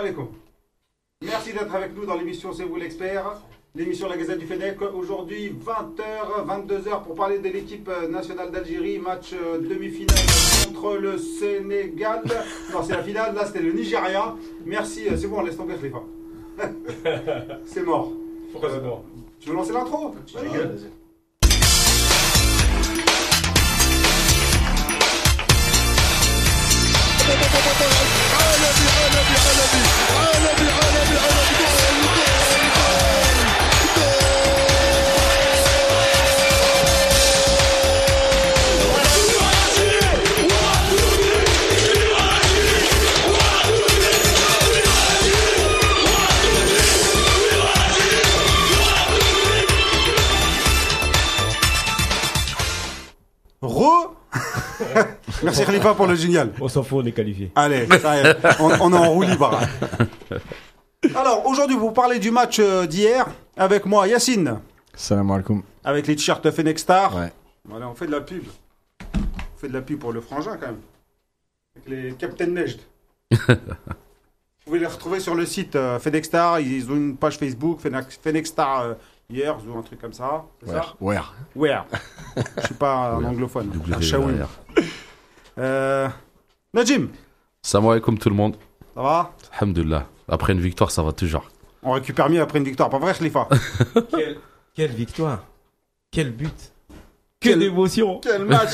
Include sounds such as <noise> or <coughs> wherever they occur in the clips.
alaikum. Merci d'être avec nous dans l'émission C'est vous l'expert. L'émission La Gazette du Fennec. Aujourd'hui, 20h, 22h pour parler de l'équipe nationale d'Algérie. Match euh, demi-finale contre le Sénégal. Non, c'est la finale. Là, c'était le Nigeria. Merci. euh, C'est bon, laisse tomber, Khalifa. <laughs> c'est mort. Pourquoi c'est mort? Tu veux lancer l'intro? <laughs> Merci Khalifa pour le génial. On s'en fout, on est qualifié. Allez, ça y est, on, on est en roue libre. Alors, aujourd'hui, vous parlez du match euh, d'hier avec moi, Yacine, Salam alaikum. avec les t-shirts Fennec Star. Ouais. Voilà, on fait de la pub. On fait de la pub pour le frangin quand même. Avec les Captain Nejd. <laughs> vous pouvez les retrouver sur le site euh, Fennec Star. Ils ont une page Facebook, Fennec, Fennec Star euh, Years ou un truc comme ça. C'est ça Ouais. Where Je suis pas un anglophone. Un derrière. Euh, Najim, Salam alaikum tout le monde. ça va? Alhamdulillah. Après une victoire, ça va toujours. On récupère mieux après une victoire, pas vrai Khalifa? <laughs> Quelle, quelle victoire Quel but Quel- Que d'émotion Quel match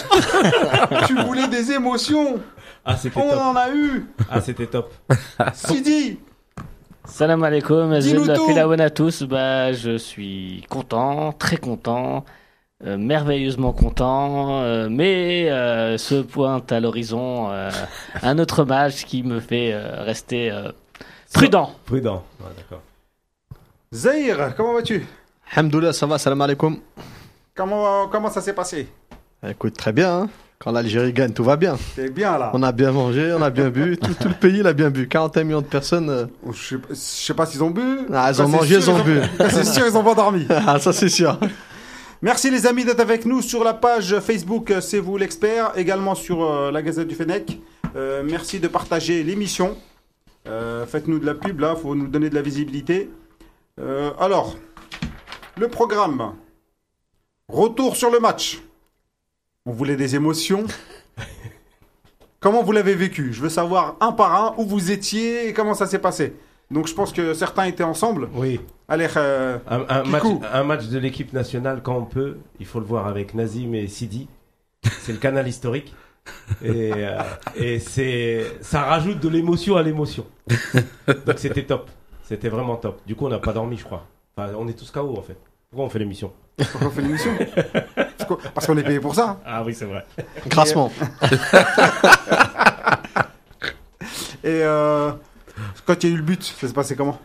<laughs> Tu voulais des émotions Ah, c'était On top. en a eu Ah, c'était top. <laughs> Sidi Salam alaikum. Filawan à tous. Bah, je suis content, très content, euh, merveilleusement content, euh, mais euh, se pointe à l'horizon euh, un autre match qui me fait euh, rester euh, prudent. Prudent. Ouais, d'accord. Zahir, comment vas-tu? Alhamdoulilah, ça va, salam alaikum. comment, comment ça s'est passé? Écoute, très bien. hein. Quand l'Algérie gagne, tout va bien. T'es bien là On a bien mangé, on a bien bu. <laughs> Tout, tout le pays l'a bien bu. 41 millions de personnes. euh, Oh, Je sais, pas- je sais pas s'ils ont bu. Ah, ils ont c'est mangé, sûr, ils ont bu. C'est sûr, ils ont pas dormi. <laughs> Ah, ça c'est sûr. Merci les amis d'être avec nous sur la page Facebook euh, C'est vous l'expert, également sur euh, la Gazette du Fennec. Euh, merci de partager l'émission. Euh, Faites-nous de la pub là, faut nous donner de la visibilité. Alors, le programme. Retour sur le match. On voulait des émotions. <laughs> comment vous l'avez vécu? Je veux savoir un par un où vous étiez et comment ça s'est passé. Donc je pense que certains étaient ensemble. Oui. Allez, euh, Un, un match, un match de l'équipe nationale, quand on peut, il faut le voir avec Nazim et Sidi. C'est le canal historique. Et, euh, et c'est, ça rajoute de l'émotion à l'émotion. Donc c'était top. C'était vraiment top. Du coup, on n'a pas dormi, je crois. Enfin, on est tous KO en fait. Pourquoi on fait l'émission? Pourquoi on fait l'émission? Parce qu'on- Parce qu'on est payé pour ça. Ah oui, c'est vrai. Grassement. Et euh, quand il y a eu le but, ça s'est passé comment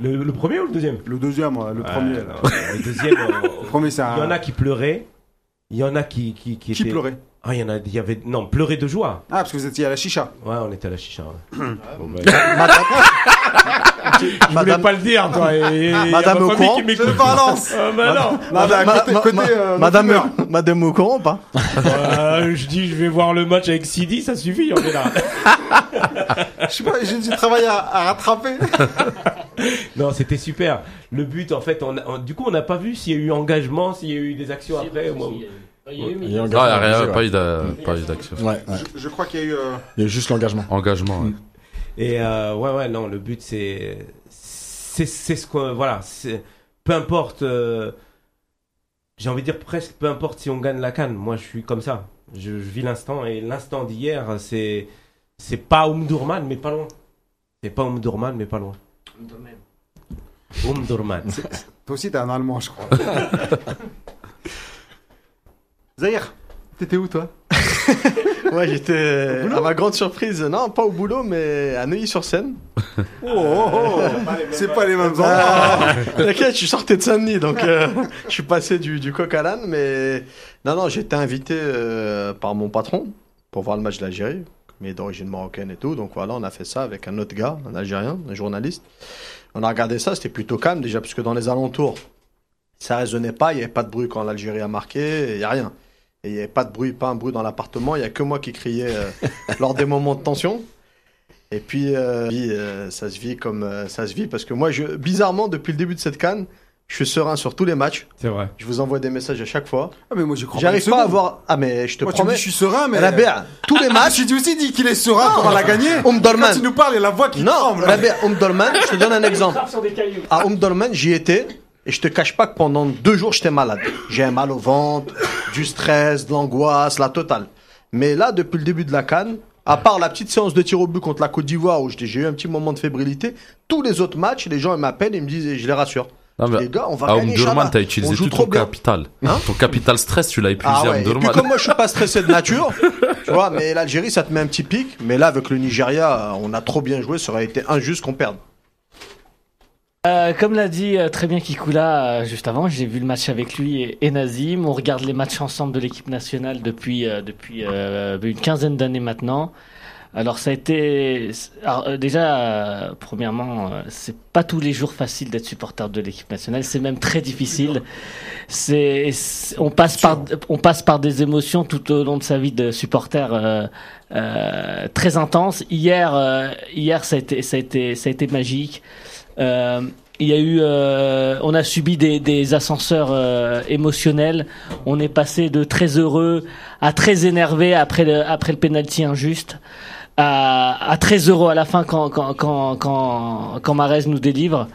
Le, le premier ou le deuxième? Le deuxième, ouais, le Ah, premier. là. non, Le deuxième, euh, Le premier, c'est un... il y en a qui pleuraient. Il y en a qui, qui, qui, Qui étaient- pleurait? Ah, il y en a, il y avait, non, pleurer de joie. Ah, parce que vous étiez à la chicha. Ouais, on était à la chicha. ouais. <coughs> Bon, bah, Madame, <laughs> Je voulais Madame, pas le dire, toi. Et, et Madame y a ma au famille qui Je balance Ah, bah non. Non, mais à Ma- côté, ma- côté, ma- euh, Madame. Madame au courant ou pas Euh, je dis, je vais voir le match avec Sidi, ça suffit, on est là. Je sais pas, j'ai du travail à, à rattraper. non, c'était super. Le but, en fait, on, a- on- du coup, on n'a pas vu s'il y a eu engagement, s'il y a eu des actions après. moi. Il y a eu Il y a Non, il n'y a rien, Ouais. pas eu d'a- pas eu d'action. Ouais, ouais. Je, je crois qu'il y a eu... euh, Il y a juste l'engagement. Engagement. ouais. Et euh, ouais, ouais, non, le but, c'est. C'est ce qu'on. Voilà, c'est- peu importe. euh, J'ai envie de dire presque, peu importe si on gagne la canne. Moi, je suis comme ça. Je, je vis l'instant. Et l'instant d'hier, c'est. C'est pas Omdurman, mais pas loin. C'est pas Omdurman, mais pas loin. Omdurman. Toi aussi, t'es un Allemand, je crois. <laughs> Zahir, t'étais où, toi <laughs> Ouais, j'étais à ma grande surprise, non, pas au boulot, mais à Neuilly-sur-Seine. <laughs> Oh, oh, oh. C'est pas les mêmes endroits. <laughs> Ah, T'inquiète, je suis sorti de Saint-Denis, donc euh, je suis passé du, du coq à l'âne, mais non, non, j'ai été invité euh, par mon patron pour voir le match de l'Algérie, mais d'origine marocaine et tout, donc voilà, on a fait ça avec un autre gars, un Algérien, un journaliste. On a regardé ça, c'était plutôt calme déjà, parce que dans les alentours, ça résonnait pas, il n'y avait pas de bruit quand l'Algérie a marqué, il n'y a rien. Et il n'y avait pas de bruit, pas un bruit dans l'appartement, il n'y a que moi qui criais euh, <laughs> lors des moments de tension. Et puis, euh, vie, euh, ça se vit comme euh, ça se vit parce que moi, je, bizarrement, depuis le début de cette canne, je suis serein sur tous les matchs. C'est vrai. Je vous envoie des messages à chaque fois. Ah, mais moi, j'y crois J'arrive une pas à avoir. Ah, mais je te Moi, tu me promets. dis, je suis serein, mais. Rabia, tous les Ah, matchs. j'ai aussi dit qu'il est serein quand on l'a gagné. <laughs> Omdurman. Quand tu nous parles, il y a la voix qui Non, tremble. Rabia, Omdurman, je te donne un <laughs> exemple. À Omdurman, j'y étais. Et je te cache pas que pendant deux jours, j'étais malade. J'ai un mal au ventre, du stress, de l'angoisse, la totale. Mais là, depuis le début de la canne, à part la petite séance de tir au but contre la Côte d'Ivoire où j'ai eu un petit moment de fébrilité, tous les autres matchs, les gens ils m'appellent et me disent, et je les rassure. Non, mais Les gars, on va à gagner, Omdurman, t'as utilisé tout trop ton bien. capital. Hein ton capital stress, tu l'as épuisé Ah ouais. Et puis comme moi je suis pas stressé de nature, <laughs> tu vois, mais l'Algérie ça te met un petit pic. Mais là avec le Nigeria, on a trop bien joué, ça aurait été injuste qu'on perde. Euh, comme l'a dit euh, très bien Kikula euh, juste avant, j'ai vu le match avec lui et, Nazim. On regarde les matchs ensemble de l'équipe nationale depuis euh, depuis euh, une quinzaine d'années maintenant. Alors ça a été euh, déjà premièrement c'est pas tous les jours facile d'être supporter de l'équipe nationale, c'est même très difficile. C'est on passe par on passe par des émotions tout au long de sa vie de supporter très intenses. Hier hier ça a été ça a été ça a été magique. Euh, il y a eu, euh, on a subi des, des ascenseurs euh, émotionnels. On est passé de très heureux à très énervé après le après le penalty injuste, à, à très heureux à la fin quand quand quand quand, quand nous délivre.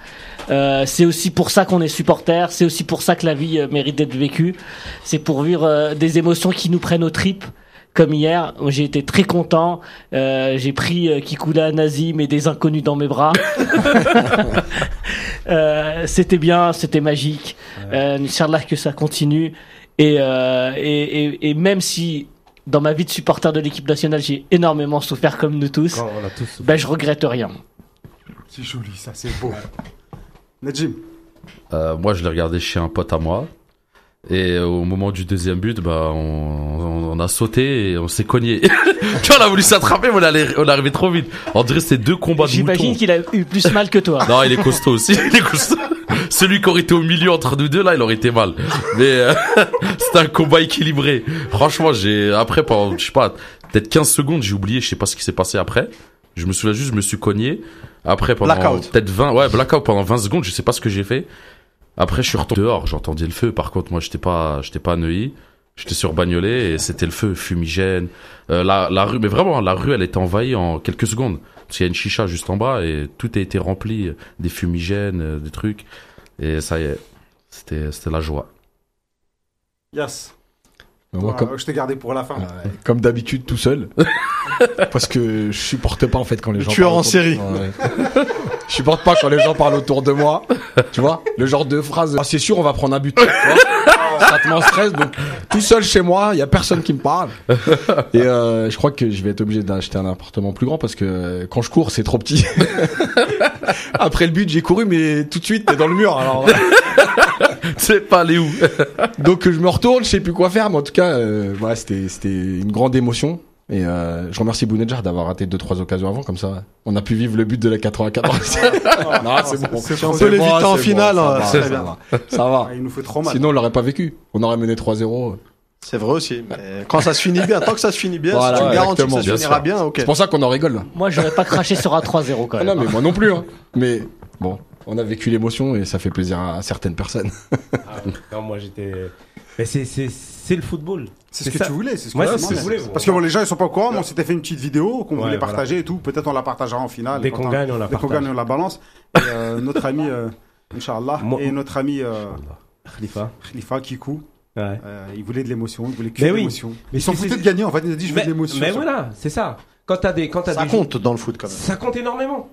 Euh, c'est aussi pour ça qu'on est supporter. C'est aussi pour ça que la vie euh, mérite d'être vécue. C'est pour vivre euh, des émotions qui nous prennent aux tripes. Comme hier, j'ai été très content. Euh, j'ai pris euh, Kikula, Nazim et des inconnus dans mes bras. <laughs> Euh, c'était bien, c'était magique. Euh, Inch'Allah que ça continue. Et, euh, et, et, et même si dans ma vie de supporter de l'équipe nationale, j'ai énormément souffert comme nous tous, Quand on a tous. ben je regrette rien. C'est joli, ça, c'est beau. Najim. Euh, moi, je l'ai regardé chez un pote à moi. Et au moment du deuxième but, bah, on, on- on a sauté et on s'est cogné. <laughs> tu vois, on a voulu s'attraper, mais on, allait, on est arrivé trop vite. On dirait que c'était deux combats de J'imagine qu'il a eu plus mal que toi. Non, il est costaud aussi. <laughs> Il est costaud. Celui qui aurait été au milieu entre nous deux, là, il aurait été mal. Mais euh, <laughs> c'était un combat équilibré. Franchement, j'ai après pendant, je sais pas, peut-être 15 secondes, j'ai oublié, je sais pas ce qui s'est passé après. Je me souviens juste, je me suis cogné. Après, pendant Blackout. peut-être 20, ouais, blackout pendant 20 secondes, je sais pas ce que j'ai fait. Après, je suis retourné dehors, j'entendais le feu. Par contre, moi, j'étais pas, j'étais pas à Neuilly. J'étais sur Bagnolet et c'était le feu, fumigène. Euh, la, la rue, mais vraiment, la rue, elle était envahie en quelques secondes. Parce qu'il y a une chicha juste en bas et tout a été rempli, des fumigènes, euh, des trucs. Et ça y est, c'était, c'était la joie. Yes. Moi, Ouais, comme, Je t'ai gardé pour la fin. Ouais, comme d'habitude, tout seul. <laughs> Parce que je supporte pas en fait quand les Le gens. tueur en série. Ouais. <laughs> je supporte pas quand les gens parlent autour de moi. Tu vois Le genre de phrase. Ah, c'est sûr, on va prendre un but. Tu vois ça te met en stress. Donc, tout seul chez moi, il y a personne qui me parle. Et euh, je crois que je vais être obligé d'acheter un appartement plus grand parce que quand je cours, c'est trop petit. <laughs> Après le but, j'ai couru, mais tout de suite, t'es dans le mur. Alors, C'est pas aller où donc je me retourne, je sais plus quoi faire, mais en tout cas, euh, voilà, c'était c'était une grande émotion. Et euh, je remercie Bounedjah d'avoir raté deux trois occasions avant, comme ça, on a pu vivre le but de la 94. <laughs> non, c'est bon. c'est on peut l'éviter en finale, bon, ça ça, va, ça très va. Ça va. Ah, Il nous fait trop mal. Sinon, on l'aurait pas vécu. On aurait mené 3-0. C'est vrai aussi. Mais quand ça se finit bien, tant que ça se finit bien, Voilà, si tu me garantis que ça se bien finira sûr. bien, ok. C'est pour ça qu'on en rigole. Là. Moi, j'aurais pas craché sur un 3-0 quand Ah même. non, mais moi non plus. Hein. Mais bon, on a vécu l'émotion et ça fait plaisir à certaines personnes. Ah, non, moi j'étais. Mais c'est, c'est, c'est le football. C'est ce que ça. tu voulais. C'est ce que Ouais, tu c'est ce que demandais. je voulais, Parce que bon, les gens ils sont pas au courant, mais on s'était fait une petite vidéo qu'on Ouais, voulait voilà. partager et tout. Peut-être on la partagera en finale. Dès qu'on on- gagne, on la Dès qu'on partage. gagne, on la balance. Et euh, <laughs> notre ami, euh, Inch'Allah, Moi- et notre ami euh, Khalifa. Khalifa Kikou, Ouais. euh, il voulait de l'émotion, il voulait que Mais de oui. l'émotion. Mais Ils s'en foutaient de gagner en fait. Il a dit je veux Mais, de l'émotion. mais voilà, c'est ça. Quand t'as des, quand t'as Ça des compte dans le foot quand même. Ça compte énormément.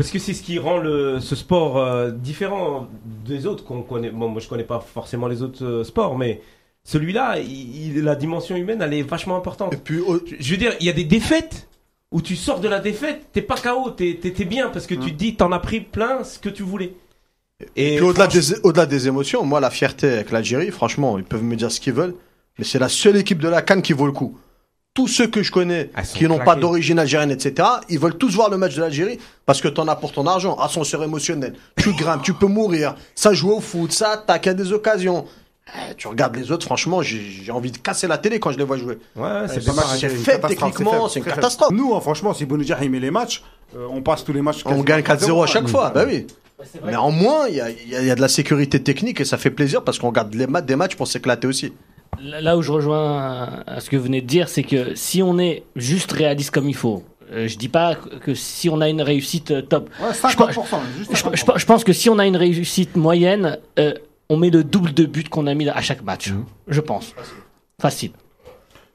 Parce que c'est ce qui rend le, ce sport euh, différent des autres qu'on connaît. Bon, moi, je connais pas forcément les autres euh, sports, mais celui-là, il- il- la dimension humaine, elle est vachement importante. Et puis, oh, Je je veux dire, il y a des défaites où tu sors de la défaite, t'es pas KO, t'es t'es- t'es bien parce que tu te dis, t'en as pris plein ce que tu voulais. Et puis au-delà franchement- des, au-delà des émotions, moi, la fierté avec l'Algérie, franchement, ils peuvent me dire ce qu'ils veulent, mais c'est la seule équipe de la Cannes qui vaut le coup. Tous ceux que je connais Elles qui n'ont pas d'origine algérienne, etc., ils veulent tous voir le match de l'Algérie parce que t'en as pour ton argent, ascenseur émotionnel. Tu grimpes, tu peux mourir, ça joue au foot, ça attaque, il y a des occasions. Eh, tu regardes les autres, franchement, j'ai envie de casser la télé quand je les vois jouer. Ouais, c'est c'est pas pareil. c'est faible techniquement, c'est une catastrophe. Nous, hein, franchement, si Bounedjah il met les matchs, euh, on passe tous les matchs. On gagne 4-0 à 4-0, chaque fois, bah oui. Mais en moins, il y a, y y de la sécurité technique et ça fait plaisir parce qu'on regarde les ma- des matchs pour s'éclater aussi. Là où je rejoins à ce que vous venez de dire, c'est que si on est juste réaliste comme il faut, euh, je dis pas que si on a une réussite euh, top. Ouais, Je 50%. juste Je, 50%. je- je pense que si on a une réussite moyenne, euh, on met le double de buts qu'on a mis à chaque match. Je pense. Facile.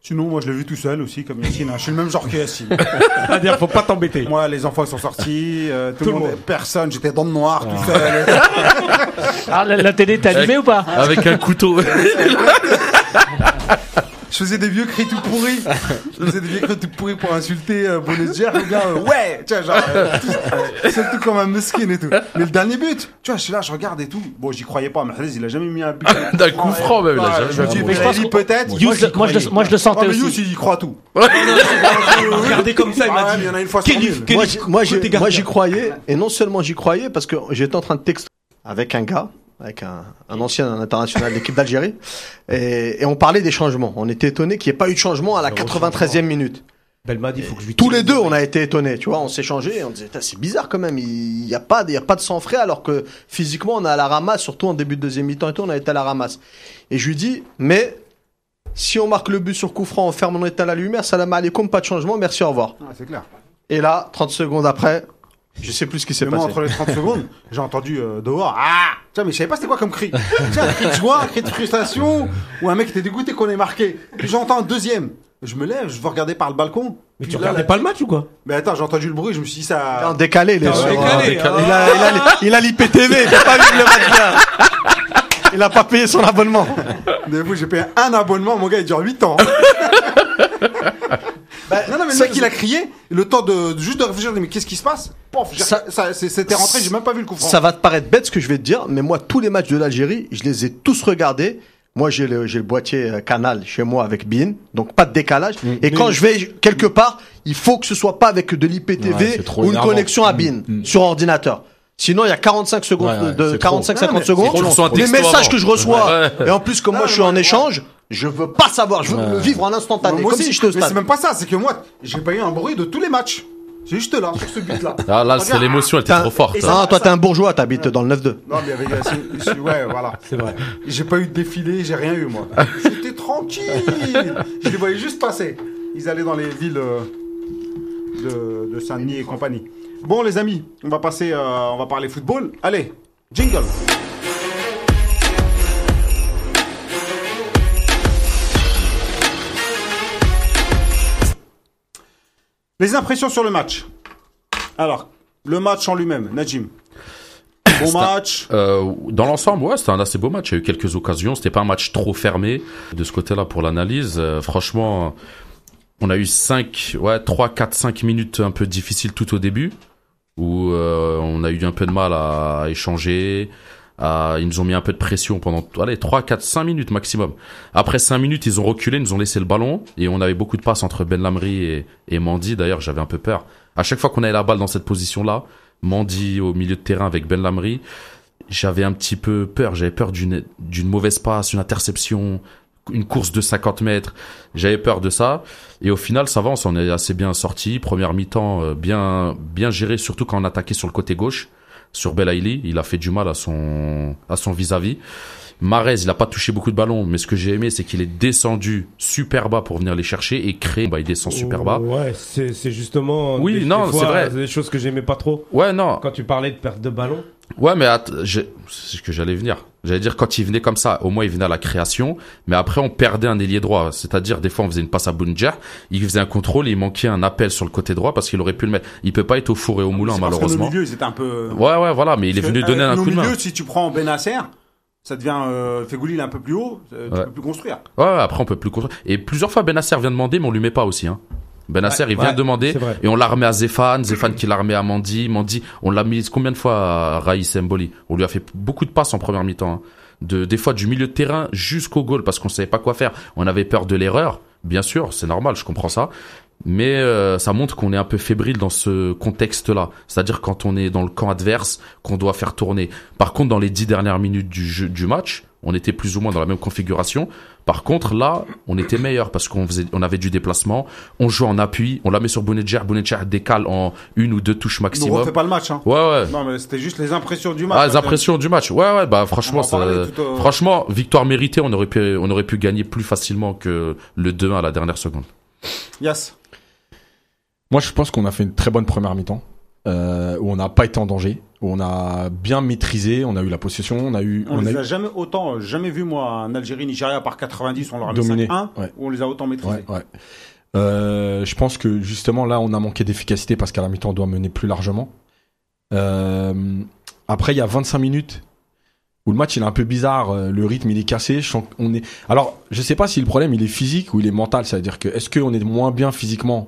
Sinon, moi, je l'ai vu tout seul aussi, comme Yacine. hein. Je suis le même genre que Yacine. <laughs> C'est-à-dire, faut pas t'embêter. Moi, les enfants sont sortis, euh, tout, Tout le le monde, monde. personne, j'étais dans le noir, tout seul. Ah, la, la télé t'es allumée ou pas? Avec un couteau. <laughs> <laughs> Je faisais des vieux cris tout pourris. Je faisais des vieux cris tout pourris pour insulter euh, Bounedjah. Le gars, euh, ouais, tu vois, genre, euh, c'est tout comme un mesquine et tout. Mais le dernier but, tu vois, je suis là, je regarde et tout. Bon, j'y croyais pas, mais il a jamais mis un but. <laughs> D'un coup franc, même. il a jamais je me mis dis, un mais but. je pense peut-être. moi, je, moi, je le- moi, je le Ah, sentais mais aussi. il y croit tout. <laughs> Regardez comme ça, il Ah, m'a mais dit. il y en a une fois Moi, j'y croyais, et non seulement j'y croyais, parce que j'étais en train de texter avec un gars, avec un, un ancien international de l'équipe d'Algérie, et, et on parlait des changements. On était étonné qu'il n'y ait pas eu de changement à la 93e minute. Belmadi, faut que je lui Tous les deux, on a été étonnés, tu vois, on s'est changé, et on disait, c'est bizarre quand même, il n'y a pas, il y a pas de sang frais, alors que physiquement, on est à la ramasse, surtout en début de deuxième mi-temps et tout, on a été à la ramasse. Et je lui dis, mais, si on marque le but sur coup franc, on ferme, on est à la lumière, salam alaikum, pas de changement, merci, au revoir. Ah, c'est clair. Et là, 30 secondes après, je sais plus ce qui s'est Mais moi, passé. entre les 30 <laughs> secondes, j'ai entendu euh, dehors, ah Tiens, mais je savais pas c'était quoi comme cri. Tiens, un cri de joie, un cri de frustration, ou un mec était dégoûté qu'on ait marqué. Puis j'entends un deuxième. Je me lève, je veux regarder par le balcon. Mais tu là, regardais là- pas le match ou quoi? Mais attends, j'ai entendu le bruit, je me suis dit ça. En décalé, les en sur- décalé, décalé. ah. Il a, il a, il a l'IPTV, il peut pas vivre le match bien. Il a pas payé son abonnement. Des fois, j'ai payé un abonnement, mon gars, il dure 8 ans. <laughs> non, non, mais le ça, mec, il a crié, le temps de, de- juste de réfléchir, mais qu'est-ce qui se passe Pof, Ça- ça, c'est- c'était rentré, j'ai même pas vu le coup franc. Ça va te paraître bête ce que je vais te dire, mais moi, tous les matchs de l'Algérie, je les ai tous regardés. Moi, j'ai le, j'ai le boîtier euh, canal chez moi avec BIN, donc pas de décalage. Et quand je vais quelque part, il faut que ce soit pas avec de l'IPTV c'est ou une énervant. connexion à BIN Mm, mm. sur ordinateur. Sinon, il y a 45 secondes, Ouais, ouais, de c'est trop. 45-50 Ouais, mais secondes. tu reçois un Les messages avant. que je reçois. Ouais. Et en plus, comme Non, moi, je suis en moi, échange, je veux pas savoir. Je veux Ouais. le vivre en instantané. moi comme aussi, si j'étais au mais c'est même pas ça, c'est que moi, j'ai pas eu un bruit de tous les matchs. C'est juste là, sur ce but-là. <laughs> Ah, là, c'est l'émotion, elle était trop forte. ça- Ah, toi, t'es un bourgeois, t'habites dans le 9-2. Non, mais avec, c'est- c'est- ouais, voilà. <laughs> C'est vrai. J'ai pas eu de défilé, j'ai rien eu, moi. J'étais tranquille. Je les voyais juste passer. Ils allaient dans les villes euh, de, de Saint-Denis et compagnie. Bon, les amis, on va passer, euh, on va parler football. Allez, jingle. Les impressions sur le match. Alors, le match en lui-même, Najim. Bon un- match. Euh, dans l'ensemble, ouais, c'était un assez beau match. Il y a eu quelques occasions. C'était pas un match trop fermé. De ce côté-là, pour l'analyse, euh, franchement, on a eu 5, ouais, 3, 4, 5 minutes un peu difficiles tout au début. Où euh, on a eu un peu de mal à échanger. à- ils nous ont mis un peu de pression pendant allez, 3, 4, 5 minutes maximum. Après 5 minutes, ils ont reculé, ils nous ont laissé le ballon. Et on avait beaucoup de passes entre Ben Lamry et, et Mandy. D'ailleurs, j'avais un peu peur. À chaque fois qu'on avait la balle dans cette position-là, Mandy au milieu de terrain avec Ben Lamry, j'avais un petit peu peur. J'avais peur d'une d'une mauvaise passe, une interception, une course de 50 mètres. J'avais peur de ça. Et au final, ça va, on s'en est assez bien sorti. Première mi-temps, euh, bien bien géré, surtout quand on attaquait sur le côté gauche, sur Belaïli. Il a fait du mal à son à son vis-à-vis. Marez, il a pas touché beaucoup de ballons, mais ce que j'ai aimé, c'est qu'il est descendu super bas pour venir les chercher et créer. Bah, il descend super bas. Ouais, c'est c'est justement. Oui, des- non, c'est vrai. Des choses que j'aimais pas trop. Ouais, non. Quand tu parlais de perte de ballon. Ouais, mais c'est ce que j'allais venir. J'allais dire quand il venait comme ça, au moins il venait à la création, mais après on perdait un ailier droit. C'est-à-dire des fois on faisait une passe à Bounjer, il faisait un contrôle, et il manquait un appel sur le côté droit parce qu'il aurait pu le mettre. Il peut pas être au four et au moulin C'est parce que malheureusement. nos milieux, un peu. Ouais, ouais, voilà, mais il est venu donner euh, un coup de main. si tu prends Benasser, ça devient. Euh, Fegouli, il est un peu plus haut, euh, tu Ouais. peux plus construire. Ouais, ouais, après on peut plus construire. Et plusieurs fois Benasser vient demander, mais on lui met pas aussi. Hein. Benasser, il vient ouais, demander et on l'a remis à Zéphane, Zéphane qui l'a remis à Mandy, Mandy, on l'a mis combien de fois à Raïs Mboli On lui a fait beaucoup de passes en première mi-temps. hein. De, des fois du milieu de terrain jusqu'au goal parce qu'on savait pas quoi faire. On avait peur de l'erreur, bien sûr, c'est normal, je comprends ça. Mais euh, ça montre qu'on est un peu fébrile dans ce contexte-là. C'est-à-dire quand on est dans le camp adverse, qu'on doit faire tourner. Par contre, dans les dix dernières minutes du, jeu, du match, on était plus ou moins dans la même configuration. Par contre, là, on était meilleur parce qu'on faisait, on avait du déplacement, on jouait en appui, on la met sur Bounedjah, Bounedjah décale en une ou deux touches On ne maximum. refait pas le match. Hein. Ouais, ouais. Non, mais c'était juste les impressions du match. Ah, les impressions du match. Ouais, ouais, bah franchement, On ça, au- franchement, victoire méritée, on aurait pu, on aurait pu gagner plus facilement que le 2-1 à la dernière seconde. Yes. Moi, je pense qu'on a fait une très bonne première mi-temps, euh, où on n'a pas été en danger, où on a bien maîtrisé, on a eu la possession, on a eu, On, on a les eu- a jamais autant, euh, jamais vu moi en Algérie, Nigeria par 90, on leur a mis Dominé, 5-1, ouais. où on les a autant maîtrisés. Ouais, ouais. Euh, je pense que justement là, on a manqué d'efficacité parce qu'à la mi-temps, on doit mener plus largement. Euh, après, il y a 25 minutes où le match il est un peu bizarre, le rythme il est cassé. je qu'on est. Alors, je sais pas si le problème il est physique ou il est mental, c'est-à-dire que est-ce qu'on est moins bien physiquement,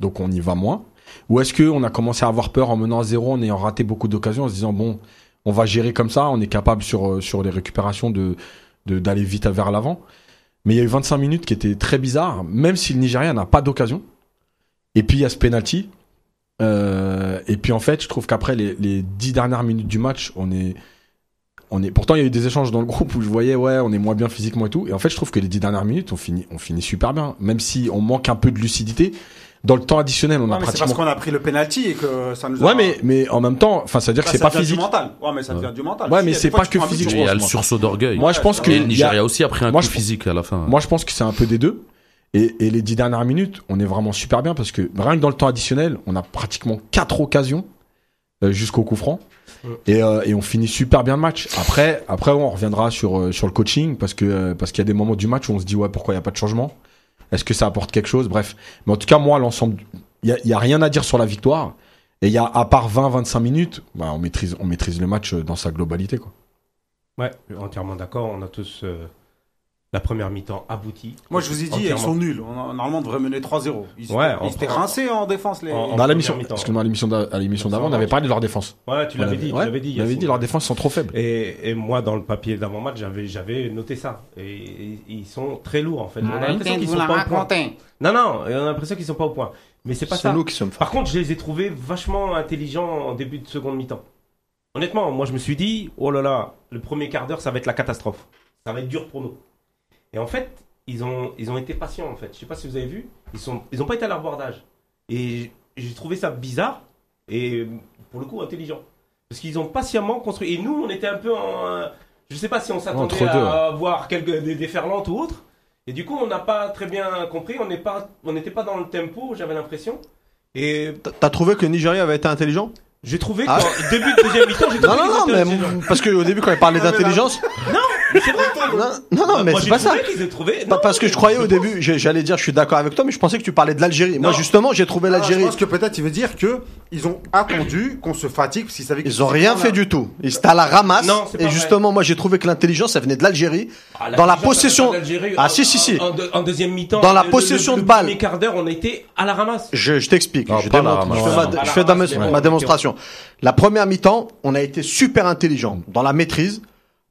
donc on y va moins, ou est-ce qu'on a commencé à avoir peur en menant à zéro, en ayant raté beaucoup d'occasions, en se disant bon, on va gérer comme ça, on est capable sur euh, sur les récupérations de de- d'aller vite vers l'avant. Mais il y a eu 25 minutes qui étaient très bizarres, même si le Nigeria n'a pas d'occasion. Et puis il y a ce penalty. Euh, et puis en fait, je trouve qu'après les, les 10 dernières minutes du match, on est, on est. Pourtant, il y a eu des échanges dans le groupe où je voyais, ouais, on est moins bien physiquement et tout. Et en fait, je trouve que les 10 dernières minutes, on finit, on finit super bien, même si on manque un peu de lucidité. Dans le temps additionnel, on Ouais, a mais c'est pratiquement. parce qu'on a pris le penalty et que ça nous a. Ouais, mais mais en même temps, enfin, ça veut dire que c'est pas physique. Du mental. Ouais, mais ça vient du mental. Ouais, mais c'est pas que physique, Il y a le sursaut d'orgueil. Moi, je pense que le Nigeria aussi a pris un moi, coup je- physique à la fin. Moi, je pense que c'est un peu des deux. Et, et les dix dernières minutes, on est vraiment super bien parce que rien que dans le temps additionnel, on a pratiquement quatre occasions euh, jusqu'au coup franc. Et, euh, et on finit super bien le match. Après, après on reviendra sur euh, sur le coaching parce que parce qu'il y a des moments du match où on se dit ouais pourquoi il y a pas de changement? Est-ce que ça apporte quelque chose? Bref. Mais en tout cas, moi, l'ensemble, il y a, rien à dire sur la victoire. Et il y a à part 20-25 minutes, bah, on maîtrise on maîtrise le match euh, dans sa globalité quoi. Ouais, entièrement d'accord. On a tous euh, la première mi-temps aboutie. Moi, je vous ai dit, ils sont nuls. On a- normalement, on devrait mener 3-0. Ils Ouais, étaient- ils rincés en défense, les. En- en- Dans première mi-temps. excuse-moi, à l'émission d'a- à l'émission d'avant, on avait va. parlé de leur défense. Ouais, tu On l'avais avait- dit. ouais, tu l'avais dit. on avait Yacine. dit leurs défenses sont trop faibles. Et, et moi, dans le papier d'avant-match, j'avais, j'avais noté ça. Et, et ils sont très lourds, en fait. On a l'impression qu'ils sont pas au point. Non, non, on a l'impression qu'ils sont pas au point. Mais c'est pas C'est ça. nous qui sommes forts. Par contre, je les ai trouvés vachement intelligents en début de seconde mi-temps. Honnêtement, moi, je me suis dit, oh là là, le premier quart d'heure, ça va être la catastrophe. Ça va être dur pour nous. Et en fait, ils ont, ils ont été patients, en fait. Je sais pas si vous avez vu, ils sont, ils ont pas été à leur bordage. Et j'ai trouvé ça bizarre et pour le coup intelligent. Parce qu'ils ont patiemment construit. Et nous, on était un peu en. Je sais pas si on s'attendait à voir quelques des déferlantes ou autre. Et du coup, on n'a pas très bien compris. On n'est pas, on n'était pas dans le tempo, j'avais l'impression. Et T'as- trouvé que le Nigeria avait été intelligent? J'ai trouvé Ah. qu'au début de deuxième mi-temps, j'ai trouvé Non, non, non, mais parce qu'au début, quand il parlait d'intelligence. Mais c'est vrai. Non, non, non, mais c'est pas ça. Pas parce que je croyais au début, j'ai- j'allais dire je suis d'accord avec toi, mais je pensais que tu parlais de l'Algérie. Moi Non. justement, j'ai trouvé Ah, je l'Algérie. pense que peut-être il veut dire que ils ont attendu qu'on se fatigue parce qu'ils savaient qu'ils Ils ont rien en fait du tout. Ils étaient à la ramasse. Non, c'est pas et vrai. justement, moi j'ai trouvé que l'intelligence, ça venait de l'Algérie. Ah, Dans la possession- ça vient d'Algérie. Ah, En- si, si, si. En, en deux- en deuxième mi-temps. Dans la possession le de balle. premier quart d'heure, on a été à la ramasse. Je, je t'explique. Non, je, pas la démontre, ramasse. je fais, Non, ma, pas la je fais ma- ramasse, mais ma bon, démonstration. La première mi-temps, on a été super intelligent dans la maîtrise.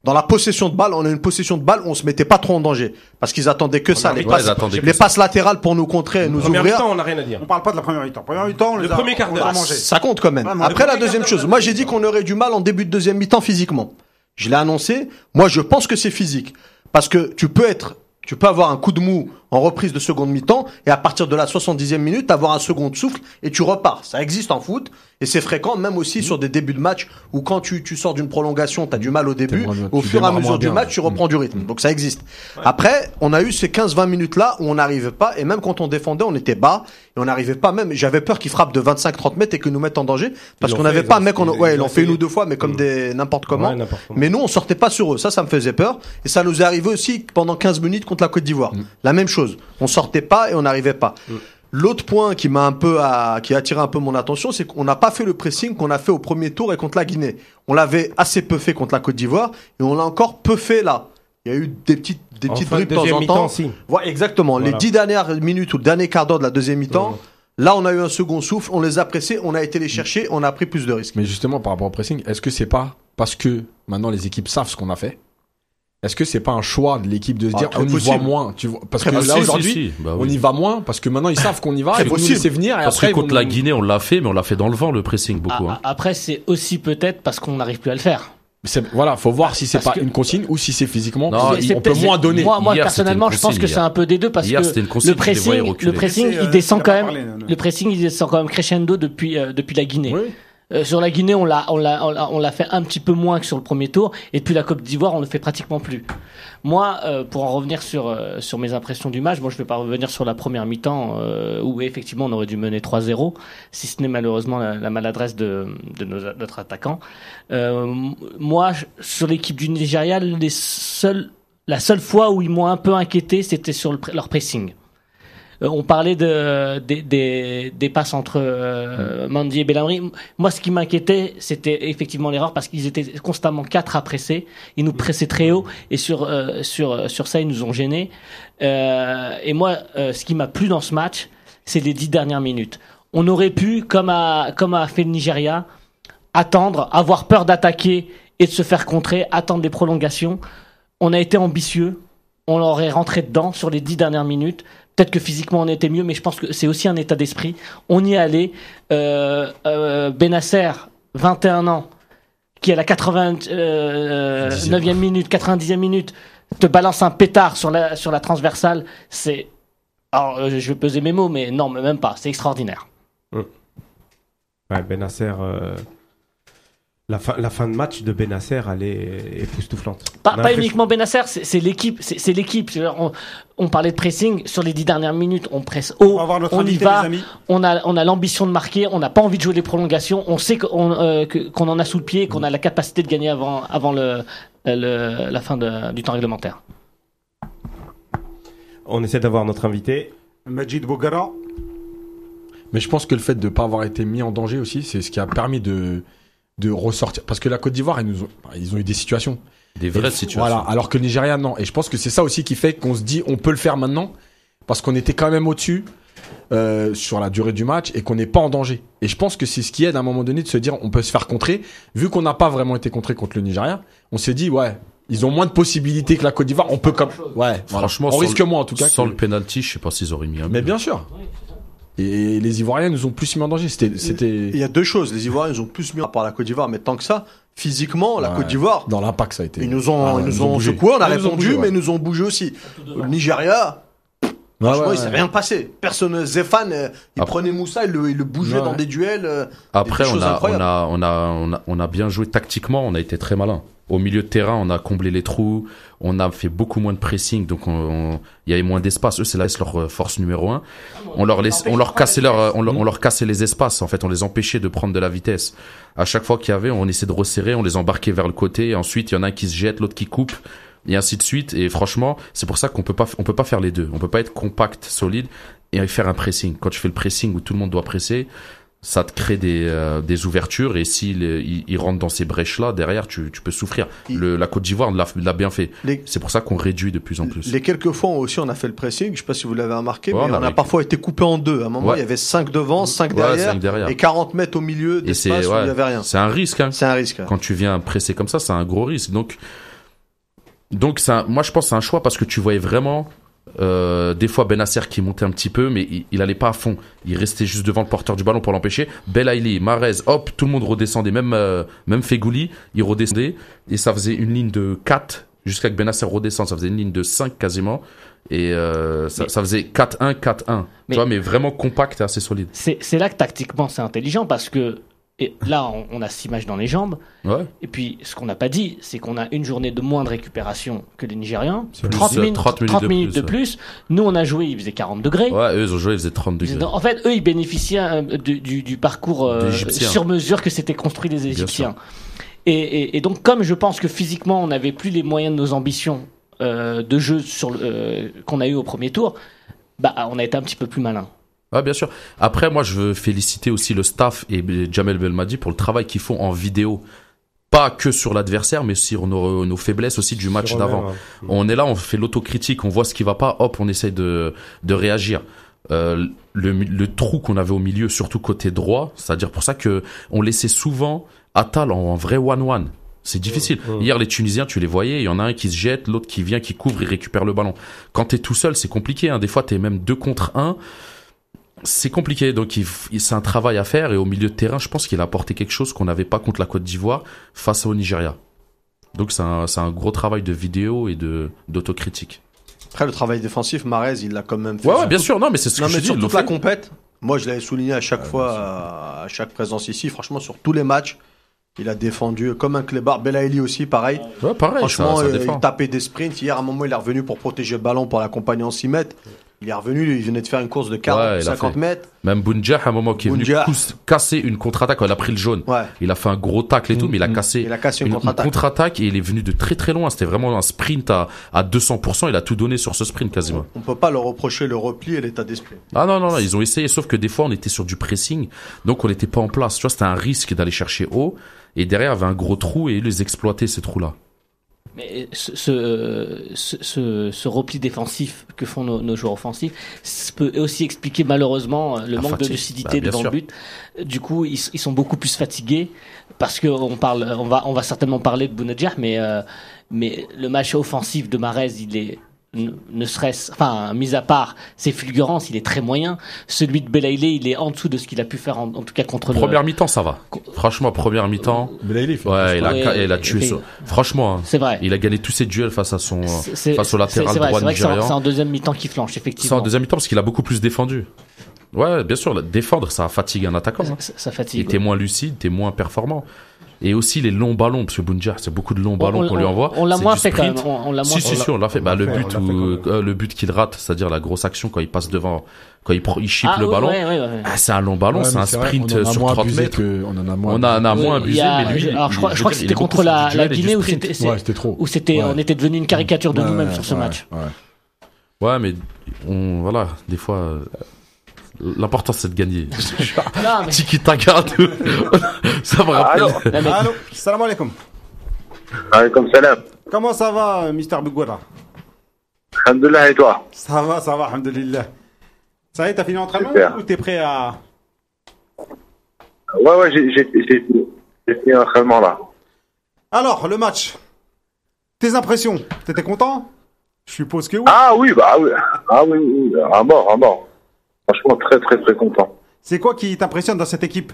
Dans la possession de balle, on a une possession de balle, on se mettait pas trop en danger. Parce qu'ils attendaient que ça, les, Ouais, passes, les passes latérales pour nous contrer et nous Première ouvrir. mi-temps, on n'a rien à dire. On parle pas de la première mi-temps. Première mi-temps, Le a- premier quart d'heure. Ça compte quand même. Après la deuxième chose, moi j'ai dit qu'on aurait du mal en début de deuxième mi-temps physiquement. Je l'ai annoncé. Moi je pense que c'est physique. Parce que tu peux être, tu peux avoir un coup de mou en reprise de seconde mi-temps et à partir de la 70e minute avoir un second souffle et tu repars. Ça existe en foot et c'est fréquent même aussi sur des débuts de match où quand tu, tu sors d'une prolongation, tu as du mal au début, au fur et à mesure du bien. match, tu reprends du rythme. Donc ça existe. Après, on a eu ces 15-20 minutes là où on n'arrivait pas et même quand on défendait, on était bas et on n'arrivait pas même, j'avais peur qu'ils frappent de 25-30 mètres et que nous mettent en danger parce qu'on n'avait pas mec, ils- ouais, ils ils ont l'ont fait une ou deux fois, mais comme Mm. des n'importe comment. Ouais, n'importe comment. Mais nous, on sortait pas sur eux. Ça, ça me faisait peur. Et ça nous est arrivé aussi pendant 15 minutes contre la Côte d'Ivoire. La même chose. On sortait pas et on n'arrivait pas. L'autre point qui m'a un peu à- qui a attiré un peu mon attention, c'est qu'on n'a pas fait le pressing qu'on a fait au premier tour et contre la Guinée. On l'avait assez peu fait contre la Côte d'Ivoire et on l'a encore peu fait là. Il y a eu des petites des En petites fin de bribes de temps deuxième en mi-temps, temps. si. Voilà, exactement. Les dix dernières minutes ou le dernier quart d'heure de la deuxième mi-temps, là, on a eu un second souffle, on les a pressés, on a été les chercher, on a pris plus de risques. Mais justement, par rapport au pressing, est-ce que c'est pas parce que maintenant les équipes savent ce qu'on a fait est-ce que c'est pas un choix de l'équipe de se Ah, dire on y possible. va moins tu vois? Parce Très que là possible. aujourd'hui Si, si, bah on y va moins parce que maintenant ils savent qu'on y va Très ils vont nous possible. laisser venir et Parce après que ils vont contre la Guinée, on l'a fait, mais on l'a fait dans le vent, le pressing, beaucoup. Ah, hein. Après, c'est aussi peut-être parce qu'on n'arrive plus à le faire. C'est- voilà faut voir si c'est pas que- une consigne ou si c'est physiquement Non, C'est- il- c'est on peut moins donner Moi, moi Hier, personnellement, je pense que c'est un peu des deux parce Hier, que le pressing, le pressing, C'est, euh, il descend il quand même. non. Le pressing, il descend quand même crescendo depuis euh, depuis la Guinée. Euh, sur la Guinée, on l'a on l'a on l'a- fait un petit peu moins que sur le premier tour, et puis la Côte d'Ivoire, on le fait pratiquement plus. Moi, euh, pour en revenir sur euh, sur mes impressions du match, moi, je vais pas revenir sur la première mi-temps euh, où effectivement on aurait dû mener 3-0, si ce n'est malheureusement la, la maladresse de de nos- notre attaquant. Euh, moi, sur l'équipe du Nigeria, les seuls la seule fois où ils m'ont un peu inquiété, c'était sur leur pressing. Euh, on parlait de, des, des, des passes entre euh, Mandy et Bellamri. Moi, ce qui m'inquiétait, c'était effectivement l'erreur parce qu'ils étaient constamment quatre à presser. Ils nous pressaient très haut et sur euh, sur sur ça, ils nous ont gênés. Euh, et moi, euh, ce qui m'a plu dans ce match, c'est les dix dernières minutes. On aurait pu, comme a comme a fait le Nigeria, attendre, avoir peur d'attaquer et de se faire contrer, attendre les prolongations. On a été ambitieux. On aurait rentré dedans sur les dix dernières minutes. Peut-être que physiquement on était mieux, mais je pense que c'est aussi un état d'esprit. On y est allé. Euh, euh, Benasser, 21 ans, qui à la 89e minute, 90e minute, te balance un pétard sur la, sur la transversale. C'est. Alors, euh, je vais peser mes mots, mais non, mais même pas. C'est extraordinaire. Ouais, Benasser. euh, La, fin, la fin de match de Benasser, elle est époustouflante. Pas, uniquement Benasser, c'est l'équipe. C'est l'équipe. On, parlait de pressing sur les dix dernières minutes. On presse haut. On va voir notre on y va. les amis. On a, on a l'ambition de marquer. On n'a pas envie de jouer les prolongations. On sait qu'on euh, qu'on en a sous le pied, qu'on a la capacité de gagner avant, avant le, le- la fin de- du temps réglementaire. On essaie d'avoir notre invité. Majid Bogara. Mais je pense que le fait de ne pas avoir été mis en danger aussi, c'est ce qui a permis de, de ressortir. Parce que la Côte d'Ivoire, ils, nous ont, ils ont eu des situations. Des vraies Et- situations. Voilà, alors que le Nigeria, non. Et je pense que c'est ça aussi qui fait qu'on se dit, on peut le faire maintenant, parce qu'on était quand même au-dessus euh, sur la durée du match et qu'on n'est pas en danger. Et je pense que c'est ce qui aide à un moment donné de se dire, on peut se faire contrer. Vu qu'on n'a pas vraiment été contré contre le Nigeria, on s'est dit, ouais, ils ont moins de possibilités que la Côte d'Ivoire. On peut comme, ouais. Franchement, on sans risque le- moins en tout cas. Sans que- le penalty, je sais pas s'ils auraient mis un Mais but. bien sûr. Et les Ivoiriens nous ont plus mis en danger. C'était, Il y a deux choses. Les Ivoiriens, ils ont plus mis par la Côte d'Ivoire, mais tant que ça, physiquement, la Ouais. Côte d'Ivoire, dans l'impact ça a été. ils nous ont, Ah, ils nous ont bougé. secoué, on a ils ont répondu, bougé, ouais. mais ils nous ont bougé aussi. Le Nigeria, Ouais, franchement, ouais, il s'est ouais. rien passé. Personne, Zéphane, euh, il Après- prenait Moussa, il le, il le bougeait Ouais. dans des duels. euh, Après, des on choses a, on, incroyables. a, on, a, on, a, on a bien joué tactiquement, on a été très malin. Au milieu de terrain, on a comblé les trous, on a fait beaucoup moins de pressing, donc on- on- il y avait moins d'espace. Eux, c'est là leur euh, force numéro un. On leur, laisse, on leur cassait leur, euh, on leur, on leur cassait les espaces. En fait, on les empêchait de prendre de la vitesse. À chaque fois qu'il y avait, on essayait de resserrer, on les embarquait vers le côté. Et ensuite, il y en a un qui se jette, l'autre qui coupe, et ainsi de suite. Et franchement, c'est pour ça qu'on peut pas, on peut pas faire les deux. On peut pas être compact, solide, et faire un pressing. Quand tu fais le pressing où tout le monde doit presser, ça te crée des, euh, des ouvertures et s'il il, il rentre dans ces brèches là derrière tu, tu peux souffrir le, la Côte d'Ivoire l'a l'a bien fait Les- c'est pour ça qu'on réduit de plus en plus Les quelques fois aussi on a fait le pressing, je sais pas si vous l'avez remarqué, Ouais, mais on a on a avec- parfois été coupé en deux. À un moment, Ouais. il y avait 5 devant, 5 Ouais, derrière, cinq derrière. et 40 mètres au milieu et c'est où il n'y avait rien. c'est un risque hein. C'est un risque. quand tu viens presser comme ça c'est un gros risque donc donc un- moi je pense que c'est un choix parce que tu voyais vraiment euh, des fois Benasser qui montait un petit peu mais il, il allait pas à fond. Il restait juste devant le porteur du ballon pour l'empêcher. Belaïli, Marez hop tout le monde redescendait. Même euh, même Fegouli il redescendait. Et ça faisait une ligne de 4 jusqu'à que Benasser redescende. Ça faisait une ligne de 5 quasiment. Et euh, ça, ça faisait 4-1 4-1 Mais- tu vois mais vraiment compact et assez solide. C'est c'est là que tactiquement c'est intelligent parce que et là on, on a cette image dans les jambes. ouais Et puis ce qu'on n'a pas dit, c'est qu'on a une journée de moins de récupération que les Nigériens. Plus, 30, euh, minutes, 30 minutes 30 de minutes plus, de ouais. plus. Nous on a joué, il faisait 40 degrés. ouais eux ils ont joué ils faisaient 30 degrés En fait, eux, ils bénéficiaient euh, du, du- du parcours euh, sur mesure que s'étaient construits les Égyptiens. Et, et- et donc, comme je pense que physiquement, on n'avait plus les moyens de nos ambitions euh, de jeu sur euh, qu'on a eu au premier tour, bah, on a été un petit peu plus malin. Ah bien sûr. Après moi je veux féliciter aussi le staff et Jamel Belmadi pour le travail qu'ils font en vidéo. Pas que sur l'adversaire mais sur nos, nos faiblesses aussi du match d'avant. Hein. On est là, on fait l'autocritique, on voit ce qui va pas, hop, on essaye de, de réagir. Euh, le, le trou qu'on avait au milieu, surtout côté droit, c'est-à-dire pour ça que on laissait souvent Atal en, en vrai one-one. C'est difficile. Hier, les Tunisiens, tu les voyais, il y en a un qui se jette, l'autre qui vient, qui couvre, il récupère le ballon. Quand t'es tout seul, c'est compliqué. Hein. Des fois, t'es même deux contre un. C'est compliqué. Donc, c'est un travail à faire. Et au milieu de terrain, je pense qu'il a apporté quelque chose qu'on n'avait pas contre la Côte d'Ivoire face au Nigeria. Donc, c'est un, gros travail de vidéo et de d'autocritique. Après, le travail défensif, Marez, il l'a quand même fait. Ouais, bien tout- sûr. Non, mais c'est ce Non, que je mais sur toute la compète, moi je l'avais souligné à chaque fois, à, à chaque présence ici, franchement, sur tous les matchs, il a défendu comme un clébard. Belaïli aussi, pareil. Ouais, pareil. Franchement, ça, ça euh, il tapait des sprints. Hier, à un moment, il est revenu pour protéger le ballon, pour l'accompagner en 6 mètres. Il est revenu, il venait de faire une course de 40, Ouais, il a 50 fait. mètres. Même Bounja, à un moment, qui est venu Bounja. casser une contre-attaque. Il a pris le jaune. Ouais, Il a fait un gros tacle et tout, Mm, mais il a mm. cassé il a cassé une, une une contre-attaque. contre-attaque et il est venu de très très loin. C'était vraiment un sprint à, à 200%. Il a tout donné sur ce sprint quasiment. On peut pas leur reprocher le repli et l'état d'esprit. Ah non, non, non, ils ont essayé, sauf que des fois on était sur du pressing, donc on n'était pas en place. Tu vois, c'était un risque d'aller chercher haut, et derrière il y avait un gros trou et ils les exploitaient ces trous-là. Mais ce, ce, ce, ce- repli défensif que font nos, nos joueurs offensifs ça peut aussi expliquer malheureusement le La manque de lucidité Bah, devant sûr. le but. Du coup, ils, ils sont beaucoup plus fatigués parce que on parle, on va, on va certainement parler de Bounedjah, mais euh, mais le match offensif de Marez, il est ne serait-ce, enfin, mis à part ses fulgurances, il est très moyen. Celui de Belaïlé, il est en dessous de ce qu'il a pu faire en, en tout cas contre le. Première mi-temps, ça va. Franchement, première mi-temps, il fait ouais, il a, Ouais, il a tué ça. Franchement, hein, C'est vrai. il a gagné tous ses duels face à son, C'est- c'est- face au latéral c'est- c'est vrai, droit c'est vrai que c'est en- nigérian. C'est en deuxième mi-temps qui flanche, c'est effectivement. en deuxième mi-temps parce qu'il a beaucoup plus défendu. Ouais, bien sûr, défendre, ça fatigue un attaquant. hein. Ça, Il fatigue. était moins lucide, t'es moins performant. Et aussi les longs ballons, parce que Bounja, c'est beaucoup de longs ballons On- qu'on lui envoie. On l'a moins fait quand même. On, on l'a moins Si, si, fait. si, on l'a fait. Bah, le fait, but fait où, euh, le but qu'il rate, c'est-à-dire la grosse action quand il passe devant, quand il, pro- il chip Ah, le oui, ballon. ouais, ouais, ouais. Ah, c'est un long ballon, Ouais, c'est un sprint a sur moins 30 abusé mètres. que- on en a moins. On a, on a Oui, moins abusé, a- mais lui. alors, je crois, il- je crois que c'était contre la, et Guinée où sprint. c'était, Ouais, trop. où c'était, Ouais. on était devenu une caricature de Ouais, nous-mêmes ouais, sur ce ouais, match. ouais. Ouais, mais on, voilà, des fois, euh, l'important c'est de gagner. <laughs> Non, mais- Tiki Taka, <laughs> ça me rappelle. Allô, Non, mais- Allô, salam alaikum. Alaikum salam. Comment ça va, Mister Bougoura? Alhamdulillah et toi? Ça va, ça va, alhamdoulilah. Ça y est, t'as fini l'entraînement Super. ou t'es prêt à... Ouais, ouais, j'ai j'ai- j'ai j'ai fait un entraînement là. Alors, le match. Tes impressions T'étais content? Je suppose que oui. Ah oui, bah oui. Ah oui, oui, à mort, à mort. Franchement, très, très, très content. C'est quoi qui t'impressionne dans cette équipe?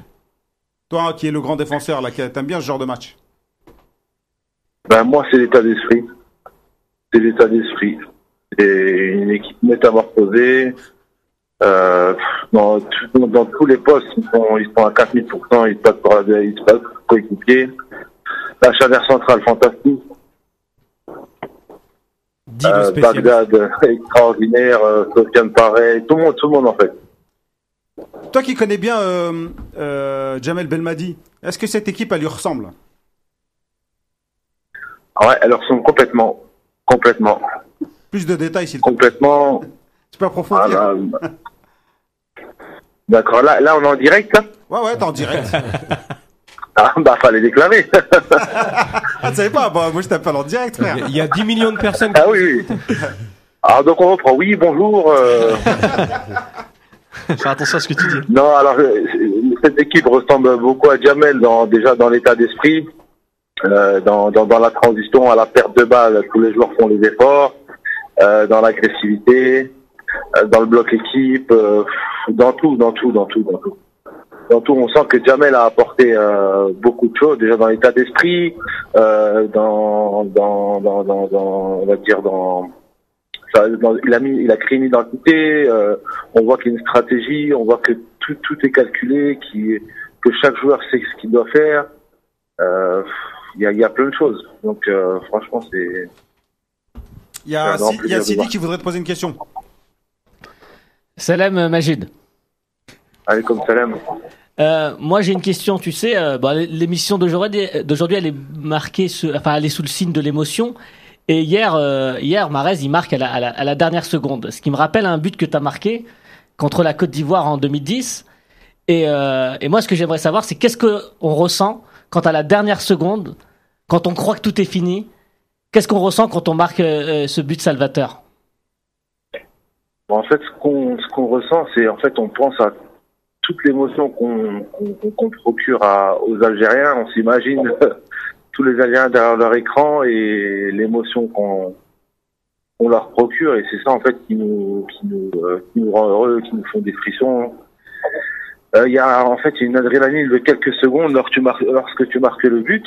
Toi qui es le grand défenseur, là, qui t'aimes bien ce genre de match? Ben, moi, c'est l'état d'esprit. C'est l'état d'esprit. C'est une équipe métamorphosée. Euh, dans, tout- dans tous les postes, ils sont, ils sont à 4000%, ils se battent pour la ils se battent pour coéquipier. La chaleur centrale, fantastique. Dis le Euh, spécialiste. Bagdad, euh, extraordinaire. Euh, Sofiane, pareil. Tout le monde, tout le monde, en fait. Toi qui connais bien euh, euh, Jamel Belmadi, est-ce que cette équipe, elle lui ressemble? Ah Ouais, elles ressemblent complètement. Complètement. Plus de détails, s'il te plaît. Complètement. Tu peux approfondir Voilà. D'accord, là, là, on est en direct, là? Ouais, ouais, t'es en direct. <laughs> Ah, bah, fallait déclarer. <laughs> ah, tu savais pas bah, Moi, je t'appelle en direct, frère. Il y a- il y a 10 millions de personnes qui ah oui, oui. Alors, donc, on reprend. Oui, bonjour. euh, Fais attention à ce que tu dis. Non, alors, euh, cette équipe ressemble beaucoup à Jamel, dans, déjà dans l'état d'esprit, euh, dans, dans, dans la transition à la perte de balle. Tous les joueurs font les efforts, euh, dans l'agressivité, euh, dans le bloc équipe, euh, dans tout, dans tout, dans tout, dans tout. Dans tout, on sent que Jamel a apporté euh, beaucoup de choses, déjà dans l'état d'esprit, euh, dans, dans, dans, dans, dans, on va dire dans, ça, dans- il a mis, il a créé une identité. euh, on voit qu'il y a une stratégie, on voit que tout, tout est calculé, qui, que chaque joueur sait ce qu'il doit faire. Euh, Il y, a, il y a plein de choses. Donc euh, franchement, c'est Il y a, Si- y a Sidi qui voudrait te poser une question. Salam euh, Majid. Allez comme salam. Euh, moi j'ai une question, tu sais, euh, l'émission d'aujourd'hui, elle est marquée, sous- enfin elle est sous le signe de l'émotion. Et hier, euh, hier, Marez, il marque à la, à, la, à la dernière seconde, ce qui me rappelle un but que tu as marqué contre la Côte d'Ivoire en 2010. Et, euh, et moi, ce que j'aimerais savoir, c'est qu'est-ce que on ressent quand à la dernière seconde, quand on croit que tout est fini, qu'est-ce qu'on ressent quand on marque euh, ce but salvateur? Bon, en fait, ce qu'on ce qu'on ressent, c'est en fait, on pense à toute l'émotion qu'on procure à, aux Algériens. On s'imagine <laughs> tous les Algériens derrière leur écran et l'émotion qu'on on leur procure et c'est ça en fait qui nous qui nous euh, qui nous rend heureux, qui nous font des frissons. Euh, Il y a en fait une adrénaline de quelques secondes lorsque tu marques lorsque tu marques le but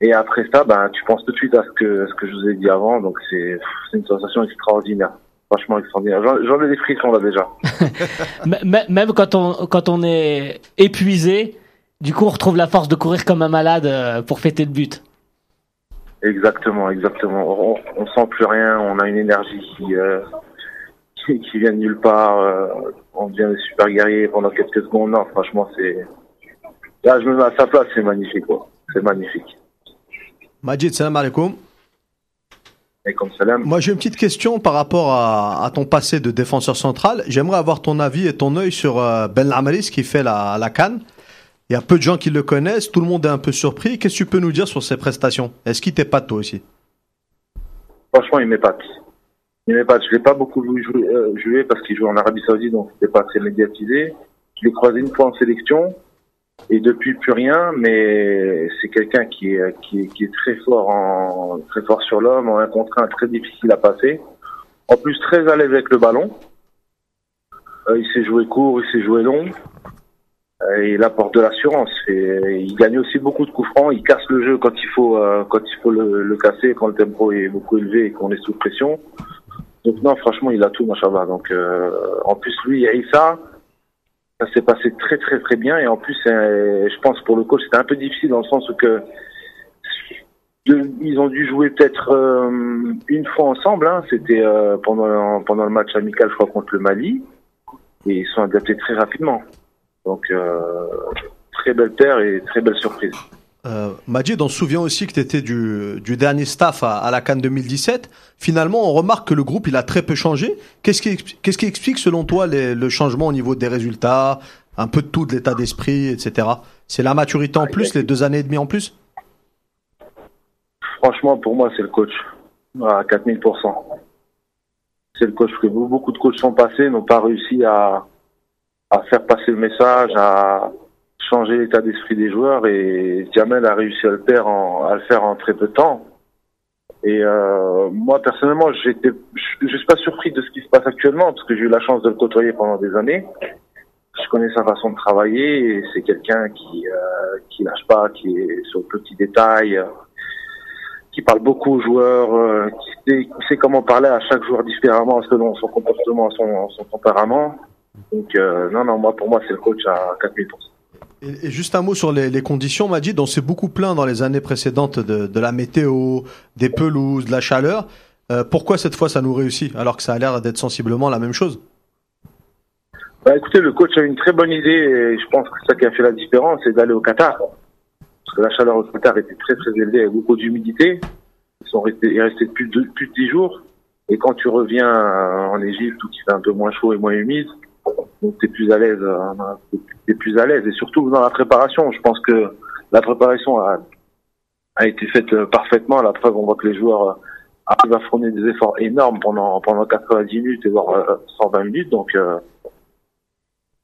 et après ça ben tu penses tout de suite à ce que à ce que je vous ai dit avant donc c'est une sensation extraordinaire. Franchement extraordinaire. J'en j'en ai des frissons là déjà. <laughs> Même quand on, quand on est épuisé, du coup, on retrouve la force de courir comme un malade euh, pour fêter le but. Exactement, exactement. On, on sent plus rien, on a une énergie qui, euh, <laughs> qui, qui vient de nulle part. euh, on devient des super guerriers pendant quelques secondes. Non, franchement, c'est. Là, je me mets à sa place, c'est magnifique, quoi. C'est magnifique. Majid, salam alaikum. Moi, j'ai une petite question par rapport à, à ton passé de défenseur central. J'aimerais avoir ton avis et ton œil sur euh, Ben Lamaris qui fait la, la Cannes. Il y a peu de gens qui le connaissent, tout le monde est un peu surpris. Qu'est-ce que tu peux nous dire sur ses prestations? Est-ce qu'il t'épate toi aussi? Franchement, il m'épate. Il m'épate. Je l'ai pas beaucoup joué, joué, euh, joué parce qu'il joue en Arabie Saoudite, donc c'était pas très médiatisé. Je l'ai croisé une fois en sélection et depuis plus rien. Mais c'est quelqu'un qui est, qui est qui est très fort en très fort sur l'homme, en un contre très difficile à passer. En plus, très à l'aise avec le ballon. Euh, il sait jouer court, il sait jouer long. Euh, il apporte de l'assurance. Et il gagne aussi beaucoup de coups francs. Il casse le jeu quand il faut, euh, quand il faut le, le casser, quand le tempo est beaucoup élevé et qu'on est sous pression. Donc non, franchement, il a tout, machallah. Donc euh, en plus, lui et ça, ça s'est passé très très très bien. Et en plus, euh, je pense pour le coach, c'était un peu difficile dans le sens où que ils ont dû jouer peut-être euh, une fois ensemble. Hein. C'était euh, pendant pendant le match amical, je crois, contre le Mali. Et ils sont adaptés très rapidement. Donc, très belle terre et très belle surprise. Euh, Majid, on se souvient aussi que tu étais du, du dernier staff à, à la Cannes 2017. Finalement, on remarque que le groupe il a très peu changé. Qu'est-ce qui, explique selon toi les- le changement au niveau des résultats, un peu de tout, de l'état d'esprit, etc. C'est la maturité en plus, les deux années et demie en plus? Franchement, pour moi, c'est le coach. À 4000%. C'est le coach. Parce que be- beaucoup de coachs sont passés, n'ont pas réussi à, à faire passer le message, à changer l'état d'esprit des joueurs. Et Jamel a réussi à le faire en, très peu de temps. Et euh, moi, personnellement, j'étais, je suis pas surpris de ce qui se passe actuellement, parce que j'ai eu la chance de le côtoyer pendant des années. Je connais sa façon de travailler, et c'est quelqu'un qui euh, qui lâche pas, qui est sur le petit détail, qui parle beaucoup aux joueurs, euh, qui, sait, qui sait comment parler à chaque joueur différemment selon son comportement, son, son tempérament. Donc euh, non, non, moi pour moi c'est le coach à 4000%. Et, juste un mot sur les, les conditions, Majid. On s'est beaucoup plaint dans les années précédentes de, la météo, des pelouses, de la chaleur. Euh, pourquoi cette fois ça nous réussit alors que ça a l'air d'être sensiblement la même chose? Bah, écoutez, le coach a une très bonne idée et je pense que ça qui a fait la différence, c'est d'aller au Qatar. Parce que la chaleur au Qatar était très très élevée avec beaucoup d'humidité. Ils sont restés, ils restaient plus de, plus de 10 jours. Et quand tu reviens en Égypte où il fait un peu moins chaud et moins humide, donc t'es plus à l'aise, euh, t'es plus à l'aise. Et surtout dans la préparation, je pense que la préparation a, été faite euh, parfaitement. La preuve, on voit que les joueurs euh, arrivent à fournir des efforts énormes pendant pendant 90 minutes et voire euh, 120 minutes. Donc euh,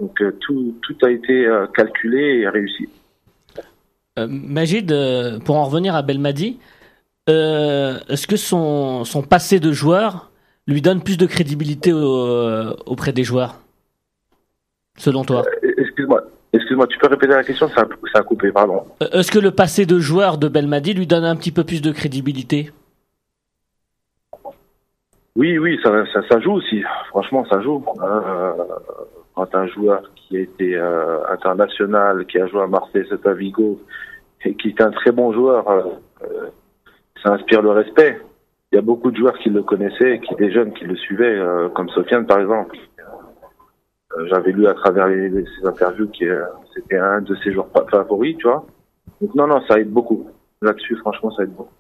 donc euh, tout, tout a été calculé et réussi. Euh, Majid, euh, pour en revenir à Belmadi, est-ce que son, passé de joueur lui donne plus de crédibilité au- auprès des joueurs? Selon toi Euh, Excuse-moi, excuse-moi, tu peux répéter la question ça a, ça a coupé, pardon. Euh, Est-ce que le passé de joueur de Belmadi lui donne un petit peu plus de crédibilité? Oui, oui, ça, ça, ça joue aussi. Franchement, ça joue. Euh, quand un joueur qui a été euh, international, qui a joué à Marseille, c'est à Vigo, et qui est un très bon joueur, euh, ça inspire le respect. Il y a beaucoup de joueurs qui le connaissaient, qui des jeunes qui le suivaient, comme Sofiane par exemple. Euh, J'avais lu à travers les, ses interviews que euh, c'était un de ses joueurs fa- favoris, tu vois. Donc non, non, ça aide beaucoup. Là-dessus, franchement, ça aide beaucoup.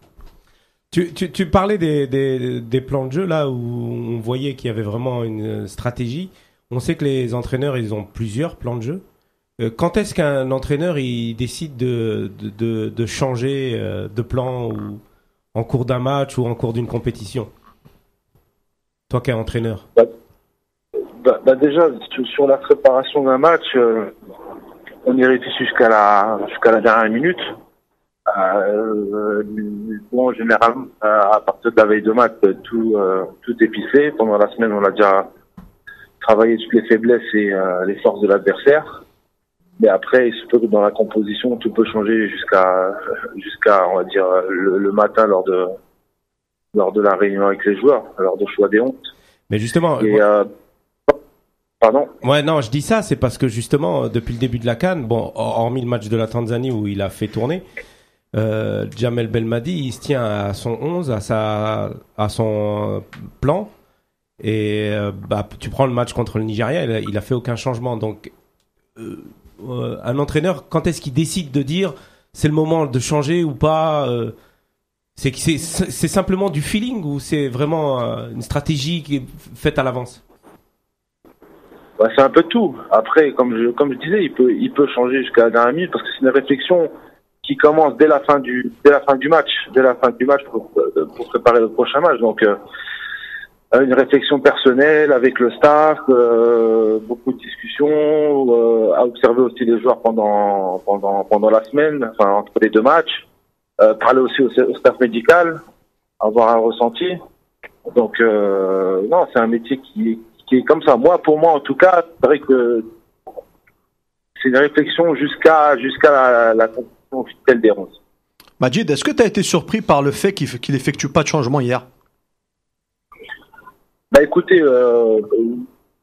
Tu, tu, tu parlais des, des, des plans de jeu là où on voyait qu'il y avait vraiment une stratégie. On sait que les entraîneurs ils ont plusieurs plans de jeu. Euh, Quand est-ce qu'un entraîneur il décide de, de, de, changer de plan ou en cours d'un match ou en cours d'une compétition? Toi qui es entraîneur. Bah, bah déjà, sur, la préparation d'un match, euh, on y réfléchit jusqu'à la, jusqu'à la dernière minute. Euh, bon, généralement, à à partir de la veille de match, tout, euh, tout est pissé. Pendant la semaine, on a déjà travaillé toutes les faiblesses et euh, les forces de l'adversaire. Mais après, il se peut que dans la composition, tout peut changer jusqu'à, jusqu'à, on va dire, le, le matin lors de, lors de la réunion avec les joueurs, lors de choix des hontes. Mais justement, Et, euh, pardon. Ouais, non, je dis ça, c'est parce que justement, euh, depuis le début de la Cannes, bon, hor- hormis le match de la Tanzanie où il a fait tourner, euh, Jamel Belmadi, il se tient à son 11, à sa, à son euh, plan, et euh, bah, tu prends le match contre le Nigeria, il a, il fait aucun changement. Donc, un entraîneur, quand est-ce qu'il décide de dire c'est le moment de changer ou pas C'est simplement du feeling ou c'est vraiment une stratégie qui est faite à l'avance? Bah, c'est un peu tout. Après, comme je, disais, il peut, changer jusqu'à la dernière minute parce que c'est une réflexion qui commence dès la fin du, match, dès la fin du match pour, préparer le prochain match. Donc, euh, une réflexion personnelle avec le staff, euh, beaucoup de discussions, euh, à observer aussi les joueurs pendant, la semaine, entre les deux matchs, parler aussi au, staff médical, avoir un ressenti. Donc, non, c'est un métier qui, qui est comme ça. Moi, pour moi, en tout cas, c'est vrai que c'est une réflexion jusqu'à jusqu'à la, la compétition officielle des ronces. Majid, est-ce que tu as été surpris par le fait qu'il f- qu'il effectue pas de changement hier? Bah écoutez, euh,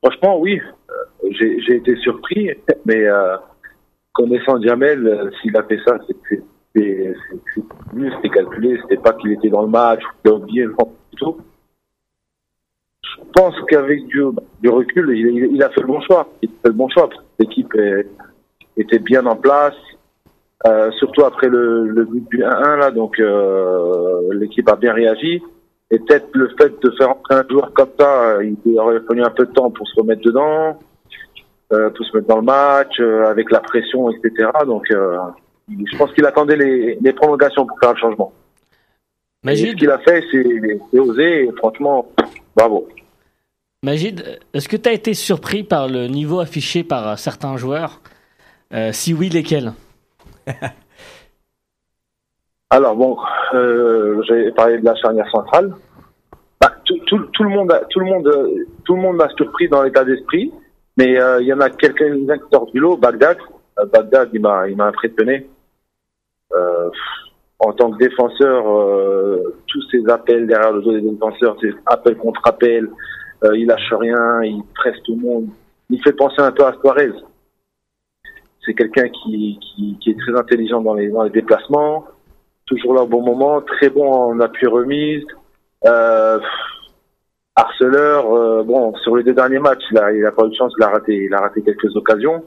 franchement, oui, euh, j'ai été surpris, mais euh, connaissant Jamel, s'il a fait ça, c'est que c'était calculé, c'était pas qu'il était dans le match, ou qu'il a oublié tout. Je pense qu'avec du, du recul, il, a fait le bon choix. Il a fait le bon choix. L'équipe était bien en place, euh, surtout après le, le but du 1-1 là, donc euh, l'équipe a bien réagi. Et peut-être le fait de faire entrer un joueur comme ça, euh, il aurait fallu un peu de temps pour se remettre dedans, euh, pour se mettre dans le match, avec la pression, etc. Donc, je pense qu'il attendait les, les prolongations pour faire le changement. Et ce qu'il a fait, c'est c'est osé, et franchement, bravo. Magid, est-ce que tu as été surpris par le niveau affiché par euh, certains joueurs? Euh, Si oui, lesquels? <laughs> Alors bon, euh, j'ai parlé de la charnière centrale. Bah, tout, le monde, tout le monde, euh, tout le monde m'a surpris dans l'état d'esprit, mais il y en a quelqu'un qui sortent du lot. Bagdad, Bagdad, il m'a, il m'a impressionné. En tant que défenseur, tous ces appels derrière le dos des défenseurs, ces appels contre appels, il lâche rien, il presse tout le monde. Il fait penser un peu à Suarez. C'est quelqu'un qui, qui, qui est très intelligent dans les, dans les déplacements toujours là au bon moment, très bon en appui remise. Euh, harceleur, euh, bon, sur les deux derniers matchs, il a, il a pas eu de chance, il a raté, il a raté quelques occasions.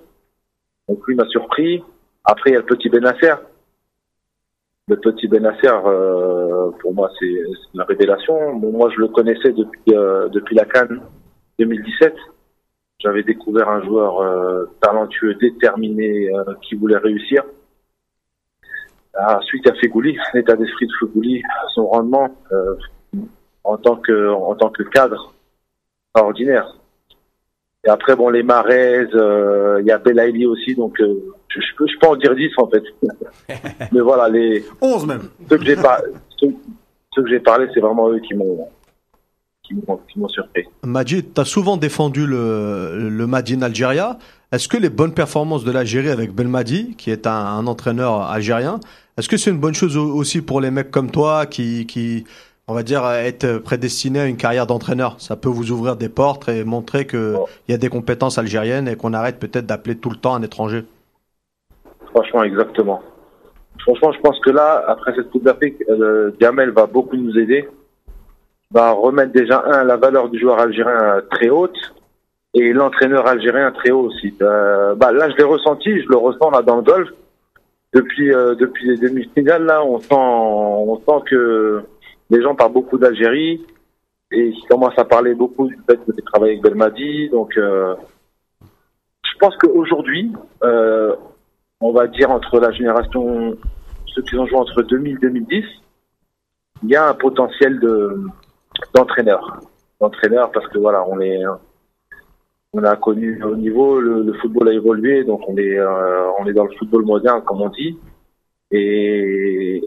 Donc lui m'a surpris. Après, il y a le petit Benasser. Le petit Benasser, euh, pour moi, c'est une révélation. Bon, moi, je le connaissais depuis, euh, depuis la Cannes 2017. J'avais découvert un joueur euh, talentueux, déterminé, euh, qui voulait réussir. Ensuite, il y a Fegouli, <laughs> l'état d'esprit de Fegouli, son rendement euh, en tant que en tant que cadre extraordinaire. Et après, bon, les Marais, euh, il y a Belaïli aussi, donc je, je peux je peux en dire 10 en fait. <laughs> Mais voilà, les 11 même. ceux que j'ai pas ceux, ceux que j'ai parlé, c'est vraiment eux qui m'ont qui m'ont qui m'ont surpris. Majid, tu as souvent défendu le, le Madin Algéria. Est-ce que les bonnes performances de l'Algérie avec Belmadi, qui est un, un entraîneur algérien, est-ce que c'est une bonne chose au- aussi pour les mecs comme toi qui, qui, on va dire, être prédestinés à une carrière d'entraîneur? Ça peut vous ouvrir des portes et montrer qu'il Oh. y a des compétences algériennes et qu'on arrête peut-être d'appeler tout le temps un étranger. Franchement, exactement. Franchement, je pense que là, après cette Coupe d'Afrique, euh, Diamel va beaucoup nous aider. Va remettre déjà, un, la valeur du joueur algérien euh, très haute et l'entraîneur algérien très haut aussi. Euh, bah, là, je l'ai ressenti, je le ressens là dans le golf. Depuis, euh, depuis les demi-finales, là, on sent, on sent que les gens parlent beaucoup d'Algérie et ils commencent à parler beaucoup du fait que j'ai travaillé avec Belmadi. Donc, je pense qu'aujourd'hui, on va dire entre la génération, ceux qui ont joué entre 2000 et 2010, il y a un potentiel de d'entraîneur. D'entraîneur parce que voilà, on est on a connu au niveau, le, football a évolué, donc on est euh, on est dans le football moderne comme on dit. Et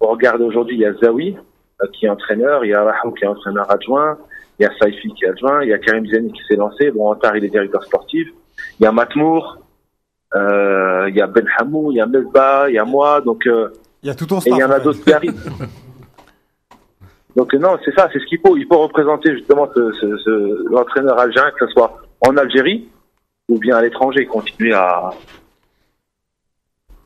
on regarde aujourd'hui, il y a Zawi euh, qui est entraîneur, il y a Rahou qui est entraîneur adjoint, il y a Saifi qui est adjoint, il y a Karim Zeni qui s'est lancé, bon, Antar il est directeur sportif, il y a Matmour, il y a Ben Hamou, il y a Mesba, il y a moi, donc euh, Il y a tout ton et staff. il y en a d'autres qui arrivent. <laughs> Donc euh, non, c'est ça, c'est ce qu'il faut. Il faut représenter justement ce, ce, ce- l'entraîneur algérien, que ce soit en Algérie ou bien à l'étranger, continuer à,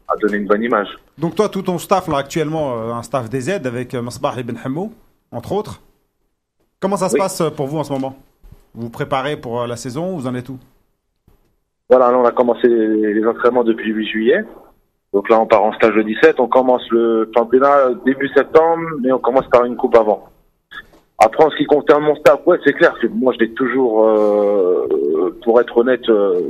à donner une bonne image. Donc toi, tout ton staff, là, actuellement, euh, un staff des aides avec euh, Masbah Ibn Hamou, entre autres. Comment ça se Oui. passe euh, pour vous en ce moment? Vous vous préparez pour euh, la saison Vous en êtes où? Voilà, là on a commencé les, entraînements depuis le 8 juillet. Donc là on part en stage le 17, on commence le championnat début septembre, mais on commence par une coupe avant. Après en ce qui concerne mon staff, ouais c'est clair, moi je l'ai toujours, euh, pour être honnête, euh,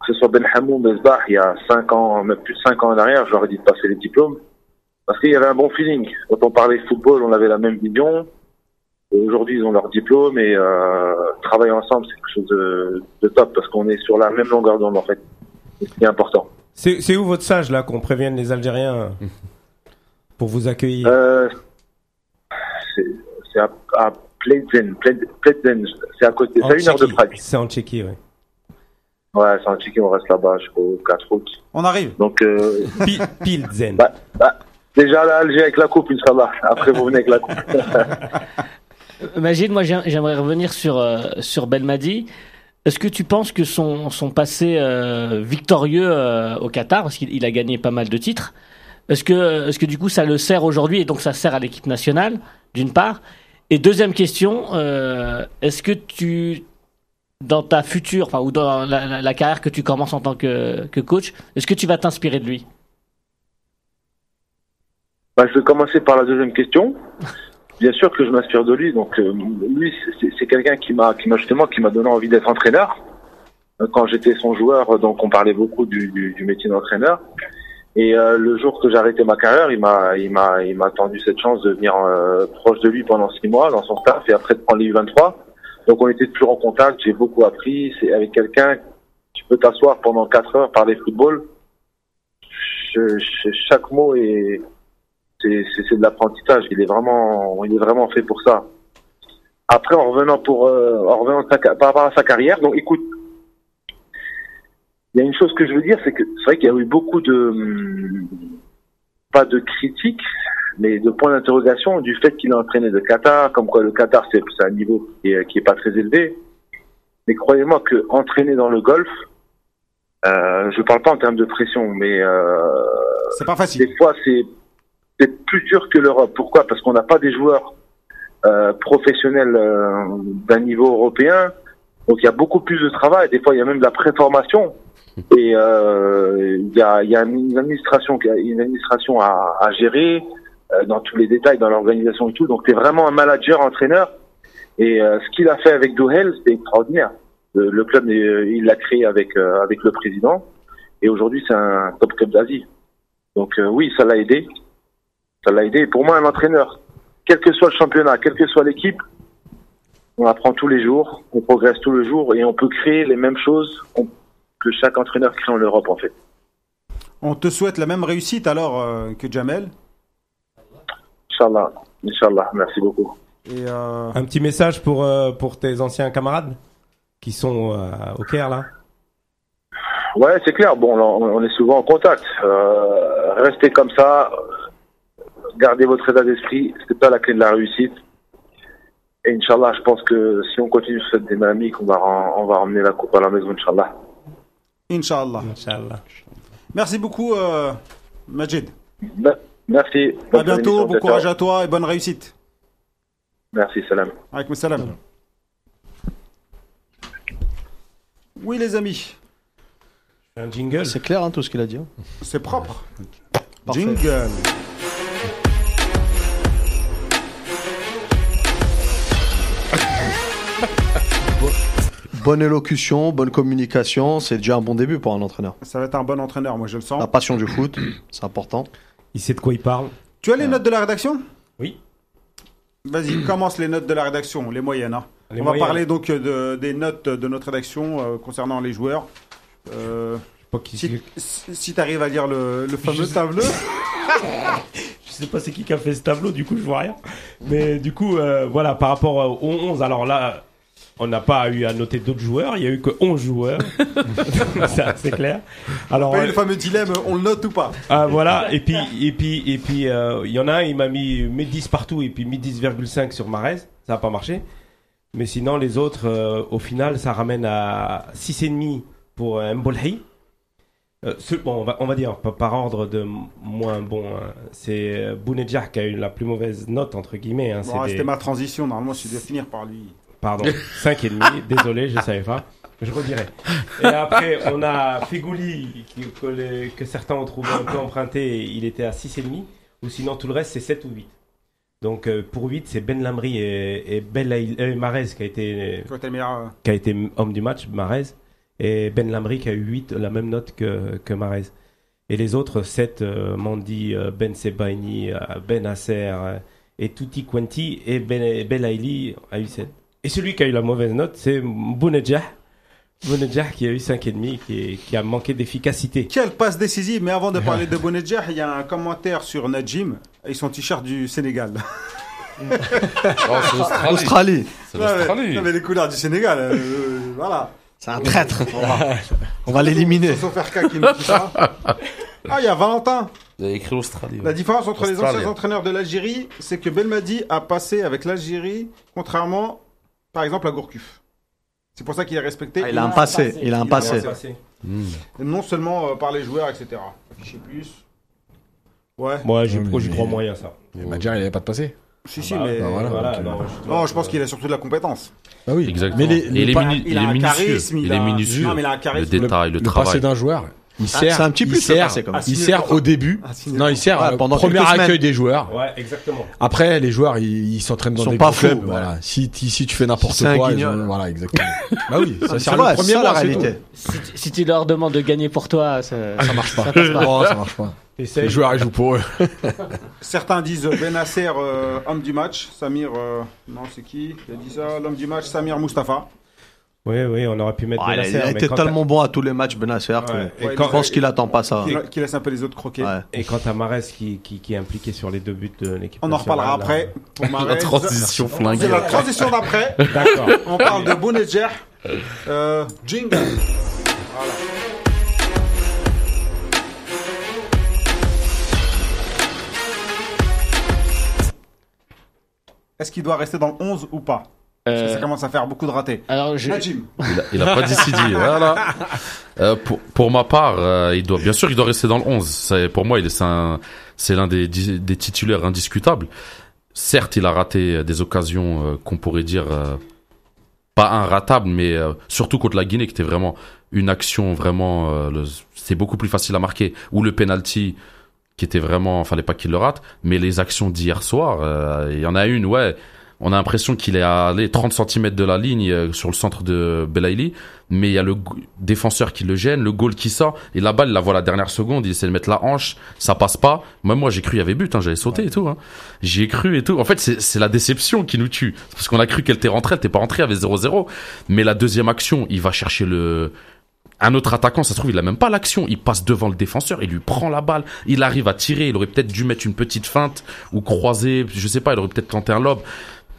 que ce soit Ben Hamou, Mesbah, il y a 5 ans, même plus de 5 ans en arrière, je leur ai dit de passer les diplômes. Parce qu'il y avait un bon feeling. Quand on parlait football, on avait la même vision. Aujourd'hui, ils ont leur diplôme et euh, travailler ensemble, c'est quelque chose de, de top parce qu'on est sur la même longueur d'onde en fait. Et C'est important. C'est où votre sage là qu'on prévienne les Algériens <laughs> pour vous accueillir? Euh, c'est à, à Plzeň, Plzeň- Plzeň, c'est à côté, c'est à une heure de. Prague. C'est en Tchéquie, oui. Ouais, c'est en Tchéquie, on reste là-bas jusqu'au 4 août. On arrive. Donc euh, <laughs> Pi- Pilsen. bah, bah, déjà là, Alger avec la coupe, Inch'Allah. Après, vous venez avec la coupe. <laughs> Majid, moi j'ai- j'aimerais revenir sur, euh, sur Belmadi. Est-ce que tu penses que son, son passé euh, victorieux euh, au Qatar, parce qu'il il a gagné pas mal de titres, est-ce que, est que du coup ça le sert aujourd'hui et donc ça sert à l'équipe nationale, d'une part? Et deuxième question, euh, est-ce que tu, dans ta future, enfin, ou dans la carrière que tu commences en tant que, que coach, est-ce que tu vas t'inspirer de lui? Bah, je vais commencer par la deuxième question. Bien sûr que je m'inspire de lui. Donc, euh, lui, c'est- quelqu'un qui m'a, qui m'a justement, qui m'a donné envie d'être entraîneur. Quand j'étais son joueur, euh, donc on parlait beaucoup du, du, du métier d'entraîneur. Et euh, le jour que arrêté ma carrière, il m'a, il m'a, il m'a tendu cette chance de venir euh, proche de lui pendant six mois dans son staff et après de prendre les U23. Donc, on était toujours en contact. J'ai beaucoup appris. C'est avec quelqu'un, tu peux t'asseoir pendant quatre heures, parler football. Je- je- chaque mot est c'est de l'apprentissage. Il est vraiment, il est vraiment fait pour ça. Après, en revenant pour, euh, en revenant sa par rapport à sa carrière, donc écoute, il y a une chose que je veux dire, c'est que c'est vrai qu'il y a eu beaucoup de, hum, pas de critiques, mais de points d'interrogation du fait qu'il a entraîné le Qatar, comme quoi le Qatar c'est c'est un niveau qui est, qui est pas très élevé. Mais croyez-moi que entraîner dans le golf, euh, je parle pas en termes de pression, mais euh, C'est pas facile. des fois c'est c'est plus dur que l'Europe. Pourquoi? Parce qu'on n'a pas des joueurs euh, professionnels euh, d'un niveau européen. Donc il y a beaucoup plus de travail. Des fois il y a même de la préformation. Et euh, il y, a, une administration, à, gérer dans tous les détails, dans l'organisation et tout. Donc c'est vraiment un manager, entraîneur. Et ce qu'il a fait avec Dohel, c'est extraordinaire. Le, club, il l'a créé avec le président. Et aujourd'hui, c'est un top club d'Asie. Donc oui, ça l'a aidé. Ça l'a aidé. Pour moi, un entraîneur, quel que soit le championnat, quelle que soit l'équipe, on apprend tous les jours, on progresse tous les jours et on peut créer les mêmes choses que chaque entraîneur crée en Europe en fait. On te souhaite la même réussite alors euh, que Jamel. Inch'Allah. Inch'Allah. Merci beaucoup. Et euh, Un petit message pour, euh, pour tes anciens camarades qui sont euh, au Caire là. Ouais, c'est clair. Bon, on on est souvent en contact. Euh, restez comme ça. Gardez votre état d'esprit. C'est pas la clé de la réussite. Et Inch'Allah, je pense que si on continue sur cette dynamique, on va, on va ramener la coupe à la maison, Inch'Allah. Inch'Allah. Inch'Allah. Merci beaucoup, euh, Majid. Me- Merci. À bientôt, bon courage à toi et bonne réussite. Merci, salam. Avec salam. Oui, les amis, Un jingle. C'est clair hein, tout ce qu'il a dit. hein. c'est propre. Parfait. Jingle. Bonne élocution, bonne communication, c'est déjà un bon début pour un entraîneur. Ça va être un bon entraîneur, moi je le sens. La passion du foot, <clears throat> c'est important. Il sait de quoi il parle. Tu as les notes de la rédaction? Oui. Vas-y, <clears throat> commence les notes de la rédaction, les moyennes. hein. Les On moyennes. va parler donc de, des notes de notre rédaction euh, concernant les joueurs. Euh, pas qui- Si, si, si t'arrives à lire le, le fameux tableau. <laughs> Je sais pas c'est qui qui a fait ce tableau, du coup je vois rien. Mais du coup, euh, voilà, par rapport au 11, alors là, on n'a pas eu à noter d'autres joueurs, il y a eu que 11 joueurs. <laughs> Ça, c'est clair. Alors, Pas eu euh, le fameux dilemme, on le note ou pas ah, voilà, et puis, et puis, et puis, euh, il y en a un, il m'a mis mes 10 partout et puis mis 10,5 sur Marez. Ça n'a pas marché. Mais sinon, les autres, euh, au final, ça ramène à 6,5 pour euh, Mbolhi. Euh, ce- bon, on va, on va dire, par, par ordre de moins bon, hein, c'est Bounedjah qui a eu la plus mauvaise note, entre guillemets. Hein, des- C'était ma transition, normalement je dois finir par lui. Pardon, 5,5, <laughs> désolé, je savais pas. Je redirai. Et après, on a Fegouli, qui- que, les- que certains ont trouvé un peu emprunté, il était à 6,5. Ou sinon, tout le reste, c'est 7 ou 8. Donc, euh, pour 8, c'est Ben Lamry et, et Belaï- euh, Marez qui a, été, euh, qui a été homme du match, Marez. Et Ben Lamry qui a eu 8, la même note que, que Marez. Et les autres, 7, euh, Mandy, Ben Sebaini, Ben Asser, et Tuti Quanti, et Ben Belaïli a eu 7. Et celui qui a eu la mauvaise note, c'est Bounedjah. Bounedjah qui a eu 5,5, qui, qui a manqué d'efficacité. Quelle passe décisive, mais avant de parler <laughs> de Bonedjah, il y a un commentaire sur Najim et son t-shirt du Sénégal. <laughs> Oh, c'est l'Australie. Australie. C'est Non, mais- l'Australie. non, mais les couleurs du Sénégal, euh, euh, voilà. C'est un traître. <laughs> On va l'éliminer. Sauf RK qui nous dit ça. Ah, il y a Valentin. Il a écrit l'Australie. ouais. La différence entre les Australie. anciens entraîneurs de l'Algérie, c'est que Belmadi a passé avec l'Algérie, contrairement, par exemple, à Gourcuff. C'est pour ça qu'il est respecté. Ah, il a un passé. Il a un Il a un passé. passé. Hmm. Non seulement euh, par les joueurs, etc. Affiché plus. Ouais. Moi, j'y Ouais, mais- j'y crois moyen, ça. Et Madjar, il avait pas de passé. Si, si, Bah, mais. bah, voilà. non, je, Non, je pense qu'il a surtout de la compétence. Ah oui. Exactement. Mais les, le, il il a un minutieux. charisme, il Il a est minutieux. Non, mais il a un Le charisme. détail, le le passé travail. d'un joueur, il Ah, sert. c'est un petit il plus, sert. Il sert au début. Ah, Non, il sert Ouais, euh, pendant premier accueil semaines. des joueurs. Ouais, exactement. Après, les joueurs, ils s'entraînent dans Ils sont des pas clubs. Voilà. Si, si, si tu fais n'importe Si c'est un quoi, ils ont- voilà, exactement. <laughs> bah oui, ça C'est sert le premier c'est ça la réalité. Si, tu- si tu leur demandes de gagner pour toi, ça, Ça marche pas. Ça passe pas. Oh, ça marche pas. Essaye. Les joueurs, ils jouent pour eux. <laughs> Certains disent Benasser, euh, homme du match. Samir, euh, non, c'est qui? Qui a dit ça L'homme du match, Samir Mustafa. Oui, oui, on aurait pu mettre Ah, il a- Benasser, il a mais été tellement bon à tous les matchs, Benasser. que Ouais. Et Ouais, quand- Je pense qu'il attend pas ça. Qui, qui laisse un peu les autres croquer. Ouais. Et quant à Marès qui, qui, qui est impliqué sur les deux buts de l'équipe On en reparlera après. Pour La transition C'est flinguée. la transition d'après. euh, D'accord. On parle de Bounedjah. <laughs> Euh, jingle. Voilà. Est-ce qu'il doit rester dans le 11 ou pas? Parce que Euh, Ça commence à faire beaucoup de ratés. alors, je, Najim. Il a, il a pas décidé. <laughs> Voilà. Euh, pour, pour ma part, euh, il doit, bien sûr, il doit rester dans le 11. C'est, pour moi, il est, c'est un- c'est l'un des, titulaires indiscutables. Certes, il a raté des occasions euh, qu'on pourrait dire euh, pas inratables, mais euh, surtout contre la Guinée, qui était vraiment une action vraiment, euh, le- c'est beaucoup plus facile à marquer. Ou le penalty, qui était vraiment, fallait pas qu'il le rate. Mais les actions d'hier soir, euh, il y en a une, ouais. On a l'impression qu'il est allé 30 cm de la ligne euh, sur le centre de Belaïli, mais il y a le défenseur qui le gêne, le goal qui sort, et la balle, la voit la dernière seconde, il essaie de mettre la hanche, ça passe pas. Même moi, j'ai cru il y avait but, hein, j'avais sauté et tout. Hein. J'y ai cru et tout. En fait, c'est la déception qui nous tue. Parce qu'on a cru qu'elle était rentrée, elle était pas rentrée, elle avait 0-0. Mais la deuxième action, il va chercher le... Un autre attaquant, ça se trouve, il a même pas l'action. Il passe devant le défenseur, il lui prend la balle, il arrive à tirer. Il aurait peut-être dû mettre une petite feinte ou croiser, je sais pas, il aurait peut-être tenté un lob.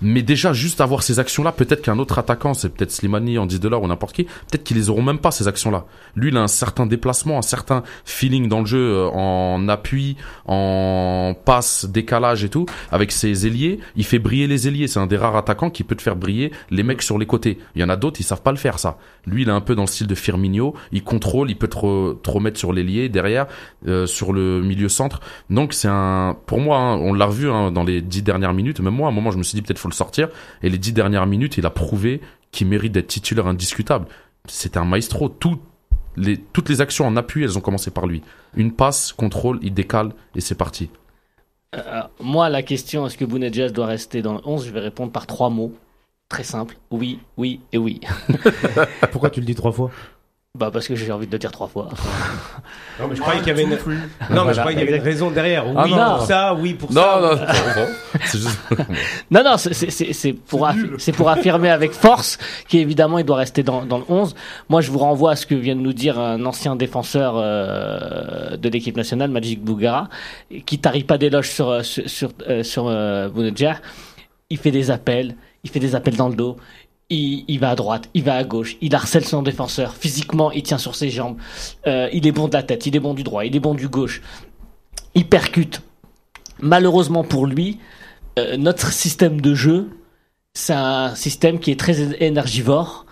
Mais déjà, juste avoir ces actions-là, peut-être qu'un autre attaquant, c'est peut-être Slimani, Andy Delors ou n'importe qui, peut-être qu'ils les auront même pas, ces actions-là. Lui, il a un certain déplacement, un certain feeling dans le jeu, euh, en appui, en passe, décalage et tout. Avec ses ailiers, il fait briller les ailiers. C'est un des rares attaquants qui peut te faire briller les mecs sur les côtés. Il y en a d'autres, ils savent pas le faire, ça. Lui, il est un peu dans le style de Firmino. Il contrôle, il peut te, re- te remettre sur l'ailier, derrière, euh, sur le milieu centre. Donc, c'est un, pour moi, hein, on l'a revu hein, dans les dix dernières minutes. Même moi, à un moment, je me suis dit peut-être faut le sortir. Et les dix dernières minutes, il a prouvé qu'il mérite d'être titulaire indiscutable. C'était un maestro. Tout, les, toutes les actions en appui, elles ont commencé par lui. Une passe, contrôle, il décale et c'est parti. euh, moi, la question est-ce que Bounedjah doit rester dans le 11 Je vais répondre par trois mots. Très simple. Oui, oui et oui. <laughs> Pourquoi tu le dis trois fois? Bah parce que j'ai envie de le dire trois fois. <laughs> Non, mais je croyais qu'il y avait une, non, mais je croyais qu'il y avait une raison derrière. Oui Ah, non. pour ça, oui pour Non, ça. non, <laughs> non, c'est juste. <laughs> Non, non, c'est- c'est- c'est c'est pour, affi- c'est pour affirmer avec force qu'évidemment il doit rester dans, dans le 11. Moi, je vous renvoie à ce que vient de nous dire un ancien défenseur euh, de l'équipe nationale, Magic Bougara, qui tarit pas d'éloges sur, euh, sur, sur, euh, sur euh. Il fait des appels, il fait des appels dans le dos. Il, va à droite, il va à gauche, il harcèle son défenseur. Physiquement, il tient sur ses jambes. Euh, il est bon de la tête, il est bon du droit, il est bon du gauche. Il percute. Malheureusement pour lui, euh, notre système de jeu, c'est un système qui est très énergivore.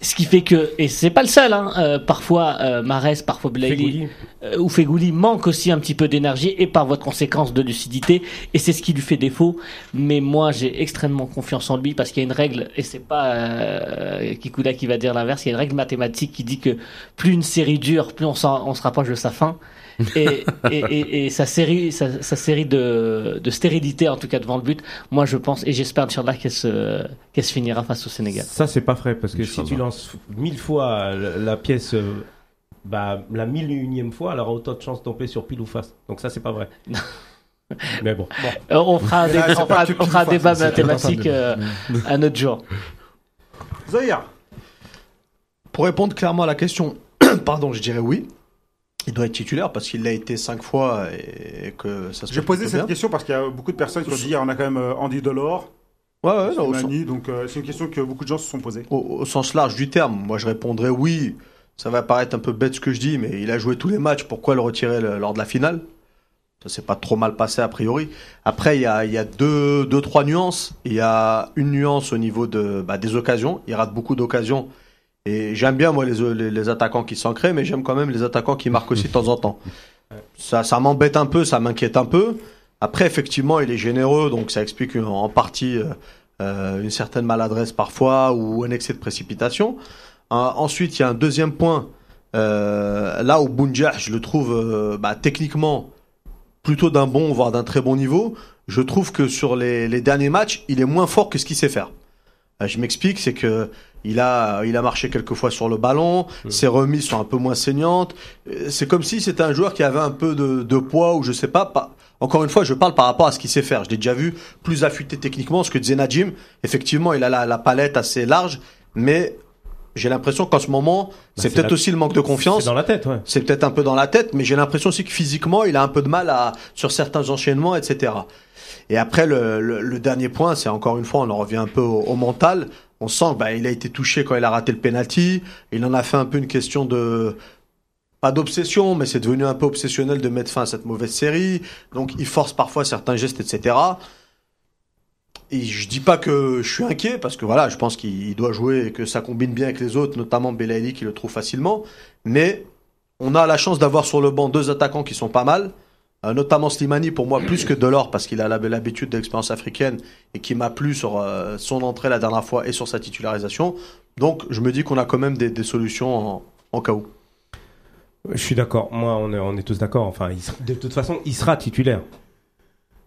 Ce qui fait que, et c'est pas le seul, hein, euh, parfois euh, Marès, parfois Fegouli. euh, ou Fegouli manque aussi un petit peu d'énergie et par votre conséquence de lucidité, et c'est ce qui lui fait défaut. Mais moi, j'ai extrêmement confiance en lui parce qu'il y a une règle, et c'est pas euh, Kikula qui va dire l'inverse, il y a une règle mathématique qui dit que plus une série dure, plus on, on se rapproche de sa fin. Et, et, et, et sa série, sa, sa série de, de stérilité, en tout cas devant le but, moi je pense et j'espère Inch'Allah qu'elle se, qu'elle se finira face au Sénégal. Ça, c'est pas vrai, parce que si tu lances mille fois la, la pièce, euh, bah, la mille et unième fois, elle aura autant de chances de tomber sur pile ou face. Donc ça, c'est pas vrai. <laughs> Mais bon. Euh, on fera là, débat, on fera, on fera mathématique euh, un autre jour. Zahir, Pour répondre clairement à la question, <coughs> pardon, je dirais oui. Il doit être titulaire parce qu'il l'a été cinq fois et que ça se j'ai posé cette bien. question parce qu'il y a beaucoup de personnes qui ont dit on a quand même euh, Andy Delors, Ouais, ouais, non, sens, donc euh, c'est une question que beaucoup de gens se sont posées. au- au sens large du terme, moi je répondrais oui. Ça va paraître un peu bête ce que je dis, mais il a joué tous les matchs. Pourquoi le retirer le- lors de la finale? Ça s'est pas trop mal passé a priori. Après, il y a, il y a deux, deux, trois nuances. Il y a une nuance au niveau de, bah, des occasions. Il rate beaucoup d'occasions. Et j'aime bien, moi, les, les, les attaquants qui s'ancrent, mais j'aime quand même les attaquants qui marquent aussi de temps en temps. Ça, ça m'embête un peu, ça m'inquiète un peu. Après, effectivement, il est généreux, donc ça explique une- en partie euh, euh, une certaine maladresse parfois ou un excès de précipitation. Euh, ensuite, il y a un deuxième point. Euh, là où Bounjah, je le trouve euh, bah, techniquement plutôt d'un bon, voire d'un très bon niveau. Je trouve que sur les, les derniers matchs, il est moins fort que ce qu'il sait faire. Euh, je m'explique, c'est que il a, il a marché quelques fois sur le ballon, ses remises sont un peu moins saignantes. Euh, C'est comme si c'était un joueur qui avait un peu de, de poids ou je sais pas. pas- Encore une fois, je parle par rapport à ce qu'il sait faire. Je l'ai déjà vu plus affûté techniquement, ce que disait Najim. Effectivement, il a la, la palette assez large, mais j'ai l'impression qu'en ce moment, c'est c'est peut-être la- aussi le manque de confiance. C'est dans la tête, ouais. C'est peut-être un peu dans la tête, mais j'ai l'impression aussi que physiquement, il a un peu de mal à sur certains enchaînements, etc. Et après, le, dernier point, c'est encore une fois, on en revient un peu au, mental. On sent que bah, a été touché quand il a raté le penalty. Il en a fait un peu une question de pas d'obsession, mais c'est devenu un peu obsessionnel de mettre fin à cette mauvaise série. Donc, il force parfois certains gestes, etc. Et je dis pas que je suis inquiet parce que voilà, je pense qu'il doit jouer et que ça combine bien avec les autres, notamment Belaïli qui le trouve facilement. Mais on a la chance d'avoir sur le banc deux attaquants qui sont pas mal, euh, notamment Slimani pour moi plus que Delors parce qu'il a l'habitude de l'expérience africaine et qui m'a plu sur euh, son entrée la dernière fois et sur sa titularisation. Donc je me dis qu'on a quand même des, des solutions en, en cas où. Je suis d'accord. Moi, on est, on est tous d'accord. Enfin, il sera- de toute façon, il sera titulaire.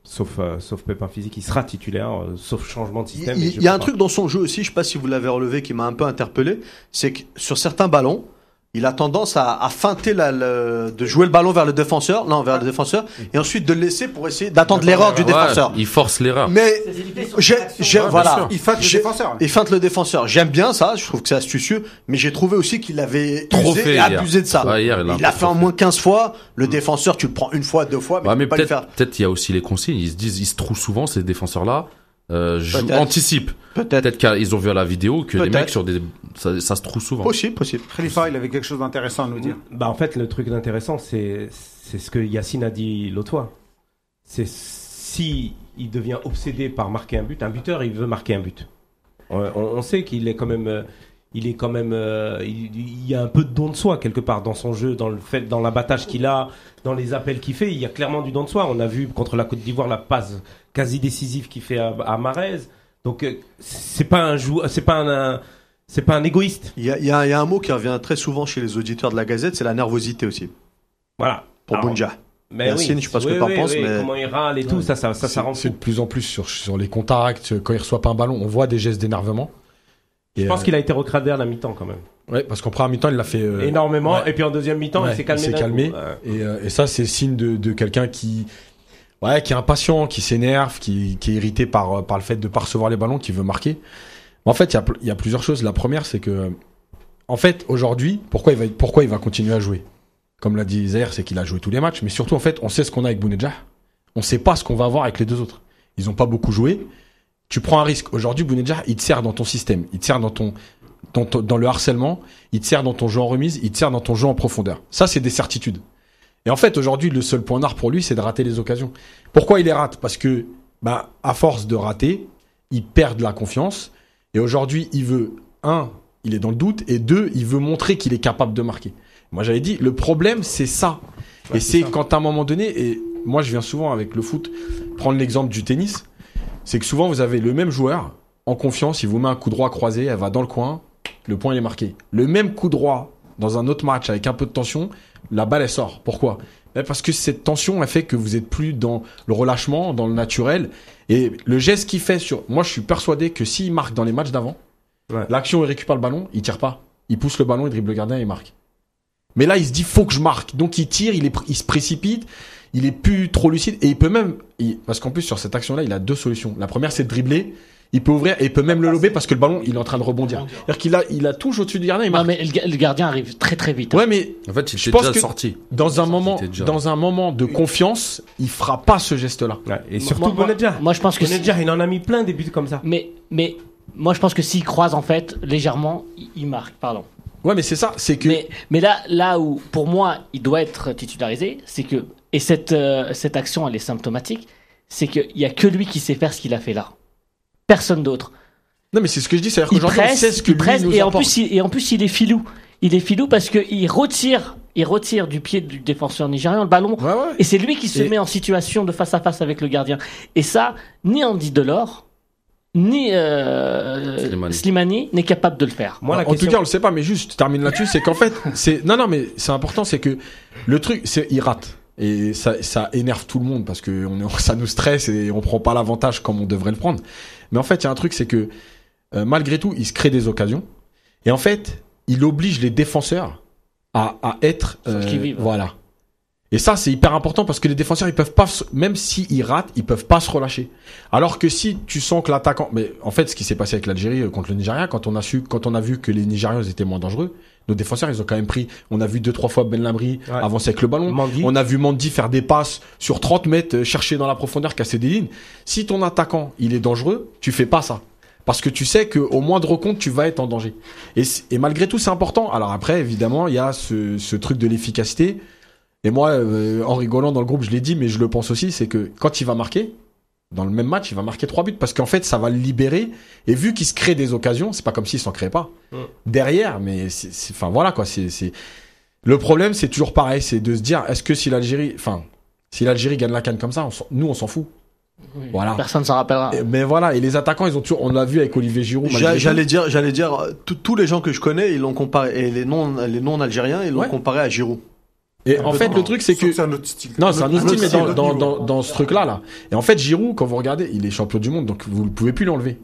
Sauf, euh, sauf pépin physique, il sera titulaire, sauf changement de système. il- y a un truc dans son jeu aussi, je sais pas si vous l'avez relevé, qui m'a un peu interpellé, c'est que sur certains ballons, il a tendance à, à feinter la, le- de jouer le ballon vers le défenseur, non vers le défenseur, et ensuite de le laisser pour essayer d'attendre l'erreur du Ouais, défenseur. il force l'erreur. Mais j'ai, j'ai- Ouais, bien voilà. Il fête le J'ai- défenseur. il feinte le défenseur. J'aime bien ça, je trouve que c'est astucieux, mais j'ai trouvé aussi qu'il avait Trop usé fait et hier. abusé de ça. Ouais, hier, il il a fait en moins 15 fois. Le défenseur, tu le prends une fois, deux fois, mais Ouais, mais peux pas le peut-être, faire. peut-être il y a aussi les consignes. Ils se disent, ils se trouvent souvent ces défenseurs-là. Euh, Peut-être. anticipent. Peut-être. Peut-être qu'ils ont vu à la vidéo que les mecs sur des, ça, ça se trouve souvent. Possible, possible. Khalifa, il avait quelque chose d'intéressant à nous dire. Bah en fait le truc d'intéressant c'est c'est ce que Yacine a dit l'autre fois. C'est si il devient obsédé par marquer un but, un buteur il veut marquer un but. On, on- on sait qu'il est quand même euh, il est quand même euh, il, il y a un peu de don de soi quelque part dans son jeu, dans le fait dans l'abattage qu'il a, dans les appels qu'il fait, il y a clairement du don de soi. On a vu contre la Côte d'Ivoire la passe quasi décisive qu'il fait à, à Marez. Donc euh, c'est pas un jou c'est pas un, un- c'est pas un égoïste. Il y a, il y a- il y a un mot qui revient très souvent chez les auditeurs de la Gazette, c'est la nervosité aussi. Voilà. Pour Alors, Bunja. Mais Yacine, oui, je sais pas ce que t'en oui, penses, oui, mais- comment il râle et tout, ça, ça, ça, ça C'est- rend C'est fou. de plus en plus sur, sur les contacts, quand il reçoit pas un ballon, on voit des gestes d'énervement. Je pense qu'il a été recradé à la mi-temps quand même. Ouais, parce qu'en première mi-temps, il l'a fait. euh, Énormément. ouais. Et puis en deuxième mi-temps, Ouais, il s'est calmé. il s'est calmé. Et, euh, et ça, c'est signe de, de quelqu'un qui, ouais, qui est impatient, qui s'énerve, qui, qui est irrité par, euh, par le fait de pas recevoir les ballons, qui veut marquer. En fait, il y a, y a plusieurs choses. La première, c'est que, en fait, aujourd'hui, pourquoi il va, pourquoi il va continuer à jouer? Comme l'a dit Zaire, c'est qu'il a joué tous les matchs, mais surtout, en fait, on sait ce qu'on a avec Bounedjah. On sait pas ce qu'on va avoir avec les deux autres. Ils ont pas beaucoup joué. Tu prends un risque. Aujourd'hui, Bounedjah, il te sert dans ton système. Il te sert dans ton, dans, ton- dans le harcèlement. Il te sert dans ton jeu en remise. Il te sert dans ton jeu en profondeur. Ça, c'est des certitudes. Et en fait, aujourd'hui, le seul point d'art pour lui, c'est de rater les occasions. Pourquoi il les rate? Parce que, bah, à force de rater, il perd de la confiance. Et aujourd'hui, il veut, un, il est dans le doute, et deux, il veut montrer qu'il est capable de marquer. Moi, j'avais dit, le problème, c'est ça. Ouais, et c'est quand à un moment donné, et moi, je viens souvent avec le foot, prendre l'exemple du tennis, c'est que souvent, vous avez le même joueur, en confiance, il vous met un coup droit croisé, elle va dans le coin, le point, il est marqué. Le même coup droit, dans un autre match, avec un peu de tension, la balle, elle sort. Pourquoi? Ben, Parce que cette tension, elle fait que vous êtes plus dans le relâchement, dans le naturel. Et le geste qu'il fait sur. Moi, je suis persuadé que s'il marque dans les matchs d'avant, Ouais. l'action, il récupère le ballon, il tire pas. Il pousse le ballon, il dribble le gardien et il marque. Mais là, il se dit, faut que je marque. Donc, il tire, il, est, pr- il se précipite, il est plus trop lucide. Et il peut même. il- parce qu'en plus, sur cette action-là, il a deux solutions. La première, c'est de dribbler. Il peut ouvrir et il peut même le lober parce que le ballon, il est en train de rebondir. C'est-à-dire qu'il a, il a touche au-dessus du gardien, il Non, mais le, ga- le gardien arrive très très vite. hein. Ouais, mais En fait, il Je était pense déjà que- sorti. dans un moment, déjà- dans un moment de confiance, il fera pas ce geste-là. Ouais. Et surtout moi- Bonedja. Moi, je pense que il en a mis plein des buts comme ça. mais mais moi, je pense que s'il croise en fait légèrement, il, il marque. Pardon. Ouais, mais c'est ça, c'est que Mais mais là là où pour moi il doit être titularisé, c'est que et cette euh, cette action elle est symptomatique, c'est qu'il y a que lui qui sait faire ce qu'il a fait là. Personne d'autre. non, mais c'est ce que je dis, c'est-à-dire on presse, sait ce que il lui presse, nous et en plus il, et en plus il est filou. Il est filou parce que il retire il retire du pied du défenseur nigérian le ballon Ouais, ouais. et c'est lui qui se Et- met en situation de face à face avec le gardien. Et ça, ni Andy Delors, ni euh, Slimani. Slimani n'est capable de le faire. Moi, la en question... tout cas, on le sait pas, mais juste, je termine là-dessus, c'est qu'en fait, c'est non, non, mais c'est important, c'est que le truc, c'est il rate et ça, ça énerve tout le monde parce que on <laughs> ça nous stresse et on prend pas l'avantage comme on devrait le prendre. Mais en fait, il y a un truc, c'est que euh, malgré tout, il se crée des occasions et en fait, il oblige les défenseurs à, à être qui-vive. voilà. Et ça, c'est hyper important parce que les défenseurs, ils peuvent pas, même s'ils ratent, ils peuvent pas se relâcher. Alors que si tu sens que l'attaquant, mais en fait, ce qui s'est passé avec l'Algérie euh, contre le Nigeria, quand on a su, quand on a vu que les Nigérians étaient moins dangereux, nos défenseurs, ils ont quand même pris. On a vu deux trois fois Ben Lamri Ouais. avancer avec le ballon. Mandy. On a vu Mandy faire des passes sur 30 mètres, euh, chercher dans la profondeur, casser des lignes. Si ton attaquant, il est dangereux, tu fais pas ça. Parce que tu sais qu'au moindre compte, tu vas être en danger. Et, et malgré tout, c'est important. Alors après, évidemment, il y a ce, ce truc de l'efficacité. Et moi, euh, en rigolant dans le groupe, je l'ai dit, mais je le pense aussi, c'est que quand il va marquer, dans le même match, il va marquer trois buts parce qu'en fait, ça va le libérer. Et vu qu'il se crée des occasions, c'est pas comme s'il s'en créait pas Mm. derrière, mais enfin voilà quoi. C'est, c'est le problème, c'est toujours pareil, c'est de se dire, est-ce que si l'Algérie, enfin, si l'Algérie gagne la canne comme ça, on s'en- nous on s'en fout. Oui. Voilà. Personne s'en rappellera. Et- mais voilà, et les attaquants, ils ont toujours, on l'a vu avec Olivier Giroud. J'allais dire, j'allais dire, euh, tous- tous les gens que je connais, ils l'ont comparé, et les non, les non algériens, ils l'ont Ouais. comparé à Giroud. Et en fait, le truc, c'est que C'est un autre style. Non, c'est un autre style, mais dans, dans, dans, dans ce truc-là, là. Et en fait, Giroud, quand vous regardez, il est champion du monde, donc vous ne pouvez plus l'enlever.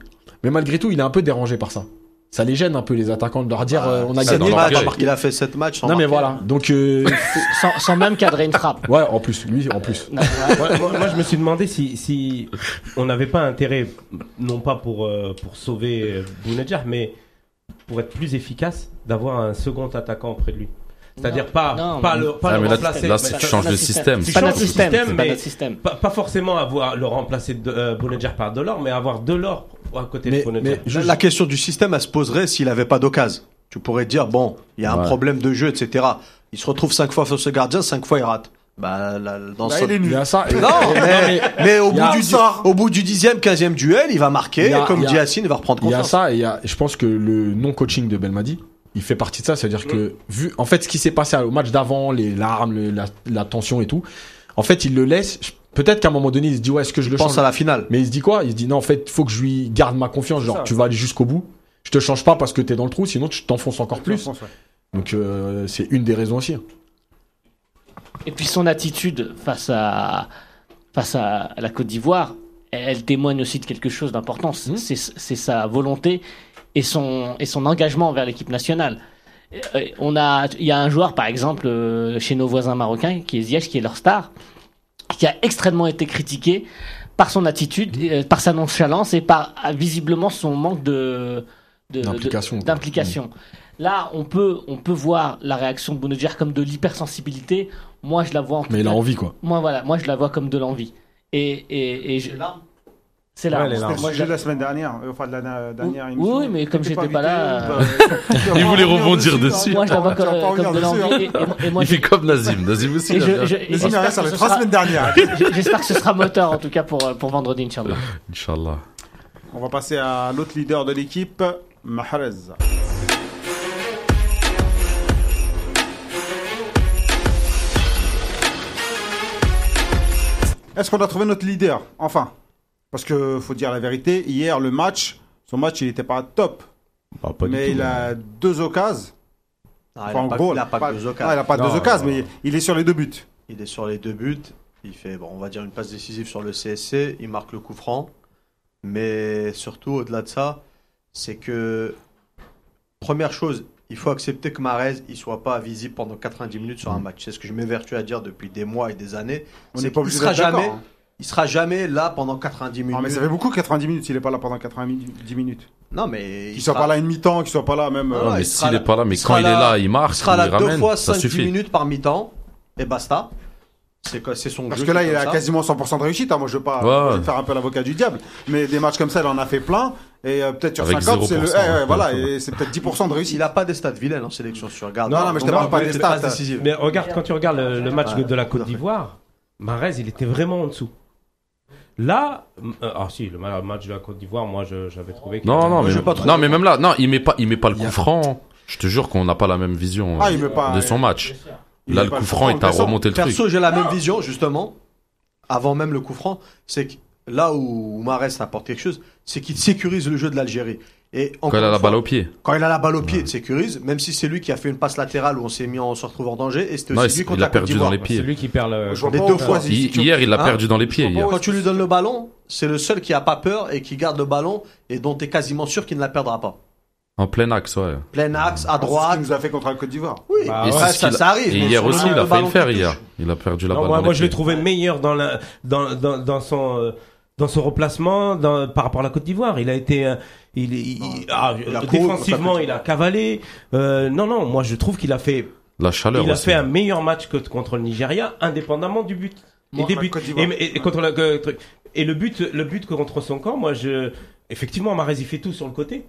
Mais malgré tout, il est un peu dérangé par ça. Ça les gêne un peu, les attaquants, de leur dire, euh, on a gagné. Il leur a, fait 7 matchs sans Non, mais marquer. voilà. Donc, euh, <laughs> Sans, sans même cadrer une frappe. ouais, en plus, lui, en plus. Non, ouais. moi, je me suis demandé si, si on n'avait pas intérêt, non pas pour, euh, pour sauver Bounedjah, mais pour être plus efficace, d'avoir un second attaquant près de lui. C'est-à-dire pas, non, pas mais- le, pas Ah, le là, remplacer. là, mais tu ça- changes pas de système. C'est pas changes de système. système, pas mais- notre système. Pas, pas forcément avoir le remplacer de euh, Bounedjah par Delors, mais avoir Delors à côté Mais- de Bounedjah. mais La- La question du système, elle se poserait s'il avait pas d'occasion. Tu pourrais te dire, bon, il y a un Ouais. problème de jeu, etc. Il se retrouve 5 fois face au gardien, 5 fois il rate. Bah, là, dans Bah, ce- il est Il nul. y a ça. et- Non, mais, mais au, Il y a bout du, ça. au bout du 10e, 15e duel, il va marquer. Il y a- comme il y a- dit Yacine, il va reprendre Il y a confiance. ça, et il y a, je pense que le non-coaching de Belmadi, il fait partie de ça. C'est-à-dire que, vu, en fait, ce qui s'est passé au match d'avant, les larmes, le- la, la tension et tout, en fait, il le laisse. Peut-être qu'à un moment donné, il se dit, ouais, est-ce que je le Pense change à la finale. Mais il se dit quoi? Il se dit, non, en fait, il faut que je lui garde ma confiance. Genre, ça. tu vas aller jusqu'au bout. Je te change pas parce que t'es dans le trou, sinon tu t'enfonces encore plus. Ouais. Donc, euh, c'est une des raisons aussi. Et puis son attitude face à, face à la Côte d'Ivoire, elle, elle témoigne aussi de quelque chose d'important. C'est c'est sa volonté et son, et son engagement envers l'équipe nationale. Euh, On a, il y a un joueur, par exemple, euh, chez nos voisins marocains, qui est Ziyech, qui est leur star, qui a extrêmement été critiqué par son attitude, euh, par sa nonchalance et par visiblement son manque de D'implication. Là, on peut, on peut voir la réaction de Bounedjah comme de l'hypersensibilité. Moi, je la vois en tout Mais il a cas- envie, quoi. Moi, voilà, moi, je la vois comme de l'envie. Et, et, et je- c'est là. Ouais, Moi, je la- semaine dernière, euh, enfin de la dernière Oui, émission. oui, mais comme j'étais pas là, invité, euh, <laughs> vas Il voulait rebondir dessus, dessus. hein. moi, je la vois comme, comme de l'envie. hein. Et, et- et moi, Il fait comme Nazim. Nazim aussi. et il a je- je- Nazim que ça ce va être la sera- semaine dernière. <laughs> J'espère que ce sera moteur en tout cas pour, euh, pour vendredi, Inch'Allah. Inch'Allah. On va passer à l'autre leader de l'équipe, Mahrez. Est-ce qu'on a trouvé notre leader? Enfin. Parce que faut dire la vérité, hier le match, son match il n'était pas top. Bah, pas du mais tout, il a deux occasions. Ah, Enfin, il en gros, il a pas deux Ah, occasions. il a pas Non, deux occasions, non. mais il est sur les deux buts. Il est sur les deux buts. Il fait, bon, on va dire, une passe décisive sur le CSC. Il marque le coup franc. Mais surtout, au-delà de ça, c'est que, première chose, il faut accepter que Marez il soit pas visible pendant 90 minutes sur un match. C'est ce que je m'évertue à dire depuis des mois et des années. On n'est pas obligé sera jamais, hein. Il sera jamais là pendant 90 minutes. Ah, mais ça fait beaucoup 90 minutes s'il n'est pas là pendant 90 minutes. Non, mais Qu'il il soit sera, pas là une mi-temps, qu'il soit pas là même. Ah, euh, Non, il mais s'il est pas là, mais il quand il est là- il il marque, sera il là deux fois ça 5-10 suffit. minutes par mi-temps et basta. C'est son Parce jeu que là, est il a ça. quasiment 100% de réussite. hein. Moi, je veux pas Ouais. je veux faire un peu l'avocat du diable. Mais des matchs comme ça, il en a fait plein. Et euh, peut-être sur Avec 50, c'est le. 0%, eh, ouais, voilà, et c'est peut-être 10% de réussite. Il a pas des stats vilaines en sélection, si tu regardes. Non, non, mais je te parle pas des stats. Mais regarde, quand tu regardes le, match de la Côte d'Ivoire, Marez, il était vraiment en dessous. Là, euh, ah si, le ma- match de la Côte d'Ivoire, moi, je- j'avais trouvé. qu'il Non, non, mais, je pas non, mais même là, non, il met pas, il met pas le coup franc. Je te jure qu'on n'a pas la même vision Ah, il met pas- de son match. Il Là, met le coup franc, il t'a remonté le truc. Perso, j'ai la même vision, justement, avant même le coup franc. C'est que là où Marès apporte quelque chose, c'est qu'il sécurise le jeu de l'Algérie. Et Quand il a la fois, balle au pied. Quand il a la balle au pied, il sécurise, même si c'est lui qui a fait une passe latérale où on s'est mis, on se retrouve en danger. Et c'était aussi lui contre il a perdu dans les C'est pieds. lui qui perd le. Les deux fois, Hi- Hier, il l'a Hein perdu dans les pieds. Quand tu lui donnes le ballon, c'est le seul qui a pas peur et qui garde le ballon et dont tu es quasiment sûr qu'il ne la perdra pas. En plein axe, ouais. Plein axe, à C'est ce droite. qu'il nous a fait contre la Côte d'Ivoire. Oui, Bah, et ouais. ça, c'est ça, arrive. Et hier aussi, il a failli le faire hier. Il a perdu la Non, balle. moi, je l'ai trouvé meilleur dans, la, dans, dans, dans son. euh, dans son dans- par rapport à la Côte d'Ivoire, il a été, euh, il, il- il- ah, il a euh, couru défensivement, il a cavalé. Euh, non, non, moi je trouve qu'il a fait, La chaleur il a aussi. fait un meilleur match que contre le Nigeria, indépendamment du but et des buts. D'Ivoire. Et, et- et contre le, que- truc. et le but, le but que contre son camp, moi je, effectivement, Marez il fait tout sur le côté.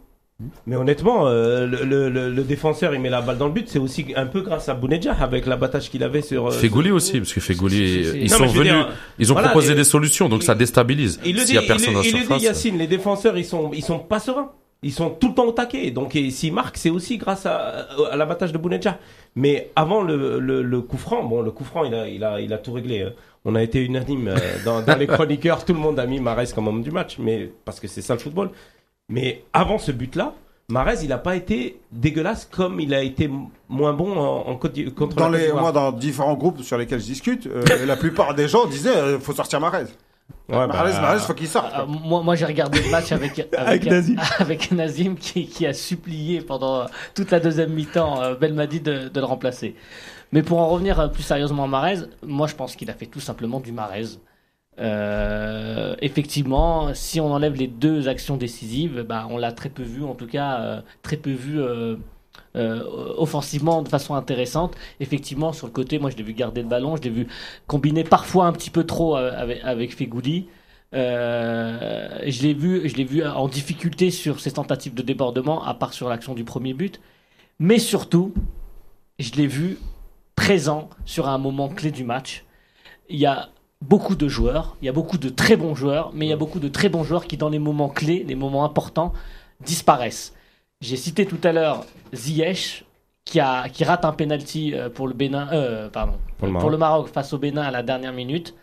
Mais honnêtement, euh, le, le, le- le défenseur il met la balle dans le but, c'est aussi un peu grâce à Bounedjah avec l'abattage qu'il avait sur. euh, Fegouli sur- aussi, parce que Fegouli, c'est- ils Non, sont venus, dire, ils ont voilà, proposé les- des solutions, donc il- ça déstabilise. Il le dit, S'il y a il, personne il le dit. Yacine, les défenseurs, ils sont, ils sont pas sereins. Ils sont tout le temps au taquet. Donc, s'ils marquent, c'est aussi grâce à, à l'abattage de Bounedjah. Mais avant le coup franc, bon, le coup franc, il a, il a, il a tout réglé. hein. On a été unanime euh, dans, dans les <laughs> chroniqueurs. Tout le monde a mis Marès comme homme du match, mais parce que c'est ça le football. Mais avant ce but-là, Marès, il a pas été dégueulasse comme il a été moins bon en, en Côte d'I- contre Dans la les, moi, dans différents groupes sur lesquels je discute, euh, la plupart des gens disaient euh, faut sortir Mahrez. Ouais, bah, Mahrez, Mahrez, faut qu'il sorte. Euh, moi, moi j'ai regardé le match avec, <laughs> avec, Avec Nazim. <laughs> avec Nazim qui, qui a supplié pendant toute la deuxième mi-temps euh, Belmadi de, de le remplacer. Mais pour en revenir euh, plus sérieusement à Marez, moi je pense qu'il a fait tout simplement du Marez. Euh, effectivement, si on enlève les deux actions décisives, bah, on l'a très peu vu, en tout cas euh, très peu vu euh, offensivement de façon intéressante. Effectivement, sur le côté, moi je l'ai vu garder le ballon, je l'ai vu combiner parfois un petit peu trop avec, avec Fegouli. Je l'ai vu, je l'ai vu en difficulté sur ses tentatives de débordement, à part sur l'action du premier but. Mais surtout, je l'ai vu présent sur un moment clé du match. Il y a beaucoup de joueurs, il y a beaucoup de très bons joueurs, mais il y a beaucoup de très bons joueurs qui, dans les moments clés, les moments importants, disparaissent. J'ai cité tout à l'heure Ziyech, qui, a, qui rate un penalty euh, pour le Bénin, euh, pardon, Pour le Maroc. pour le Maroc face au Bénin à la dernière minute.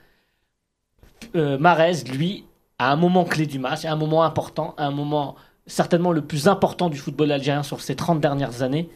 Euh, Marez, lui, à un moment clé du match, à un moment important, à un moment certainement le plus important du football algérien sur ces 30 dernières années,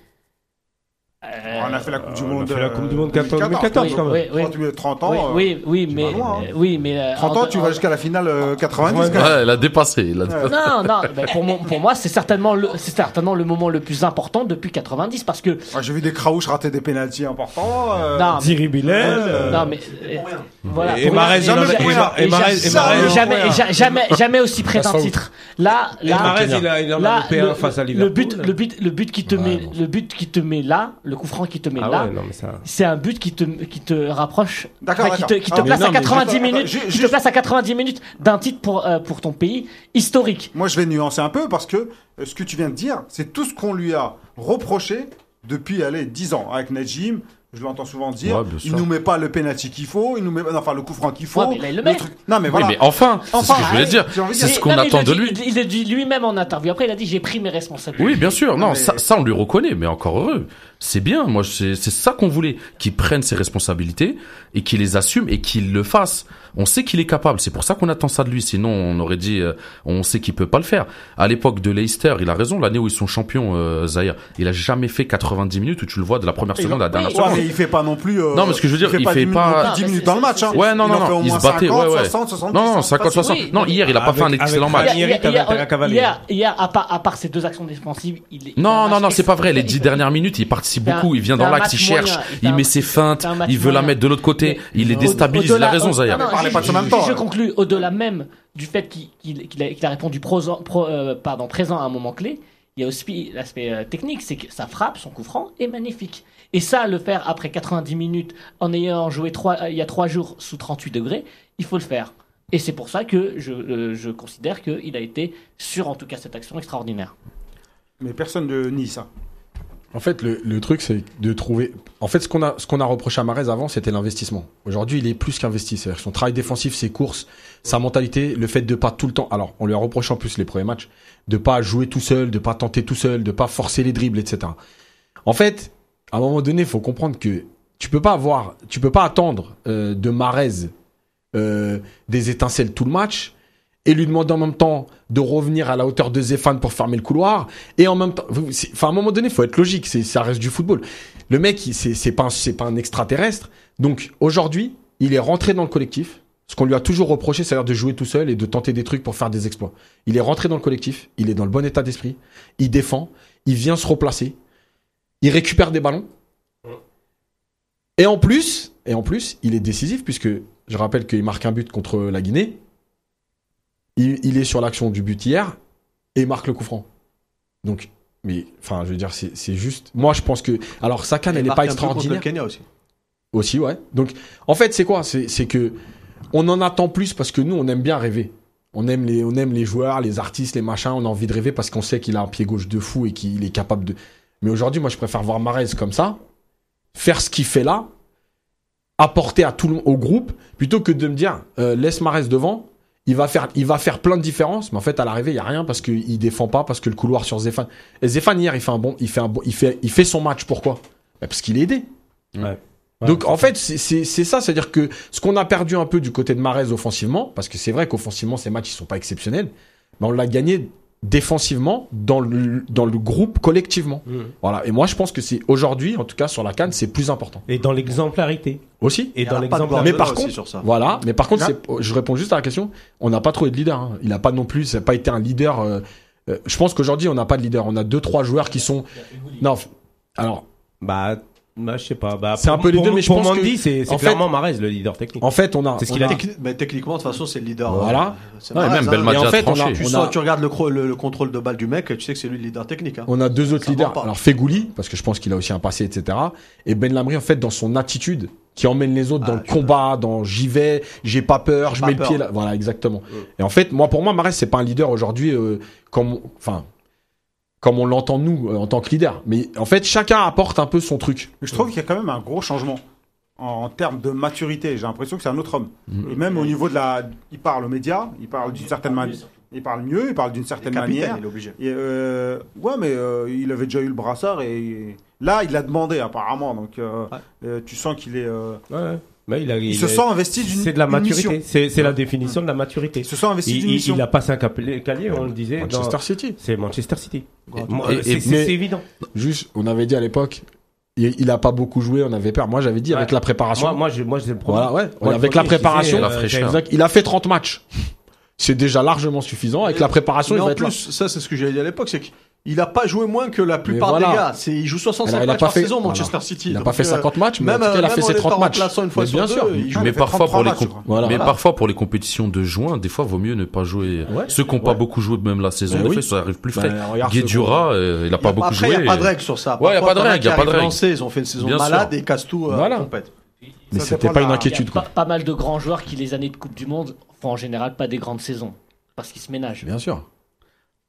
On a fait la Coupe du on a Monde. fait la euh, Coupe du Monde 2014, 2014, quand même. Oui, oui. 30, 30 ans. oui, euh, oui, tu mais, hein. euh, oui, mais euh, 30 ans, en- tu vas jusqu'à la finale euh, 90. Ouais. quand même. Ouais, elle a dépassé. il a dépassé. Non, non, <laughs> ben, pour, mon- pour moi, c'est certainement, le, c'est certainement le moment le plus important depuis 90 parce que. J'ai vu des Kraouch rater des pénalties importants. euh, Non, mais, Thierry Bilel. Euh, non, mais. euh, voilà. Et pour Mahrez, rien. il en a- Et et ja- Mar- et et Mahrez- ja- et Mahrez- jamais, jamais, jamais aussi près d'un titre. Là, Et là. Il a, il en a face à le Liverpool. but, le but, le but qui te Ouais, met, bon. le but qui te met là, le coup franc qui te met Ah là, ouais, ça. c'est un but qui te, qui te rapproche, D'accord, enfin, qui te, qui te Ah, place non, mais 90 juste- minutes, qui te place à 90 minutes d'un titre pour, euh, pour ton pays historique. Moi, je vais nuancer un peu parce que euh, ce que tu viens de dire, c'est tout ce qu'on lui a reproché depuis, allez, 10 ans avec Najim. Je l'entends souvent dire, Ouais, il nous met pas le penalty qu'il faut, il nous met, enfin le coup franc qu'il faut. Ouais, mais là, il le met. truc- Non, mais Oui, voilà. mais enfin, c'est ce que je voulais dire. C'est ce qu'on attend de lui. dit- Il le dit lui-même en interview. Après, il a dit j'ai pris mes responsabilités. Oui, bien sûr. Non, mais- ça, ça, on lui reconnaît, mais encore heureux. C'est bien. Moi, c'est c'est ça qu'on voulait. Qu'il prenne ses responsabilités et qu'il les assume et qu'il le fasse. On sait qu'il est capable. C'est pour ça qu'on attend ça de lui. Sinon, on aurait dit, euh, on sait qu'il peut pas le faire. À l'époque de Leicester, il a raison. L'année où ils sont champions, euh, Zahir, il a jamais fait 90 minutes où tu le vois de la première Il seconde à la oui, dernière ouais, seconde. mais il fait pas non plus. euh, Non, mais ce que je veux dire, il pas fait 10 minutes, pas- Non, 10 mais minutes c'est- dans le match. Hein. Ouais, non, il non, fait non, il se battait, 50, ouais, ouais. 60, 70. Non, non, hein, 50, facile. 60. Oui, Non, hier, il a pas fait un Avec- excellent avec match. Hier, à part, à part ces deux actions défensives, il est. il fait Non, non, non, c'est pas vrai. Les extra- dix dernières minutes, il fait un- beaucoup. Il vient dans l'axe, il cherche, il met ses feintes, il veut la mettre de l'autre côté, il les déstabilise. Il a raison, Parlez je- hein. conclus au-delà même du fait qu'il a, répondu euh, présent à un moment clé. Il y a aussi l'aspect euh, technique, c'est que sa frappe, son coup franc est magnifique. Et ça, le faire après 90 minutes en ayant joué trois, euh, il y a trois jours sous 38 degrés, il faut le faire. Et c'est pour ça que je, je considère qu'il a été sur, en tout cas, cette action extraordinaire. Mais personne ne nie ça. En fait, le, truc, c'est de trouver. En fait, ce qu'on a, ce a reproché à Marez avant, c'était l'investissement. Aujourd'hui, il est plus qu'investi. C'est-à-dire son travail défensif, ses courses, sa mentalité, le fait de pas tout le temps. Alors, on lui a reproché en plus les premiers matchs de pas jouer tout seul, de pas tenter tout seul, de pas forcer les dribbles, etc. En fait, à un moment donné, il faut comprendre que tu peux pas avoir, tu peux pas attendre euh, de Marez euh, des étincelles tout le match et lui demander en même temps de revenir à la hauteur de Zéphane pour fermer le couloir. Et en même temps c'est- enfin à un moment donné il faut être logique c'est ça reste du football. Le mec c'est c'est pas c'est pas un extraterrestre. Donc aujourd'hui il est rentré dans le collectif. Ce qu'on lui a toujours reproché c'est-à-dire de jouer tout seul et de tenter des trucs pour faire des exploits. Il est rentré dans le collectif. Il est dans le bon état d'esprit. Il défend. Il vient se replacer. Il récupère des ballons. Et en plus et en plus il est décisif puisque je rappelle qu'il marque un but contre la Guinée il, il est sur l'action du but hier et marque le coup franc. Donc, mais enfin, je veux dire, c'est juste. Moi, je pense que. Alors, sa canne, elle n'est pas extraordinaire. Le Kenya aussi. Aussi, ouais. Donc, en fait, c'est quoi? C'est c'est que on en attend plus parce que nous, on aime bien rêver. On aime les, on aime les joueurs, les artistes, les machins. On a envie de rêver parce qu'on sait qu'il a un pied gauche de fou et qu'il est capable de. Mais aujourd'hui, moi, je préfère voir Marez comme ça, faire ce qu'il fait là, apporter à tout le, au groupe, plutôt que de me dire euh, laisse Marez devant. Il va faire, il va faire plein de différences, mais en fait à l'arrivée il y a rien parce qu'il défend pas parce que le couloir sur Zéphane. Et Zéphane hier il fait un bon, il fait un bon, il fait, il fait son match. Pourquoi? Bah, Parce qu'il est aidé. Ouais. Donc en fait, c'est- c'est c'est ça, c'est-à-dire que ce qu'on a perdu un peu du côté de Marez offensivement, parce que c'est vrai qu'offensivement ces matchs ils sont pas exceptionnels, mais on l'a gagné défensivement dans le dans le groupe collectivement. Mhm. Voilà. Et moi je pense que c'est aujourd'hui, en tout cas sur la canne, c'est plus important Et dans l'exemplarité. aussi. Et dans l'exemplarité. Mais par contre- sur ça. Voilà. Mais par contre, je réponds juste à la question. On n'a pas trouvé de leader. hein. Il n'a pas non plus, ça n'a pas été un leader. euh, euh, je pense qu'aujourd'hui on n'a pas de leader. On a deux trois joueurs qui sont. Non. Alors Bah, bah, je sais pas. Bah, C'est un peu les deux, mais je pour pense Mandy, que- c'est c'est en fait- clairement Marez, le leader technique. en fait on a. C'est ce on qu'il a a- dit. Techni- mais techniquement, de toute façon, c'est le leader. Voilà. euh, Mahrez, même hein. Belmadi Et en a fait, on a- tranché. Tu, regardes le, cro- le- le contrôle de balle du mec, tu sais que c'est lui le leader technique. hein. On a deux autres Ça leaders. Alors Fegouli, parce que je pense qu'il a aussi un passé, etc. Et Ben Lamry, en fait, dans son attitude, qui emmène les autres Ah, dans le combat, dans j'y vais, j'ai pas peur, je Pas mets le pied là. Voilà, exactement. Et en fait, moi, pour moi, Marès, c'est pas un leader aujourd'hui, euh, comme, enfin, comme on l'entend nous, euh, en tant que leader. Mais en fait, chacun apporte un peu son truc. Mais je trouve qu'il y a quand même un gros changement en, termes de maturité. J'ai l'impression que c'est un autre homme. Mhm. Et même au niveau de la. Il parle aux médias, il parle d'une certaine manière. Il parle mieux, il parle d'une certaine manière. il est obligé. Et euh, ouais, mais euh, il avait déjà eu le brassard et là, il l'a demandé apparemment. Donc, euh, Ouais. euh, tu sens qu'il est. euh, Ouais. Bah, il, a, il, il se est- sent investi d'une. C'est de la maturité. C'est la définition de la maturité. Il se sent investi d'une mission. il a passé un cap- calier, on le disait. Manchester dans- City. C'est Manchester City. C'est mais- évident. Juste, on avait dit à l'époque, il, il a pas beaucoup joué, on avait peur. Moi, j'avais dit avec la préparation. Moi, moi, j'ai, moi, j'ai le problème. voilà, ouais. Moi, avec la je préparation, disais, euh, il a fait 30 matchs. C'est déjà largement suffisant. Avec la préparation, Mais il en va être là. plus, ça c'est ce que j'avais dit à l'époque, c'est qu'il a pas joué moins que la plupart voilà. des gars. C'est, il joue 65 Il a- il a matchs pas par fait- saison, voilà. Manchester City. Il n'a pas fait euh, 50 matchs, mais en même, tout cas, il a même fait en ses étant 30 matchs. une fois Mais bien deux, sûr. il joue. mais il fait parfois 33 pour les matchs, je comp- crois. Voilà. mais Voilà. parfois pour les compétitions de juin, des fois vaut mieux ne pas jouer. Ouais. Ceux qui n'ont pas beaucoup joué même la saison, Ben oui. fois ça arrive plus frais. Ben, regarde ce Guedjura, euh, il a pas beaucoup Après, joué. il n'y a pas de et- règle sur ça. Ouais, y a pas de règle, y a pas de arrivent règle. lancés, Ils ont fait une saison malade et cassent tout. euh, Voilà. en compète. Mais c'était pas une inquiétude, quoi. pas mal de grands joueurs qui, les années de Coupe du Monde, font en général pas des grandes saisons. Parce qu'ils se ménagent. Bien sûr.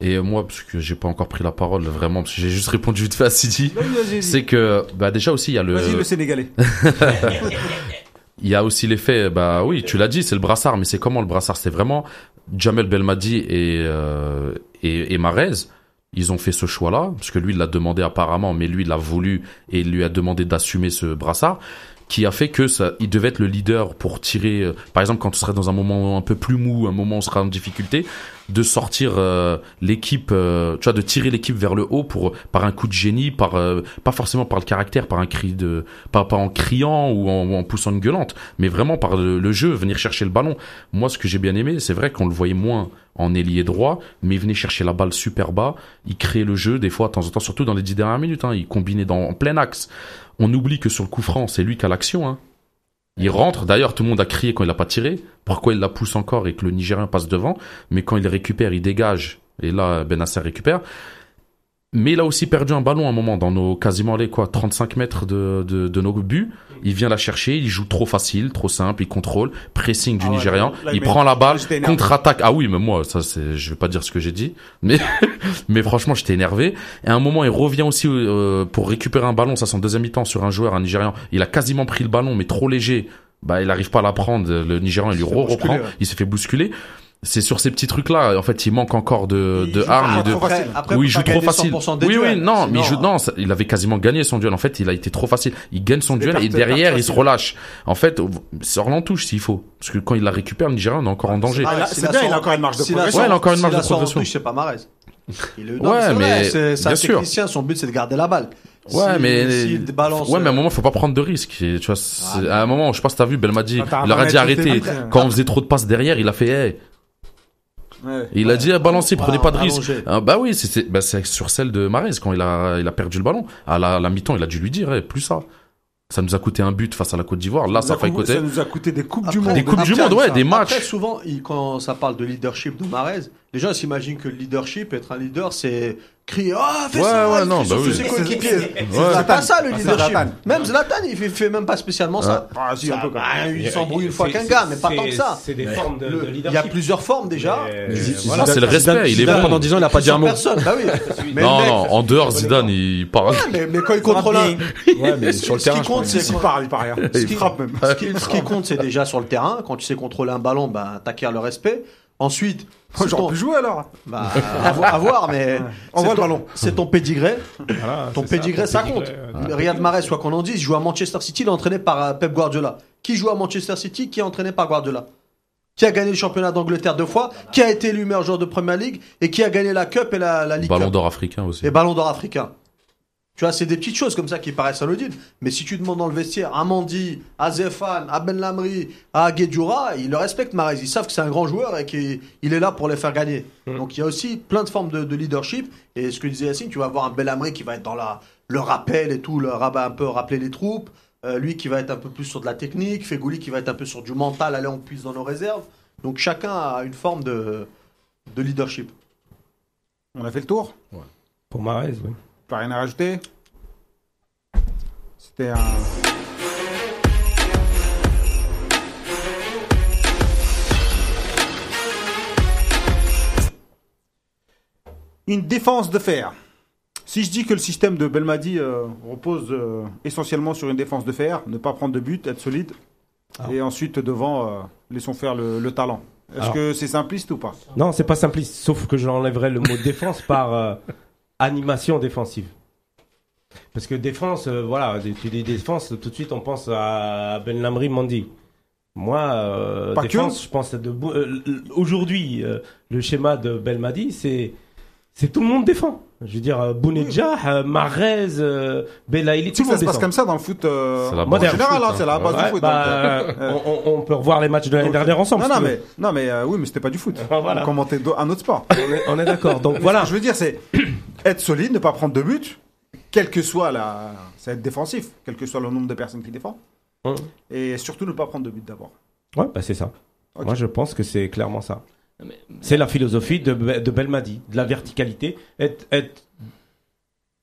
Et moi, parce que j'ai pas encore pris la parole, vraiment, parce que j'ai juste répondu vite fait à vas-y. c'est que, bah, déjà aussi, il y a le, Vas-y, le Sénégalais. <laughs> il y a aussi l'effet, bah oui, tu l'as dit, c'est le brassard, mais c'est comment le brassard? C'est vraiment Jamel Belmadi et, euh, et, et Marez. Ils ont fait ce choix-là, parce que lui, il l'a demandé apparemment, mais lui, il l'a voulu et il lui a demandé d'assumer ce brassard, qui a fait que ça, il devait être le leader pour tirer, euh, par exemple, quand tu serais dans un moment un peu plus mou, un moment où on sera en difficulté, de sortir euh, l'équipe, euh, tu vois, de tirer l'équipe vers le haut pour par un coup de génie, par euh, pas forcément par le caractère, par un cri de, pas, pas en criant ou en, ou en poussant une gueulante, mais vraiment par le, le jeu, venir chercher le ballon. Moi, ce que j'ai bien aimé, c'est vrai qu'on le voyait moins en ailier droit, mais il venait chercher la balle super bas, il créait le jeu des fois de temps en temps, surtout dans les dix dernières minutes, hein, il combinait dans en plein axe. On oublie que sur le coup franc, c'est lui qui a l'action. Hein. Il rentre. D'ailleurs, tout le monde a crié quand il a pas tiré. Pourquoi il la pousse encore et que le Nigérien passe devant? Mais quand il récupère, il dégage. Et là, Benasser récupère. Mais il a aussi perdu un ballon à un moment dans nos quasiment les quoi 35 mètres de, de, de nos buts. Il vient la chercher, il joue trop facile, trop simple, il contrôle, pressing du Ah ouais, Nigérian, là, il prend la balle, contre-attaque. Ah oui, mais moi ça c'est je vais pas dire ce que j'ai dit, mais <laughs> mais franchement, j'étais énervé. Et à un moment, il revient aussi euh, pour récupérer un ballon, ça c'est en deuxième mi-temps sur un joueur un Nigérian. Il a quasiment pris le ballon mais trop léger. Bah, il arrive pas à la prendre, le Nigérian il lui reprend, ouais. il s'est fait bousculer. C'est sur ces petits trucs-là, en fait, il manque encore de, Il de armes et de, facile. Après, oui, il joue trop facile. 100% des Oui, oui, non, mais il joue, non, ça- il avait quasiment gagné son duel. En fait, il a été trop facile. Il gagne son duel et derrière, il se relâche. En fait, sort l'entouche s'il faut. Parce que quand il la récupère, le Nigérian, on est encore en danger. Ah, là, si c'est la bien, il a encore une marge de progression. Ouais, il a encore une marge de progression. c'est pas est, Ouais, mais c'est un bien sûr. technicien, son but c'est de garder la balle. Ouais, Si- mais, balance, ouais, mais à un euh, moment, faut pas prendre de risques. Et, tu vois, Ah, à un moment, je sais pas si t'as vu, Belmadi, Ah, il leur a dit technique, Quand on faisait trop de passes derrière, il a fait, hey. Ouais. Il a dit, eh, balancez, prenez pas de allonger. Ah, bah oui, c'est- bah, sur celle de Marez quand il a, il a perdu le ballon. À la, la mi-temps, il a dû lui dire, eh, plus ça. Ça nous a coûté un but face à la Côte d'Ivoire. Là, ça nous fait côté. ça nous a coûté des coupes du monde. Des coupes du monde, ouais, ça- des matchs. Après, souvent, il- quand ça parle de leadership de Marez, les gens s'imaginent que le leadership, être un leader, c'est crier Ah, fais Ouais, ça ouais, non, bah oui. ses C'est- coéquipiers. c'est- pas ça le leadership. Zlatan. Même Zlatan, il fait, fait même pas spécialement ça. Ah, si, un peu quand même. il s'embrouille une fois qu'un gars, mais pas tant que ça. C'est des formes de, Le- de Il y a plusieurs formes déjà. Mais, Mais Zidane- voilà. c'est le respect, il est bon. pendant 10 ans, il a pas dit un mot. personne, bah oui. Non, non, en dehors, Zidane, il parle. Mais, quand il contrôle un. Sur le Ce terrain, qui compte, c'est Il parle, il parle rien. Il frappe même. Ce qui, compte, c'est déjà sur le terrain. Quand tu sais contrôler un ballon, bah, t'acquiers le respect. Ensuite, <laughs> c'est J'aurais ton, pu jouer alors. bah, <laughs> à, vo- à voir, mais On c'est voit le ballon. C'est ton pédigré. Voilà, Ton ça, pédigré, ça compte. ouais. Riyad Mahrez, quoi qu'on en dise, il joue à Manchester City, il est entraîné par euh, Pep Guardiola. Qui joue à Manchester City, qui est entraîné par Guardiola? Qui a gagné le championnat d'Angleterre deux fois, qui a été élu meilleur joueur de Premier League et qui a gagné la Cup et la, la Ligue Ballon d'or africain aussi. Et Ballon d'or africain. Tu vois, c'est des petites choses comme ça qui paraissent anodines. Mais si tu demandes dans le vestiaire à Mandi, à Zefan, à Ben Lamri, à Guedjura, ils le respectent, Mahrez. Ils savent que c'est un grand joueur et qu'il il est là pour les faire gagner. Donc il y a aussi plein de formes de, de leadership. Et ce que disait Yacine, tu vas avoir un Ben Lamri qui va être dans la, le rappel et tout, le rabat un peu rappeler les troupes. Euh, lui qui va être un peu plus sur de la technique. Fegouli qui va être un peu sur du mental. Allez, on puise dans nos réserves. Donc chacun a une forme de, de leadership. On a fait le tour? Pour Marez, oui. Pas rien à rajouter. C'était un. Une défense de fer. Si je dis que le système de Belmadi euh, repose euh, essentiellement sur une défense de fer, ne pas prendre de but, être solide, et ensuite devant, euh, laissons faire le, le talent. Est-ce Alors. que c'est simpliste ou pas? Non, c'est pas simpliste, sauf que j'enlèverais le mot défense par animation défensive. Parce que défense, euh, voilà, tu dis défense, tout de suite on pense à Ben Lamri Mandi. Moi, euh, défense, que. je pense euh, aujourd'hui, euh, le schéma de Belmadi, c'est c'est tout le monde défend. Je veux dire, euh, Bounedjah, euh, Marez, euh, Belaïli, tout le que ça monde se passe comme ça dans le foot. euh, en général, foot, hein, hein. c'est la base Ouais, du foot. bah, donc, euh, on, peut revoir les matchs de l'année dernière ensemble. Non, mais, non, mais euh, oui, mais c'était pas du foot. <laughs> Voilà. On commentait un autre sport. On est, on est d'accord. Donc voilà. Ce que je veux dire, c'est être solide, ne pas prendre de but, quel que soit la. C'est être défensif, quel que soit le nombre de personnes qui défendent. Et surtout ne pas prendre de but d'abord. Ouais, bah c'est ça. Moi, je pense que c'est clairement ça. Mais- C'est la philosophie de, de Belmadi, de la verticalité. Être, être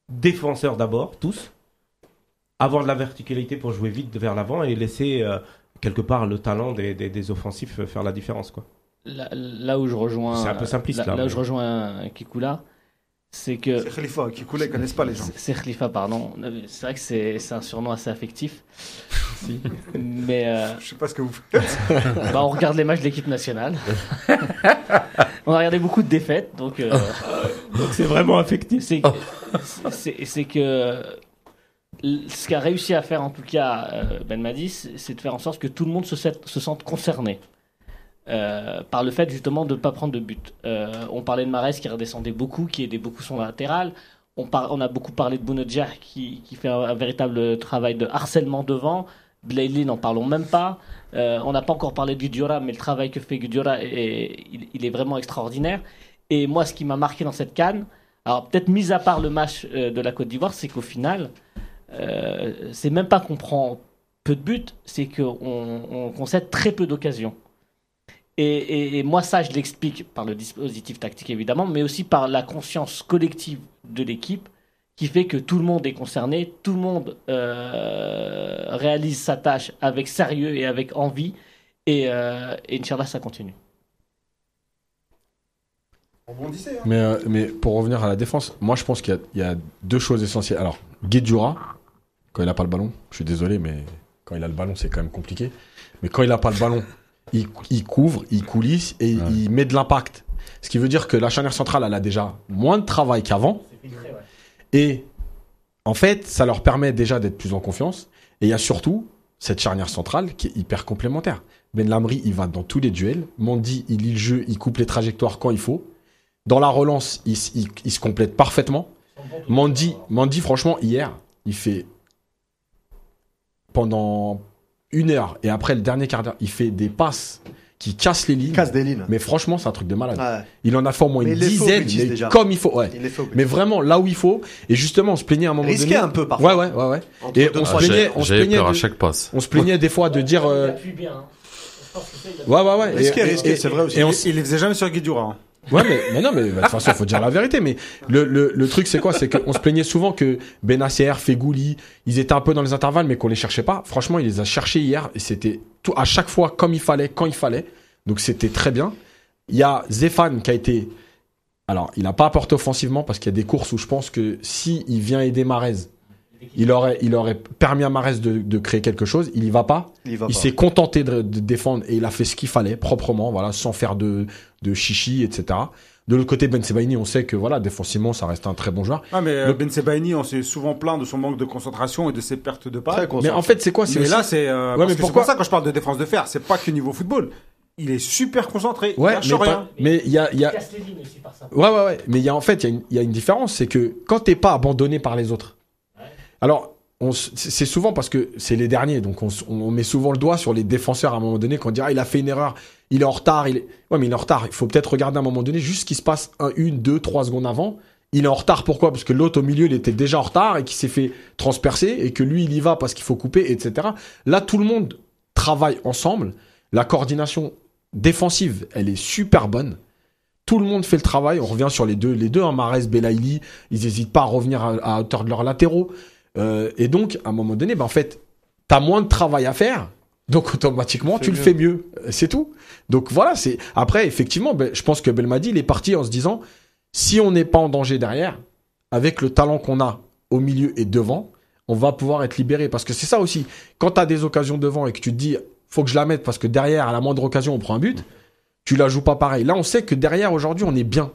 défenseur d'abord, tous. Avoir de la verticalité pour jouer vite vers l'avant et laisser euh, quelque part le talent des, des, des offensifs faire la différence. Quoi. Là, là où je rejoins. C'est un peu simpliste, Là, là, là où mais- je rejoins Kikula, c'est que. C'est Khalifa qui coulait, ils connaissent pas les gens. C'est- Khalifa, pardon. C'est vrai que c'est c'est un surnom assez affectif. <laughs> Mais euh, Je sais pas ce que vous faites. <laughs> bah, on regarde les matchs de l'équipe nationale. <laughs> on a regardé beaucoup de défaites, donc euh, Donc c'est vraiment affectif. c'est que ce qu'a réussi à faire en tout cas euh, Ben Madi, c'est de faire en sorte que tout le monde se, se sente concerné. Euh, par le fait justement de ne pas prendre de but. Euh, on parlait de Marès qui redescendait beaucoup, qui aidait beaucoup son latéral. On, a beaucoup parlé de Bounedjah qui, qui fait un, véritable travail de harcèlement devant. Blayley, n'en parlons même pas. Euh, on n'a pas encore parlé de Gudiora, mais le travail que fait Gudiora, est, il, est vraiment extraordinaire. Et moi, ce qui m'a marqué dans cette canne, alors peut-être mis à part le match de la Côte d'Ivoire, c'est qu'au final, c'est même pas qu'on prend peu de buts, c'est qu'on on concède très peu d'occasions. Et, et- et moi, ça, je l'explique par le dispositif tactique, évidemment, mais aussi par la conscience collective de l'équipe qui fait que tout le monde est concerné, tout le monde euh, réalise sa tâche avec sérieux et avec envie, et, euh, et Inch'Allah, ça continue. Hein. Mais, euh, mais pour revenir à la défense, moi je pense qu'il y a- il y, a deux choses essentielles. Alors, Guedjura, quand il a pas le ballon, je suis désolé, mais quand il a le ballon, c'est quand même compliqué. Mais quand il a pas le ballon, il, il couvre, il coulisse et Ouais. il met de l'impact. Ce qui veut dire que la charnière centrale, elle a déjà moins de travail qu'avant. Et en fait, ça leur permet déjà d'être plus en confiance. Et il y a surtout cette charnière centrale qui est hyper complémentaire. Ben Lamri, il va dans tous les duels. Mandy, il lit le jeu, il coupe les trajectoires quand il faut. Dans la relance, il- il se complète parfaitement. Mandy, Mandy, franchement, hier, il fait pendant une heure et après le dernier quart d'heure, il fait des passes qui cassent les lignes. Il casse des lignes. Mais franchement, c'est un truc de malade. Ouais, Il en a fait au moins Mais une dizaine, mais déjà. comme il faut. Ouais. il les fait au but. Mais vraiment là où il faut. Et justement, on se plaignait à un moment Risqué donné. un peu parfois. Ouais, ouais, ouais, ouais. Entre Et on se Ah, plaignait, j'ai- on se J'avais plaignait peur à de- chaque passe. On se plaignait des fois de dire. euh, bien. Ouais, ouais, ouais. Risqué, Et- risqué, c'est vrai aussi. Et on, Il les faisait jamais sur Guidura. Hein. Ouais, mais, mais non, mais de toute façon, faut dire la vérité. Mais le, le, le truc, c'est quoi? C'est qu'on se plaignait souvent que Benacer, Fegouli, ils étaient un peu dans les intervalles, mais qu'on les cherchait pas. Franchement, il les a cherchés hier et c'était tout à chaque fois comme il fallait, quand il fallait. Donc c'était très bien. Il y a Zéphane qui a été. Alors, il n'a pas apporté offensivement parce qu'il y a des courses où je pense que si il vient aider Marez, il aurait, il aurait permis à Marez de, de créer quelque chose. Il y va pas. Il s'est contenté de, de défendre et il a fait ce qu'il fallait proprement, voilà, sans faire de, de chichi, etc. De l'autre côté, Ben Sebaini, on sait que voilà, défensivement, ça reste un très bon joueur. Ah, mais euh, Le- Ben Sebaini, on s'est souvent plaint de son manque de concentration et de ses pertes de concentré. Mais en fait, c'est quoi C'est Mais aussi- là, c'est. euh, Ouais, parce mais que pourquoi- C'est pour ça quand je parle de défense de fer, c'est pas que niveau football. Il est super concentré. il ouais, lâche mais rien. pas- mais il y a, il y a, casse les lignes aussi par ça. ouais, ouais, ouais, mais il y a en fait, il y a une, il y a une différence, c'est que quand t'es pas abandonné par les autres. Alors, c'est souvent parce que c'est les derniers, donc on, met souvent le doigt sur les défenseurs à un moment donné, quand on dit ah il a fait une erreur, il est en retard, il est, ouais mais il est en retard. Il faut peut-être regarder à un moment donné juste ce qui se passe un, une, deux, trois secondes avant. Il est en retard pourquoi? Parce que l'autre au milieu il était déjà en retard et qui s'est fait transpercer et que lui il y va parce qu'il faut couper, etc. Là tout le monde travaille ensemble. La coordination défensive elle est super bonne. Tout le monde fait le travail. On revient sur les deux, les deux, hein, Mahrez, Belaïli. Ils n'hésitent pas à revenir à, à hauteur de leurs latéraux. Euh, et donc, à un moment donné, ben, en fait, t'as moins de travail à faire. Donc, automatiquement, tu le fais mieux. Euh, C'est tout. Donc, voilà, c'est, après, effectivement, ben, je pense que Belmadi, il est parti en se disant, si on n'est pas en danger derrière, avec le talent qu'on a au milieu et devant, on va pouvoir être libéré. Parce que c'est ça aussi. Quand t'as des occasions devant et que tu te dis, faut que je la mette parce que derrière, à la moindre occasion, on prend un but, tu la joues pas pareil. Là, on sait que derrière, aujourd'hui, on est bien.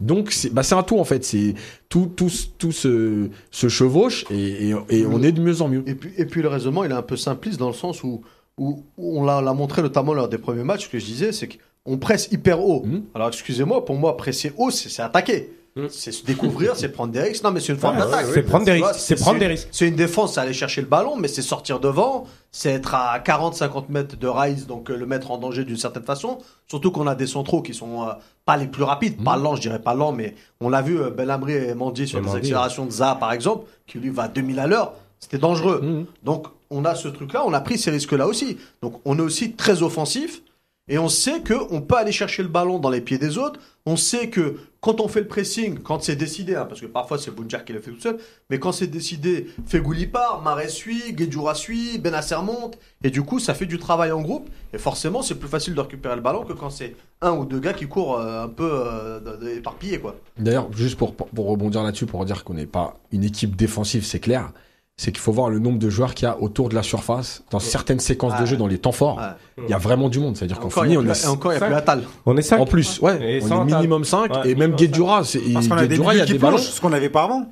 Donc, c'est bah, c'est un tout, en fait. C'est tout, tout, tout se, se chevauche et, et, et on est de mieux en mieux. Et puis, et puis le raisonnement, il est un peu simpliste dans le sens où, où, où on l'a montré notamment lors des premiers matchs. Ce que je disais, c'est qu'on presse hyper haut. Mhm. Alors excusez-moi, pour moi, presser haut, c'est c'est attaquer. Mm. C'est se découvrir, c'est prendre des risques. Non, mais c'est une forme Ouais, d'attaque. c'est prendre des risques, c'est prendre des risques. C'est une défense, c'est aller chercher le ballon, mais c'est sortir devant, c'est être à 40-50 mètres de Rice, donc euh, le mettre en danger d'une certaine façon. Surtout qu'on a des centraux qui sont euh, pas les plus rapides, pas lents, je dirais pas lents, mais on l'a vu, euh, Belhamri et Mandy sur Mendy, accélérations de Zaha par exemple, qui lui va à 2000 à l'heure, c'était dangereux. Mhm. Donc on a ce truc-là, on a pris ces risques-là aussi. Donc on est aussi très offensif. Et on sait qu'on peut aller chercher le ballon dans les pieds des autres. On sait que quand on fait le pressing, quand c'est décidé, hein, parce que parfois c'est Bounjar qui le fait tout seul, mais quand c'est décidé, Fegouli part, Marais suit, Guedjoura suit, Benasser monte, et du coup ça fait du travail en groupe, et forcément c'est plus facile de récupérer le ballon que quand c'est un ou deux gars qui courent euh, un peu euh, éparpillés. D'ailleurs, juste pour, pour rebondir là-dessus, pour dire qu'on n'est pas une équipe défensive, c'est clair. C'est qu'il faut voir le nombre de joueurs qu'il y a autour de la surface dans certaines séquences de jeu, dans les temps forts. Ouais. Il y a vraiment du monde. C'est-à-dire qu'en il y a on et encore, il n'y a plus cinq. Attal. On est 5 en plus, ouais, Et on sans est minimum 5 Ouais, et même Guedjura, c'est Parce qu'on a des Guedjura, il y a des ballons. plongent, ce qu'on n'avait pas avant.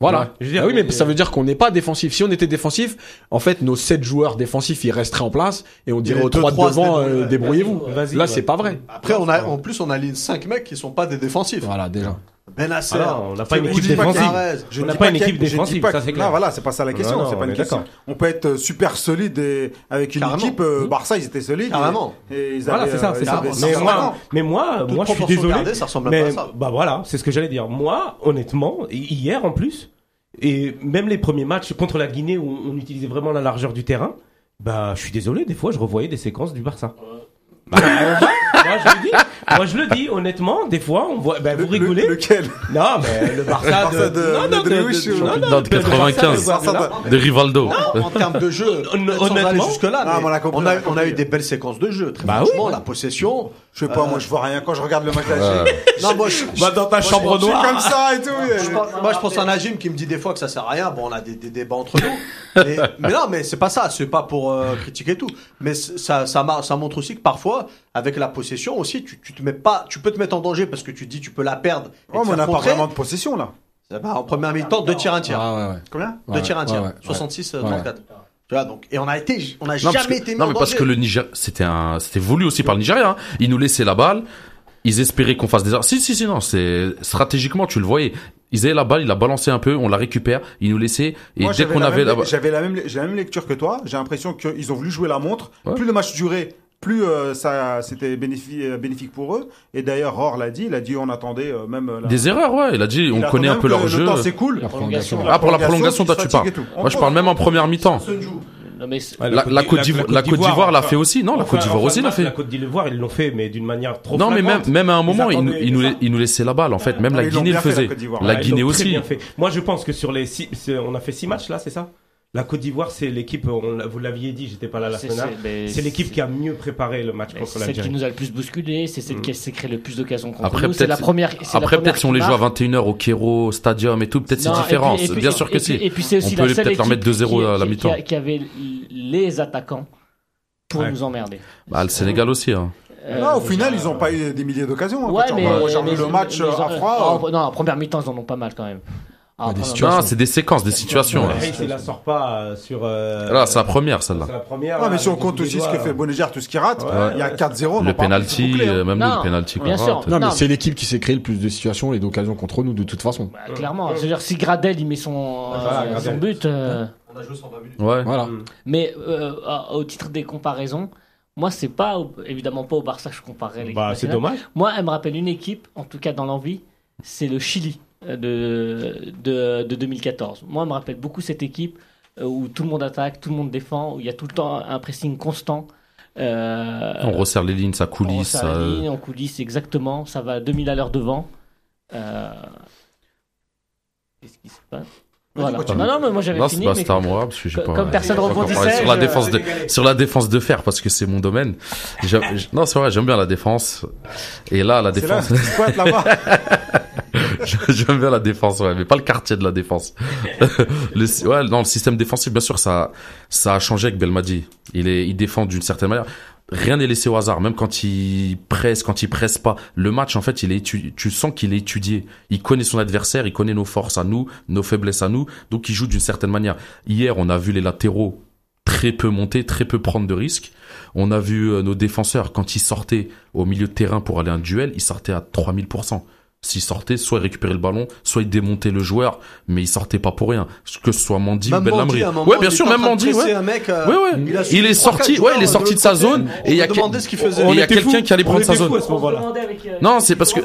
Voilà. Ouais, je veux dire, Ah oui, mais ça veut dire qu'on n'est pas défensif. Si on était défensif, en fait, nos 7 joueurs défensifs, ils resteraient en place et on dirait les aux deux, 3 trois se devant, euh, débrouillez-vous. Là, c'est pas vrai. Après, on a, en plus, on a ligne 5 mecs qui sont pas des défensifs. Voilà, déjà. Benasser. Ah on n'a pas une équipe défensive. Je On n'a pas une équipe défensive, pas ça, c'est clair. Non, voilà, c'est pas ça la question. Non, non, c'est pas on une est question. d'accord. On peut être super solide et avec une Carrément. équipe. euh, Barça, ils étaient solides. Carrément. Et, et ils Voilà, avaient, c'est ça, euh, ça. Mais Mais 150 moi, mais moi, je suis désolé. gardée, ça ressemble mais à ça. bah voilà, c'est ce que j'allais dire. Moi, honnêtement, hi- hier en plus, et même les premiers matchs contre la Guinée où on utilisait vraiment la largeur du terrain, bah je suis désolé, des fois je revoyais des séquences du Barça. Bah, moi je le dis, moi je le dis honnêtement, des fois on voit, bah, vous Le- rigolez. le- Lequel? Non, mais le Barça Barça de, de- non, non, de de, de- non, de le Barça 95. Guardiola. De Rivaldo. en termes de jeu, <laughs> honnêtement- jusque-là, on a compris, on on a a, on a compris. eu des belles séquences de jeu. Très Bah franchement, oui. la possession. Je sais pas, Euh, moi je vois rien quand je regarde le match d'Algérie. Non, moi, je, Va dans ta chambre noire. comme ça et tout. moi, je pense à Najim qui me dit des fois que ça sert à rien. Bon, on a des, des débats entre nous. <laughs> mais, mais non, mais c'est pas ça. C'est pas pour euh, critiquer tout. Mais ça montre aussi que parfois, avec la possession aussi, tu, tu te mets pas, tu peux te mettre en danger parce que tu te dis tu peux la perdre. et Oh, mais on n'a pas vraiment de possession là. Ben, en première mi-temps, deux tirs, un tir. Ah, ouais, ouais. Combien Deux tirs, un tir. ouais, ouais. 66, euh, Ouais. 34. Tu vois, donc, et on a été, on a Non, jamais que, été mis non, en mais parce danger. que le Niger, c'était un, c'était voulu aussi par le Nigeria. Hein. Ils nous laissaient la balle. Ils espéraient qu'on fasse des arrêts. Si, si, si, non, c'est, stratégiquement, tu le voyais. Ils avaient la balle, ils la balançaient un peu, on la récupère, ils nous laissaient, et Moi, dès qu'on la avait même- la balle. J'avais la même, j'ai la même lecture que toi. J'ai l'impression qu'ils ont voulu jouer la montre. Ouais. Plus le match durait, plus euh, ça c'était bénéfique, euh, bénéfique pour eux. Et d'ailleurs, Ror l'a dit. Il a dit on attendait euh, même. la- Des erreurs, ouais. Il a dit, il on connaît un même peu leur jeu. Le. La prolongation. prolongation. Ah, pour la prolongation, toi, tu parles. Moi, je parle même en première mi-temps. Non, mais c'est- Ouais, La, la Côte d'Ivoire, la l'a fait aussi. Non, la Côte d'Ivoire enfin, aussi l'a fait. La Côte d'Ivoire, ils l'ont fait, mais d'une manière trop Non, mais même, même à un moment, ils, nous- ils nous, ça. ils nous laissaient la balle, en fait. Même Ah, la ils l'ont Guinée le la faisait. La ils Guinée aussi. bien fait. Moi, je pense que sur les six, c'est- on a fait six matchs là, c'est ça? La Côte d'Ivoire, c'est l'équipe, vous l'aviez dit, j'étais pas là la c'est- semaine dernière. c'est- mais C'est l'équipe qui a mieux préparé le match contre c'est celle qui l'Algérie. nous a le plus bousculé, c'est celle Mm. qui s'est créé le plus d'occasions contre Après, nous. C'est peut-être- la première. Après, peut-être si on les joue à marque. 21h au Kéro Stadium et tout, peut-être c'est différent. puis- et puis- Bien sûr que et si. Et puis c'est aussi On peut la seule peut-être leur équipe mettre 2-0 qui- à la qui- mi-temps. qui a- Qui avait les attaquants pour Ouais. nous emmerder. Bah, le Sénégal aussi, hein. Euh, Non, au final, ils n'ont pas eu des milliers d'occasions. hein, Ouais, mais, on- mais- le mais- match mais euh, à froid. non, en première mi-temps, ils en ont pas mal quand même. Ah, Ah, des. Non, c'est des séquences, des situations. là. Ouais, il la sort pas euh, sur. euh, Là, c'est la première, celle-là. C'est la première. Ouais, mais là, si on compte aussi ce que fait Bonéger, tout ce qu'il rate, Ouais. il y a 4-0. on Le penalty, bouclé, hein. euh, même le penalty. bien sûr. rate. Non, mais c'est l'équipe qui s'est créé le plus de situations et d'occasions contre nous de toute façon. Bah, clairement. C'est-à-dire, si Gradel il met son, Voilà, euh, but. euh, On a joué 120 minutes. Ouais. Voilà. Mm. Mais euh, au titre des comparaisons, moi, c'est pas évidemment pas au Barça que je comparerais l'équipe Bah, c'est dommage. Moi, elle me rappelle une équipe, en tout cas dans l'envie, c'est le Chili euh, de, de, de 2014. Moi, elle me rappelle beaucoup cette équipe euh, où tout le monde attaque, tout le monde défend, où il y a tout le temps un pressing constant. Euh, On resserre les lignes, ça on coulisse. resserre la ça- ligne, on coulisse exactement, ça va à 2000 à l'heure devant. Euh, Qu'est-ce qui se passe? Voilà. Non, non, mais moi j'avais Non, c'est fini. pas mais moi, parce que j'ai pas. comme personne rebondissait, sur la je- défense de, sur la défense de fer, parce que c'est mon domaine. <laughs> Non, c'est vrai, j'aime bien la défense. Et là, la là, défense, c'est squat là-bas? <laughs> <laughs> j'aime bien la défense, ouais, mais pas le quartier de la défense. <laughs> le, ouais, non, le système défensif, bien sûr, ça, ça a changé avec Belmadi. Il est, il défend d'une certaine manière. Rien n'est laissé au hasard, même quand il presse, quand il presse pas. Le match, en fait, il est étu- tu sens qu'il est étudié. Il connaît son adversaire, il connaît nos forces à nous, nos faiblesses à nous, donc il joue d'une certaine manière. Hier, on a vu les latéraux très peu monter, très peu prendre de risques. On a vu euh, nos défenseurs, quand ils sortaient au milieu de terrain pour aller à un duel, ils sortaient à 3000%. S'il sortait, soit il récupérait le ballon, soit il démontait le joueur, mais il sortait pas pour rien. Que ce soit Mandy ou Même Ben Lamry. à un moment, Ouais, bien sûr, même Mandy, ouais. un mec, euh, Ouais, ouais. a Il est sorti, ouais, il est joueurs sorti de sa zone, et il y a quelqu'un qui allait prendre sa zone. moment-là. Non, c'est parce que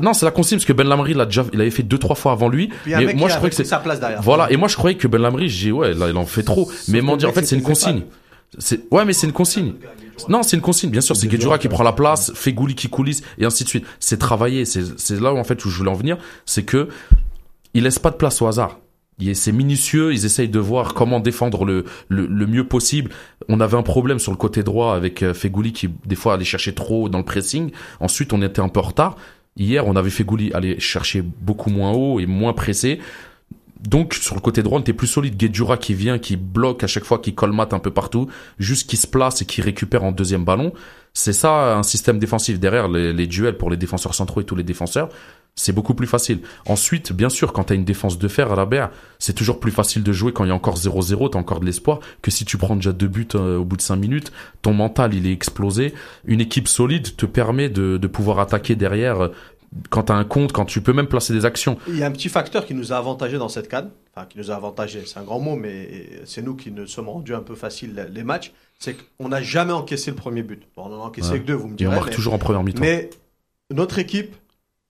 non, c'est la consigne parce que Ben Lamry l'a déjà, il avait fait deux trois fois avant lui. Mais moi, je croyais que c'est sa place derrière. voilà. Et moi, je croyais que Ben Lamry, j'ai ouais, là, il en fait trop. Mais Mandy, en fait, c'est une consigne. Ouais, mais c'est une consigne. Non, c'est une consigne, bien sûr. C'est Guedjura qui prend la place, Fegouli qui coulisse et ainsi de suite. C'est travaillé. C'est là où en fait où je voulais en venir, c'est que il laisse pas de place au hasard. C'est minutieux, ils essayent de voir comment défendre le, le, le mieux possible. On avait un problème sur le côté droit avec euh, Fegouli qui des fois allait chercher trop dans le pressing. Ensuite, on était un peu en retard. Hier, on avait Fegouli aller chercher beaucoup moins haut et moins pressé. Donc sur le côté droit, on plus solide. Guedjura qui vient, qui bloque à chaque fois, qui colmate un peu partout, juste qui se place et qui récupère en deuxième ballon. C'est ça un système défensif derrière les, duels pour les défenseurs centraux et tous les défenseurs. C'est beaucoup plus facile. Ensuite, bien sûr, quand t'as une défense de fer à la berre, c'est toujours plus facile de jouer quand il y a encore 0-0, t'as encore de l'espoir, que si tu prends déjà deux buts euh, au bout de cinq minutes, ton mental il est explosé. Une équipe solide te permet de, de pouvoir attaquer derrière quand t'as un compte, quand tu peux même placer des actions. Il y a un petit facteur qui nous a avantagé dans cette canne. Enfin, qui nous a avantagé, c'est un grand mot, mais c'est nous qui nous sommes rendus un peu faciles les matchs. C'est qu'on n'a jamais encaissé le premier but. Bon, on en a encaissé Ouais. que deux, vous me Et on direz. marque mais- toujours en première mi-temps. Mais notre équipe,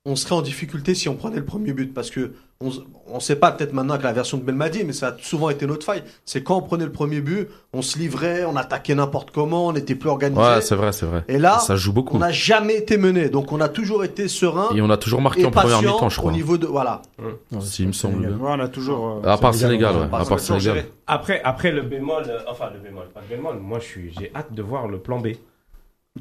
on serait en difficulté si on prenait le premier but parce que on, on sait pas peut-être maintenant avec la version de Belmadi, mais ça a souvent été notre faille. C'est quand on prenait le premier but, on se livrait, on attaquait n'importe comment, on n'était plus organisé. Ouais, c'est vrai, c'est vrai. Et là, ça joue beaucoup. on n'a jamais été mené, donc on a toujours été serein Et on a toujours marqué en première mi-temps, je crois. au niveau de voilà. S'il me semble. Ouais, on a toujours. euh, À part Sénégal, ouais. À part Sénégal. Après, après le bémol, euh, enfin le bémol, pas le bémol, moi je suis, j'ai hâte de voir le plan B.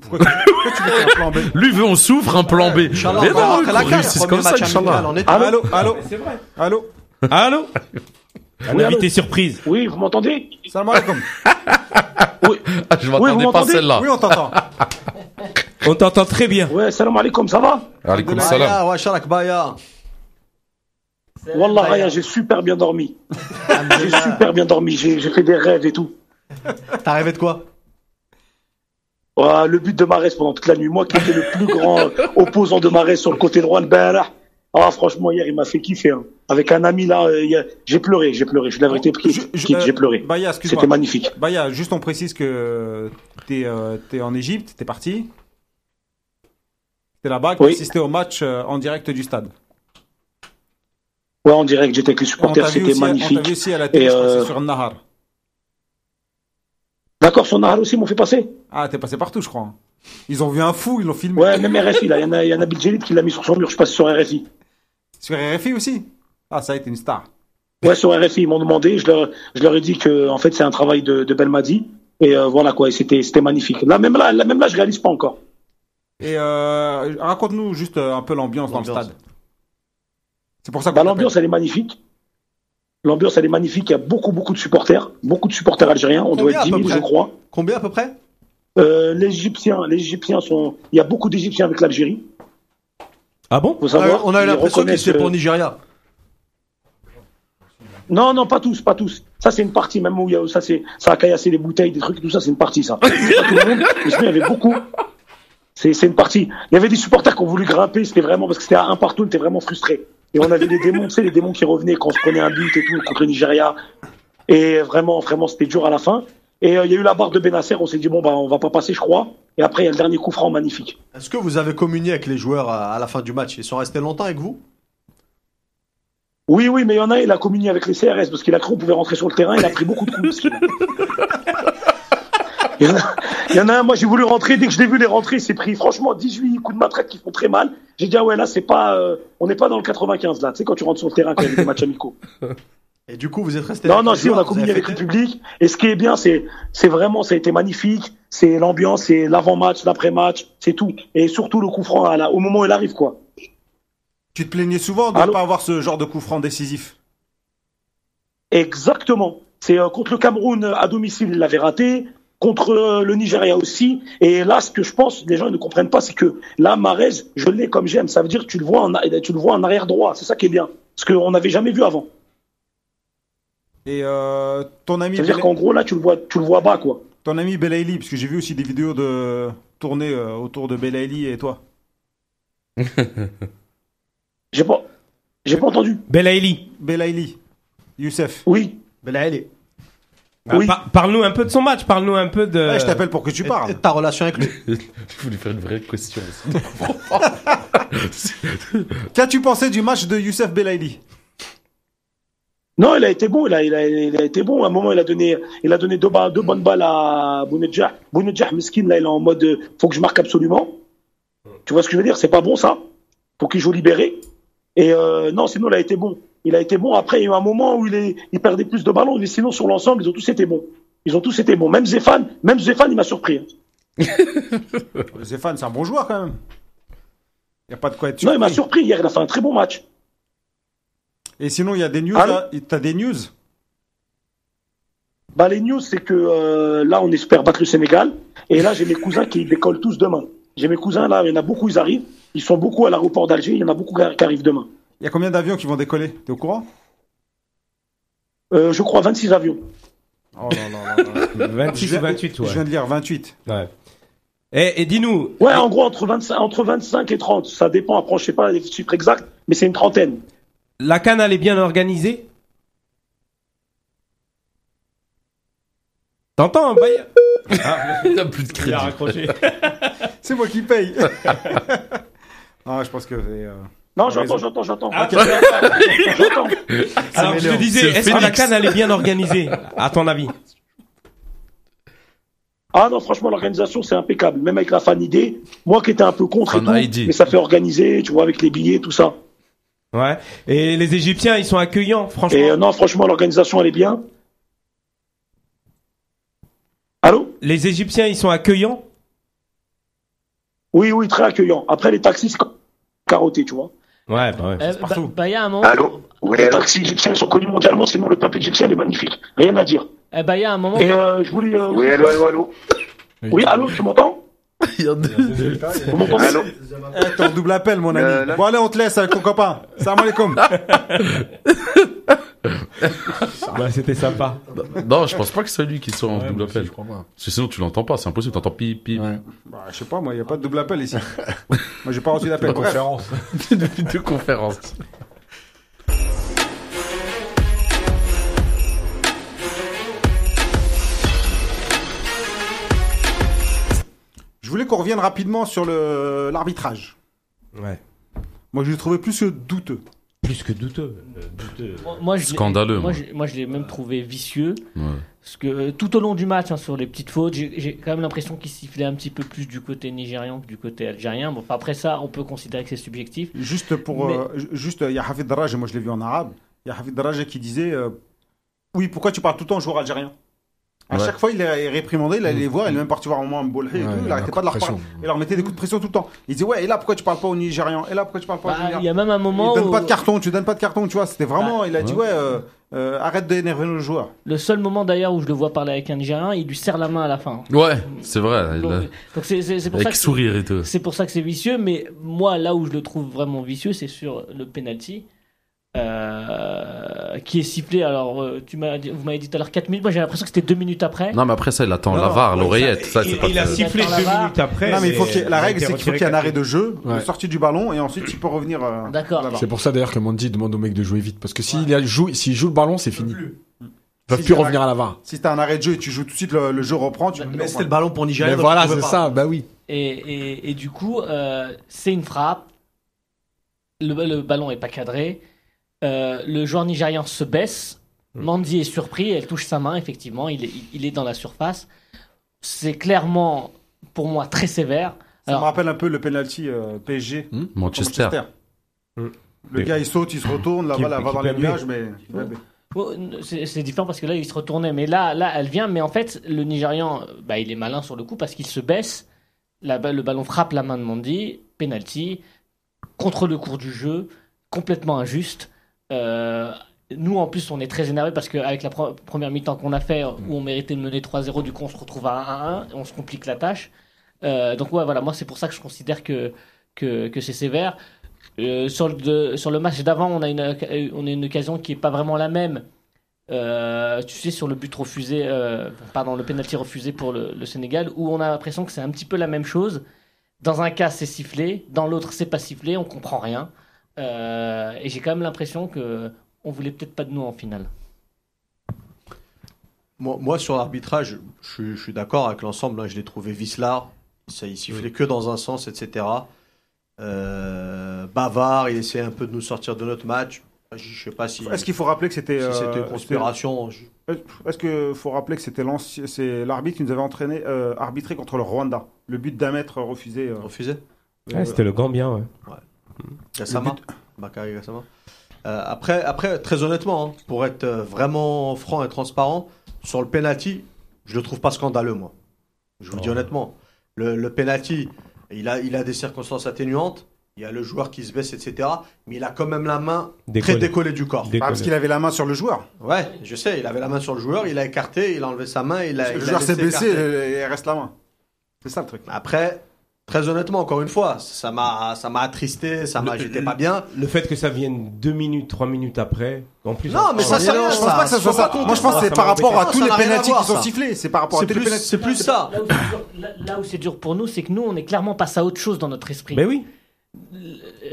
Pourquoi tu, pourquoi tu veux un plan B <laughs> Lui veut, on souffre un plan B. Inch'Allah, Mais on va non, avoir la qu'on CAN, réussisse premier comme ça, match amical Inch'Allah. en été. Allô, allô, Mais c'est vrai. allô. Allô Un Oui, invité surprise. Oui, vous m'entendez? Salam alaikum. <laughs> Ah, Je Oui, m'attendais vous pas à m'entendez? celle-là. Oui, on t'entend. <laughs> On t'entend très bien. Ouais, salam alaikum, ça va? Alaikum Baya, salam. Baya. Wallah, Raya, j'ai super bien dormi. J'ai super bien dormi, j'ai j'ai fait des rêves et tout. T'as rêvé de quoi? Ouais, le but de Marès pendant toute la nuit, moi qui étais le plus grand <laughs> opposant de Marès sur le côté droit, le Barah. Ah, franchement, hier, il m'a fait kiffer. hein. Avec un ami là, euh, j'ai pleuré, j'ai pleuré. Je l'ai vérité, Je- je- j'ai euh, pleuré. C'était magnifique. Baya, juste on précise que t'es euh, t'es en Égypte, t'es parti. T'es là-bas, Oui. assisté au match euh, en direct du stade. Ouais, en direct, j'étais avec les supporters, c'était aussi- on t'a vu magnifique. aussi à la télé, Et, euh, sur Nahar. D'accord, son Nahar aussi m'ont fait passer. Ah, t'es passé partout, je crois. Ils ont vu un fou, ils l'ont filmé. Ouais, même RFI, là, il y en a, y en a Bill Jellit qui l'a mis sur son mur, je passe sur RFI. Sur RFI aussi? Ah, ça a été une star. Ouais, sur RFI, ils m'ont demandé, je leur, je leur ai dit que, en fait, c'est un travail de, de Belmadi. Et euh, voilà quoi, et c'était, c'était magnifique. Là, même là, là, même là, je réalise pas encore. Et euh, raconte-nous juste euh, un peu l'ambiance dans le stade. C'est pour ça que Bah, l'ambiance, elle est magnifique. L'ambiance, elle est magnifique. Il y a beaucoup, beaucoup de supporters. Beaucoup de supporters algériens. On doit être 10 à peu 000, je crois. Combien à peu près Euh, les Égyptiens, les Égyptiens sont. Il y a beaucoup d'Égyptiens avec l'Algérie. Ah bon Faut savoir. On a eu l'impression qu'il reconnaissent, était euh, pour Nigeria. Non, non, pas tous, pas tous. Ça, c'est une partie, même où il y a, ça, c'est, ça a caillassé les bouteilles, des trucs, tout ça, c'est une partie, ça. C'est <laughs> pas tout le monde, mais sinon, il y avait beaucoup. C'est, c'est une partie. Il y avait des supporters qui ont voulu grimper, c'était vraiment, parce que c'était à un partout, on était vraiment frustrés. Et on avait des démons, tu sais, les démons qui revenaient quand on se prenait un but et tout, contre le Nigeria. Et vraiment, vraiment, c'était dur à la fin. Et euh, il y a eu la barre de Benasser, on s'est dit, bon, bah, on va pas passer, je crois. Et après, il y a le dernier coup franc magnifique. Est-ce que vous avez communié avec les joueurs à, à la fin du match? Ils sont restés longtemps avec vous? Oui, oui, mais il y en a, il a communié avec les CRS parce qu'il a cru qu'on pouvait rentrer sur le terrain, il a pris beaucoup de coups. Il y, en a, il y en a un, moi j'ai voulu rentrer, dès que je l'ai vu les rentrer, il s'est pris franchement 18 coups de matraque qui font très mal. J'ai dit, ah ouais, là, c'est pas, euh, on n'est pas dans le 95 là, tu sais, quand tu rentres sur le terrain quand il y a des matchs amicaux. Et du coup, vous êtes restés Non, avec non, si, on a avez avec le public. Et ce qui est bien, c'est, c'est vraiment, ça a été magnifique. C'est l'ambiance, c'est l'avant-match, l'après-match, c'est tout. Et surtout le coup franc à la- au moment où il arrive, quoi. Tu te plaignais souvent de ne pas avoir ce genre de coup franc décisif? Exactement. C'est euh, contre le Cameroun euh, à domicile, il l'avait raté. Contre euh, le Nigeria aussi. Et là, ce que je pense, les gens ne comprennent pas, c'est que là, Marez, je l'ai comme j'aime. Ça veut dire que tu le vois en, tu le vois en arrière droit. C'est ça qui est bien. Ce qu'on n'avait jamais vu avant. Et euh, ton ami, Ça veut dire Bela- qu'en gros, là, tu le vois, tu le vois bas, quoi. ton ami Belaïli, parce que j'ai vu aussi des vidéos de tournées euh, autour de Belaïli et toi. <laughs> J'ai pas, j'ai pas entendu. Belaïli. Belaïli. Youssef. Oui. Belaïli. Ah, Oui. par- Parle-nous un peu de son match, parle-nous un peu de. Ouais, je t'appelle pour que tu parles. et ta relation avec lui. <laughs> Je voulais faire une vraie question. <laughs> Qu'as-tu pensé du match de Youssef Belaïli? Non, il a été bon. Il a, il a, il a été bon. À un moment, il a donné, il a donné deux, ba- deux bonnes balles à Bounedjah. Bounedjah, miskin, là, il est en mode, euh, faut que je marque absolument. Tu vois ce que je veux dire? C'est pas bon ça? Faut qu'il joue libéré. Et euh, non, sinon, il a été bon. Il a été bon. Après, il y a eu un moment où il, est, il perdait plus de ballons. Mais sinon, sur l'ensemble, ils ont tous été bons. Ils ont tous été bons. Même Zéphane, même Zéphane, il m'a surpris. hein. <laughs> Zéphane, c'est un bon joueur quand même. Il n'y a pas de quoi être Non, il m'a surpris. surpris hier. Il a fait un très bon match. Et sinon, il y a des news. Là. T'as des news? Bah, les news, c'est que euh, là, on espère battre le Sénégal. Et là, j'ai mes cousins qui décollent tous demain. J'ai mes cousins là, il y en a beaucoup, ils arrivent. Ils sont beaucoup à l'aéroport d'Alger. Il y en a beaucoup qui arrivent demain. Il y a combien d'avions qui vont décoller? T'es au courant? Euh, je crois 26 avions. Oh là là là. 26 <laughs> Je ou viens- 28, ouais. Je viens de lire 28. Ouais. Et, et dis-nous. Ouais, en gros, entre 25, entre 25 et 30. Ça dépend. Après, je sais pas les chiffres exacts, mais c'est une trentaine. La canne, elle est bien organisée? T'entends, hein, Baye Il a plus de Il crédit. a raccroché. <laughs> C'est moi qui paye. <laughs> ah, je pense que. c'est, euh, Non, j'entends, j'entends, j'entends. Ah, J'entends. <laughs> Alors, je te disais, est-ce que la canne, elle est bien organisée À ton avis Ah non, franchement, l'organisation, c'est impeccable. Même avec la fan idée, moi qui étais un peu contre et tout, mais ça fait organiser, tu vois, avec les billets, tout ça. Ouais. Et les Égyptiens, ils sont accueillants, franchement. Et euh, non, franchement, l'organisation, elle est bien. Allô? Les Égyptiens, ils sont accueillants? Oui, oui, très accueillant. Après, les taxis, c'est carotté, tu vois. Ouais, bah ouais. Euh, c'est bah, partout. bah, il y a un moment. Allô Oui, Les taxis égyptiens sont connus mondialement, sinon le peuple égyptien est magnifique. Rien à dire. Eh bah, il y a un moment. Et euh, je voulais. euh, Oui, allô, allô, allô Oui, allô, tu m'entends <laughs> Il y a deux- Vous m'entendez Allô Eh, t'es en double appel, mon ami. Euh, là- Bon, allez, on te laisse avec ton copain. Salam alaikum. <laughs> Ouais, <laughs> c'était sympa. Non, je pense pas que c'est lui qui soit en Ouais, double appel. je crois pas. Parce que sinon, tu l'entends pas, c'est impossible. T'entends pip, pip. Ouais. Bah, je sais pas, moi, il n'y a pas de double appel ici. <laughs> moi, j'ai pas reçu d'appel. Bref. conférence. <laughs> Depuis deux conférences. Je voulais qu'on revienne rapidement sur le l'arbitrage. Ouais. Moi, je l'ai trouvé plus que douteux. Plus que douteux. Euh, douteux. Moi, moi, je l'ai- Scandaleux, Moi, moi. je, moi, je l'ai même trouvé vicieux. Ouais. Parce que euh, tout au long du match, hein, sur les petites fautes, j'ai quand même l'impression qu'il sifflait un petit peu plus du côté nigérian que du côté algérien. Bon, après ça, on peut considérer que c'est subjectif. Juste pour. Mais- euh, ju- juste, il y a Hafid Daraj, et moi je l'ai vu en arabe. Il y a Hafid Daraj qui disait euh, Oui, pourquoi tu parles tout le temps joueur algérien À Ouais. chaque fois, il est réprimandé, il allait les voir, il est même parti voir au moins un et tout, il arrêtait pas de leur pression. parler. Il leur mettait des coups de pression tout le temps. Il disait Ouais, et là, pourquoi tu parles pas au Nigérian Et là, pourquoi tu parles pas au Bah, Nigérian il y a même un moment Il donne où pas de carton, tu donnes pas de carton, tu vois. C'était vraiment. il a dit ouais. Euh, euh, arrête d'énerver nos joueurs. le seul moment d'ailleurs où je le vois parler avec un Nigérien, il lui serre la main à la fin. Ouais, c'est vrai. il Donc, a- donc c'est c'est- c'est pour ça Avec que sourire et tout. c'est pour ça que c'est vicieux. Mais moi, là où je le trouve vraiment vicieux, c'est sur le penalty. Euh, qui est sifflé. Alors, euh, tu m'as dit- vous m'avez dit tout à l'heure 4 minutes. Moi, j'ai l'impression que c'était 2 minutes après. Non, mais après ça, il attend Non, la VAR, l'oreillette. ça- Ça, c'est il, pas il a sifflé D'accord, deux là-bas. minutes après. non, mais il faut qu'il y ait- la règle, c'est qu'il faut qu'il y ait un arrêt de jeu, Ouais. de sortie du ballon, et ensuite il peut revenir. euh, D'accord. C'est pour ça d'ailleurs que Mandy demande au mec de jouer vite. Parce que s'il a joue, s'il joue le ballon, c'est fini. Ils peuvent Si plus revenir à la VAR. Si t'as un arrêt de jeu et tu joues tout de suite, le, le jeu reprend, tu Mais c'était le ballon pour Nigeria. Mais donc voilà, tu pouvais c'est pas. ça. Bah oui. Et, et, et du coup, euh, c'est une frappe. Le, le ballon est pas cadré. Euh, le joueur nigérian se baisse. Mandy est surpris. Elle touche sa main. Effectivement, il est, il, il est dans la surface. C'est clairement, pour moi, très sévère. Ça Alors- me rappelle un peu le penalty euh, PSG. Hmm, Manchester. Hmm. Le gars il saute, il se retourne, balle elle va dans les nuages, mais. Ouais. Oh, C'est c'est différent parce que là, il se retournait. Mais là, là, elle vient. Mais en fait, le Nigérian, bah, il est malin sur le coup parce qu'il se baisse. La, balle- le ballon frappe la main de Mandy. Penalty. Contre le cours du jeu. Complètement injuste. Euh, nous, en plus, on est très énervé parce qu'avec la première mi-temps qu'on a fait, où on méritait de mener 3-0, du coup, on se retrouve à 1-1. et On se complique la tâche. Euh, donc, ouais, voilà. Moi, c'est pour ça que je considère que, que, c'est sévère. Euh, sur, le, match d'avant, on, a une, on a une occasion qui est pas vraiment la même. Tu sais, sur le but refusé, pardon, le penalty refusé pour le, le Sénégal, où on a l'impression que c'est un petit peu la même chose. Dans un cas, c'est sifflé, dans l'autre, c'est pas sifflé, on comprend rien. Euh, et j'ai quand même l'impression que on voulait peut-être pas de nous en finale. Moi, moi, sur l'arbitrage, je, suis- je suis d'accord avec l'ensemble. hein, je l'ai trouvé vicelard. Ça, il sifflait que dans un sens, etc. Euh, bavard, il essayait un peu de nous sortir de notre match. Je sais pas si, Est-ce qu'il faut rappeler que c'était. si euh, c'était une conspiration. Est-ce qu'il faut rappeler que c'était l'arbitre qui nous avait entraîné, euh, arbitré contre le Rwanda Le but d'un mètre refusé. euh, Refusé? Ouais, c'était le Gambien, ouais. Gassama Bakary Gassama. Euh, après, après, très honnêtement, hein, pour être euh, vraiment franc et transparent, sur le penalty, je le trouve pas scandaleux, moi. Je vous le dis Oh. honnêtement. Le, le penalty, il a, il a des circonstances atténuantes. Il y a le joueur qui se baisse, etc. Mais il a quand même la main très Décollé. décollée du corps. Ah, parce qu'il avait la main sur le joueur. Ouais, je sais, il avait la main sur le joueur, il a écarté, il a enlevé sa main, il a. le il joueur s'est laissé baissé et il reste la main. C'est ça le truc. Après, très honnêtement, encore une fois, ça m'a, ça m'a attristé, ça m'a, j'étais pas bien. Le fait que ça vienne deux minutes, trois minutes après, en plus. Non, mais ça, Je c'est rien, pense ça. pas que ça soit ça. Moi, je pense que ça c'est par rapport à tous Ça les pénaltys qui sont ça. sifflés. C'est par rapport à tous les c'est plus ça. Là où, c'est dur, pour nous, c'est que nous, on est clairement passé à autre chose dans notre esprit. Mais oui.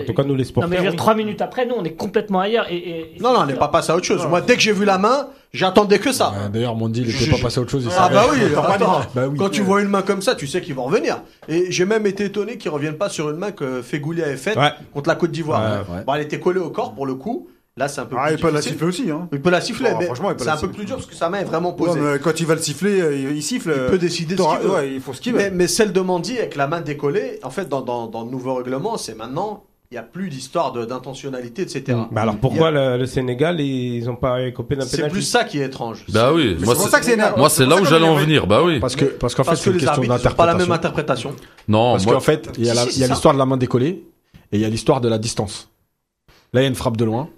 En tout cas, nous les non, sportifs. mais je veux dire, trois minutes après, nous, on est complètement ailleurs. Et, et- et- Non, non, on n'est pas passé à autre chose. Moi, dès que j'ai vu la main, j'attendais que ça. Ouais, D'ailleurs, Mondi, il Je- était pas passé à autre chose. il Ah bah oui, attends. Bah oui. Quand tu vois une main comme ça, tu sais qu'ils vont revenir. Et j'ai même été étonné qu'ils reviennent pas sur une main que Fegouli avait faite Ouais. contre la Côte d'Ivoire. Ouais, ouais. Bon, elle était collée au corps pour le coup. Là, c'est un peu Ah, plus il peut la siffler aussi. Hein. Il peut la siffler, Oh, mais franchement, il peut c'est un peu plus dur parce que sa main est vraiment Ouais, posée. mais quand il va le siffler, euh, il il siffle. Il peut décider ce qu'il veut. Ouais, il faut ce qu'il Mais, veut. mais celle de Mandy avec la main décollée, en fait, dans, dans, dans le nouveau règlement, c'est maintenant, il n'y a plus d'histoire de- d'intentionnalité, etc. Bah alors pourquoi le, le Sénégal, ils ont pas écopé d'un C'est pénalty plus ça qui est étrange. Bah oui, moi c'est pour c'est ça que c'est énervant. moi c'est là pour où ça j'allais qu'on en est- venir. Bah oui. Parce que, parce qu'en fait, Parce c'est que une les question arbitres n'ont pas la même d'interprétation. interprétation. Non, Parce moi qu'en fait, il y a la- Si, il y a c'est l'histoire de la main décollée et il y a l'histoire de la distance. Là, il y a une frappe de loin.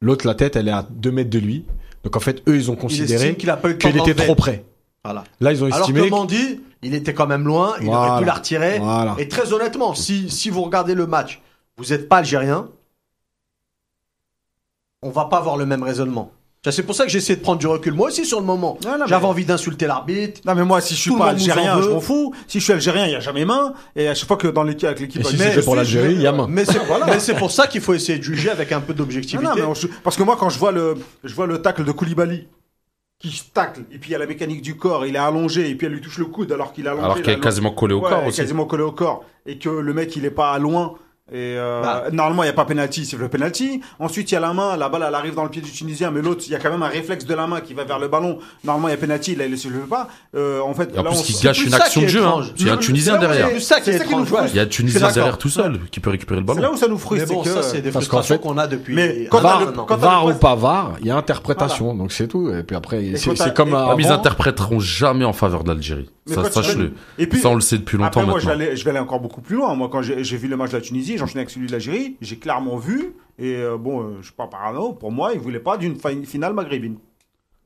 L'autre, la tête, elle est à 2 mètres de lui. Donc en fait, eux, ils ont Il considéré qu'il a pas eu le temps qu'il était d'enlever. trop près. Voilà. Là, ils ont Alors estimé. que Mandy, il était quand même loin, il aurait Voilà. pu la retirer. Voilà. Et très honnêtement, si, si vous regardez le match, vous n'êtes pas algérien, on va pas avoir le même raisonnement. C'est pour ça que j'ai essayé de prendre du recul. Moi aussi, sur le moment, mais- j'avais envie d'insulter l'arbitre. Non mais moi si je suis pas algérien, je m'en fous. Si je suis algérien, il y a jamais main. Et à chaque fois que dans l'équipe avec l'équipe, si c'était pour l'Algérie, il y a main. Mais c'est c'est pour ça qu'il faut essayer de juger avec un peu d'objectivité. Non, non, mais on- je- parce que moi quand je vois le, je vois le tacle de Koulibaly qui se tacle et puis il y a la mécanique du corps, il est allongé et puis elle lui touche le coude alors qu'il est allongé. Alors qu'il est quasiment collé au Ouais, corps aussi. quasiment collé au corps et que le mec il est pas loin. Et euh, Bah. normalement, il n'y a pas penalty, c'est le penalty. Ensuite, il y a la main, la balle, elle arrive dans le pied du Tunisien, mais l'autre, il y a quand même un réflexe de la main qui va vers le ballon. Normalement, il y a penalty, là, il ne se lève pas. Euh, en fait, Et en là, plus, on se- gâche une action de jeu. hein. Il y a un Le- Tunisien derrière. c'est- ça qui est C'est ça qui nous étrange. Il y a un Tunisien derrière tout seul qui peut récupérer le C'est là ballon. où ça nous Mais frustre. bon, c'est que- ça, c'est des Parce qu'en frustrations fait- qu'on a depuis. Mais quand an t'as le- quand VAR le ou pas VAR, il y a interprétation. Donc c'est tout. Et puis après, c'est comme. Ah, mais ils interpréteront jamais en faveur de l'Algérie. Mais Ça, Et puis, Ça, on le sait depuis longtemps Après, moi, je vais, maintenant. aller, je vais aller encore beaucoup plus loin. Moi, quand j'ai vu le match de la Tunisie, j'enchaînais avec celui de l'Algérie, j'ai clairement vu, et euh, bon, euh, je suis pas parano, pour moi, ils voulaient pas d'une fin- finale maghrébine.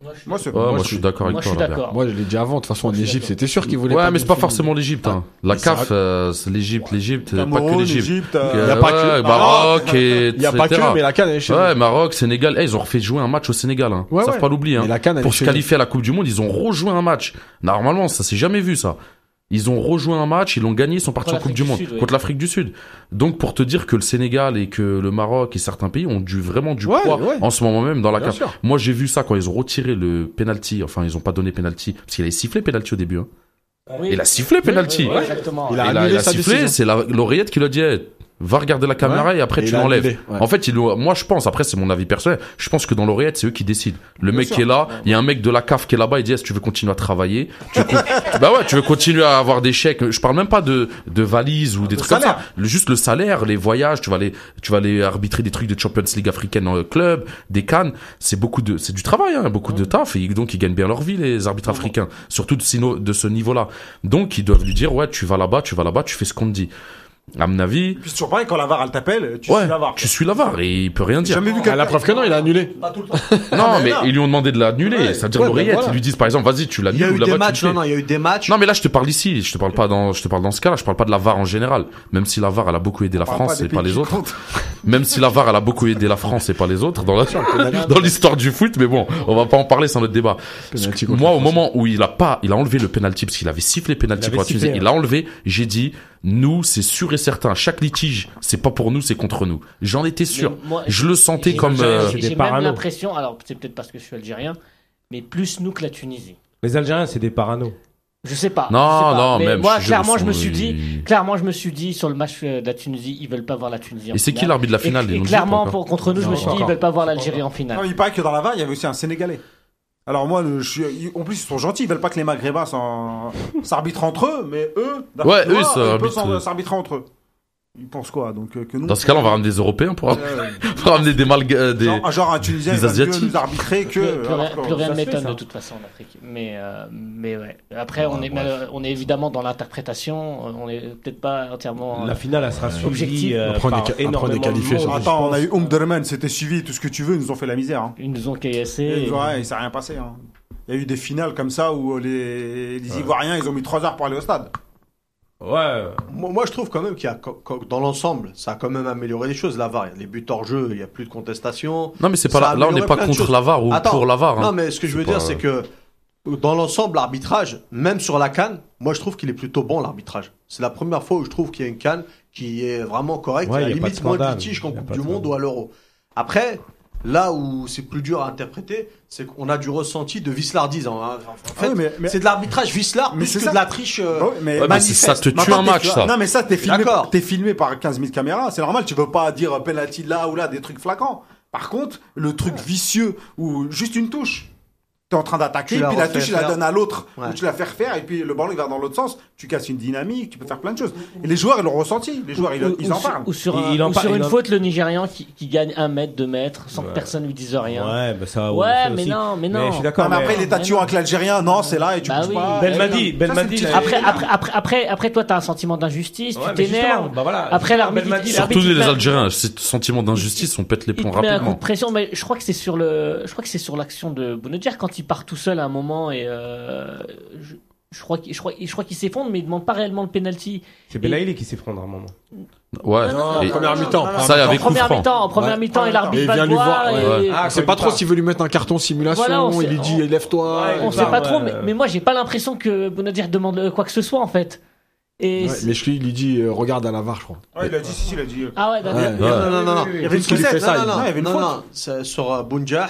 Moi, je suis Moi, je d'accord Moi, avec je toi. suis là, d'accord. Moi, je l'ai dit avant. De toute façon, en Égypte, c'était sûr qu'ils voulaient Ouais, pas mais c'est pas forcément l'Égypte. Hein. La CAF, euh, c'est l'Égypte, l'Égypte, pas que l'Égypte. Égypte, Euh, euh, y a pas que- ouais, Maroc et Il y a pas que, mais la canne elle est chez Ouais. Maroc, Sénégal, eh, ils ont refait jouer un match au Sénégal. Hein. Ouais, ça faut pas l'oublier. Hein. Pour se qualifier à la Coupe du Monde, ils ont rejoué un match. Normalement, ça s'est jamais vu ça. Ils ont rejoué un match, ils l'ont gagné, ils sont partis en Coupe du Monde Sud, contre l'Afrique du Sud. Donc pour te dire que le Sénégal et que le Maroc et certains pays ont dû vraiment du Ouais, poids ouais. en ce moment même dans la CAF. Moi j'ai vu ça quand ils ont retiré le penalty, enfin ils ont pas donné penalty parce qu'il avait sifflé penalty au début. Hein. Oui. Il a sifflé penalty. Oui, oui, exactement. Il a il sifflé, c'est la- l'oreillette qui lui a dit eh, va regarder la caméra Ouais. et après Et tu l'enlèves. ouais. En fait, il, moi je pense, après c'est mon avis personnel, je pense que dans l'oreillette c'est eux qui décident. Le mec sûr. qui est là, il y a un mec de la CAF qui est là-bas, il dit est-ce que tu veux continuer à travailler? Tu con- <laughs> Bah ouais, tu veux continuer à avoir des chèques. Je parle même pas de de valises ou des Le trucs comme ça. Le- juste le salaire, les voyages, tu vas aller tu vas aller arbitrer des trucs de Champions League africaine dans le club, des cannes. C'est beaucoup de c'est du travail, hein, beaucoup de taf et donc ils gagnent bien leur vie les arbitres africains, surtout de ce niveau-là. Donc ils doivent lui dire ouais tu vas là-bas, tu vas là-bas, tu fais ce qu'on te dit. À mon avis, Puis c'est toujours pareil, quand la VAR, elle t'appelle, tu ouais, suis la VAR. tu suis la VAR et il peut rien dire. jamais vu Ah. La preuve que non, il a annulé. Pas tout le temps. <laughs> Non, mais non. ils lui ont demandé de l'annuler. Ouais. C'est-à-dire Ouais, l'oreillette. ben voilà. Ils lui disent par exemple, vas-y, tu Il y a l'annules ou eu des matchs, fais. non, non, il y a eu des matchs. Non, mais là, je te parle ici. Je te parle pas dans, je te parle dans ce cas-là. Je parle pas de la VAR en général. Même si la VAR, elle a beaucoup aidé la On France et pas les autres. <laughs> Même si la VAR, elle a beaucoup aidé la France et pas les autres dans la, dans l'histoire du foot. Mais bon, on va pas en parler, c'est notre débat. Moi, la au moment où il a pas, il a enlevé le penalty parce qu'il avait sifflé penalty pour la il l'a enlevé. J'ai dit, Nous, c'est sûr et certain. Chaque litige, c'est pas pour nous, c'est contre nous. J'en étais sûr. Moi, Je le sentais comme. j'ai- euh, J'ai même parano. l'impression, alors c'est peut-être parce que je suis algérien, mais plus nous que la Tunisie. Les Algériens, c'est des parano. Je sais pas. Non, je sais pas. non, mais même. Moi, je clairement, je me suis dit, clairement, je me suis dit sur le match euh, de la Tunisie, ils veulent pas voir la Tunisie. en Et c'est qui l'arbitre de la finale? Et, et clairement, pas pour, contre nous, je me Non, suis dit, ils veulent pas voir l'Algérie en Non, finale. il paraît que dans la VAR, il y avait aussi un Sénégalais. Alors moi, je suis- en plus, ils sont gentils, ils veulent pas que les Maghrébins s'arbitrent entre eux, mais eux, d'après Ouais, eux, s'arbitrer entre eux. Ils pensent quoi Donc euh, que nous, Dans ce cas-là, on va ramener des Européens pour, Euh, <laughs> pour ramener des malga... des... genre, genre un Tunisien, des Asiatiques. nous arbitrer que. Plus, plus alors rien, plus ne m'étonne de toute façon en Afrique. Mais, euh, mais ouais. Après, Ouais, on, est, bref. mal- on est évidemment dans l'interprétation. On est peut-être pas entièrement. La finale, elle sera suivie Objectif. euh, Après, on est par on est énormément de Attends, on a eu Omdurman, c'était suivi, tout ce que tu veux, ils nous ont fait la misère. Hein. Ils nous ont Et, caillassé. ouais, il s'est rien passé. Hein. Il y a eu des finales comme ça où les, les Ivoiriens, ils ont mis 3 heures pour aller au stade. Ouais. Moi, moi, je trouve quand même qu'il y a, dans l'ensemble, ça a quand même amélioré les choses. La VAR, il y a les buts hors jeu, il y a plus de contestation. Non, mais c'est pas là. Là, on n'est pas contre choses. la VAR ou Attends. pour la VAR. hein. Non, mais ce que je veux dire, c'est que dans l'ensemble, l'arbitrage, même sur la canne, moi, je trouve qu'il est plutôt bon, l'arbitrage. C'est la première fois où je trouve qu'il y a une canne qui est vraiment correcte. Ouais, il y a y a limite moins de litiges qu'en Coupe du de Monde ou à l'Euro. Après, là où c'est plus dur à interpréter, c'est qu'on a du ressenti de vislardise. En, en fait, mais- c'est de l'arbitrage vislard Mais plus c'est que ça. de la triche. euh, mais, Ouais, mais ça te tue Maintenant, un match, ça. Non, mais ça, t'es filmé, t'es filmé par 15 000 caméras. C'est normal, tu veux pas dire penalty là ou là, des trucs flagrants. Par contre, le truc vicieux ou juste une touche. T'es en train d'attaquer, puis la touche, tu la faire. donnes à l'autre, Ouais. ou tu la fais refaire, et puis le ballon il va dans l'autre sens, tu casses une dynamique, tu peux faire plein de choses. Et les joueurs, ils l'ont ressenti. Les joueurs, ils, ou, ils ou en sur- parlent. ou sur, Il- un- il en ou par- sur il une en- faute, le Nigérian qui, qui gagne un mètre, deux mètres, sans Ouais. que personne lui dise rien. Ouais, bah ça. Ouais, mais aussi. non, mais non. je suis d'accord. Mais après, mais- les tatillons avec l'Algérien, non, c'est là et tu Bah bouges oui. pas. Belmadi, il Après, après, après, après, toi, t'as un sentiment d'injustice, tu t'énerves. bah. Après, l'arbitre, il- Surtout il les Algériens, ce sentiment d'injustice, on pète les Il plombs rapidement. de pression, mais je crois que c'est sur le, je crois que c'est sur l'action de Bounedjah quand il part tout seul à un moment et euh, je, je crois qu'il, je crois, je crois qu'il s'effondre, mais il demande pas réellement le penalty. C'est Belaïli qui s'effondre à un moment. Ouais. Non, Et- non, première mi-temps. Ça, en première mi-temps, en première mi-temps, et Et l'arbitre il va vient le lui voir. voir, et- ouais. et- Ah, On sait quand pas trop s'il veut lui mettre un carton simulation. Voilà, il lui dit on- lève-toi. Ouais, on sait pas ouais, trop, mais, mais moi j'ai pas l'impression que Bounedjah demande quoi que ce soit en fait. Et Ouais, c'est- mais je lui, il lui dit euh, regarde à la VAR, je crois. Ouais, il a dit, si, si, il a dit. ah ouais, d'accord. Ouais. Non, non, non, non. Il y avait une ça, non, il- non, non, il y avait une non, faute. non, c'est sur Bounjah,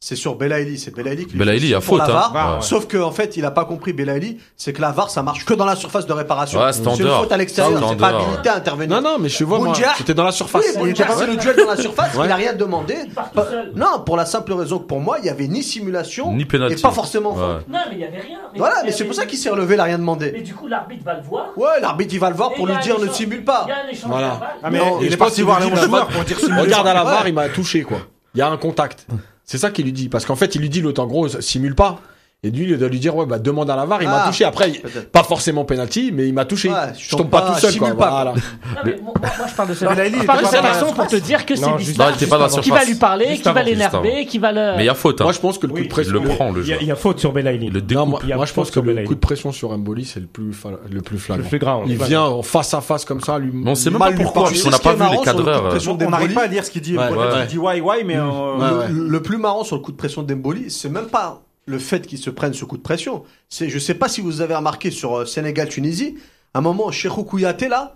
c'est sur Belaïli. C'est Belaïli qui Belaïli, fait il y a faute, la hein. VAR. Ouais. Sauf qu'en fait, il a pas compris Belaïli, c'est que la VAR, ça marche que dans la surface de réparation. Ouais, c'est en une faute à l'extérieur, C'est en pas habilité à intervenir. Non, non, mais je vois, moi, c'était dans la surface. Oui, Bounjah, c'est le duel dans la surface, Ouais. il a rien demandé. Pas-. Non, pour la simple raison que pour moi, il y avait ni simulation Ni penalty. et pas forcément faute. Non, mais il y avait rien. Voilà, mais c'est pour ça qu'il s'est relevé, il a rien Mais demandé. du coup, l'arbitre va le voir. Ouais, l'arbitre, il va le voir pour lui dire ne simule pas. Il y a un échange Voilà. Ah, mais Non, il je est qu'il voir lui les dit, joueurs pour dire. Regarde à la VAR, il m'a touché, quoi. Il y a un contact. C'est ça qu'il lui dit. Parce qu'en fait, il lui dit l'autre, en gros, simule pas. Et lui, il doit lui dire, ouais, bah, demande à la VAR, il m'a Ah, touché. Après, pas forcément penalty, mais il m'a touché. Ouais, je tombe pas, tout seul, quoi. pas, Voilà. Non, mais moi, je parle de ce Non, là, il est je parle de pas cette action pour te dire que c'est Non, juste- Non, Bismarck il était pas dans la qui va lui parler, Juste qui va avant, l'énerver, qui va le. Mais il y a faute, hein. Moi, je pense que le coup Oui, de pression. il le prend, le Il y a- joueur. il y a faute sur Belaïli. Il moi, Il moi, je pense que le coup de pression sur Mboli, c'est le plus, le plus flagrant. Le plus grand. Il vient en face à face comme ça, lui. On sait même pas lui pourquoi, qu'on n'a pas vu les cadreurs. euh, pression On n'arrive pas à lire ce qu'il dit. Ouais, ouais. qu'il dit why, why, mais. euh, Ouais, ouais. Le, le plus marrant sur le coup de pression d'Emboli, c'est même pas le fait qu'il se prenne ce coup de pression. C'est, je sais pas si vous avez remarqué sur euh, Sénégal-Tunisie, à un moment, Cheikhou Kouyaté, là,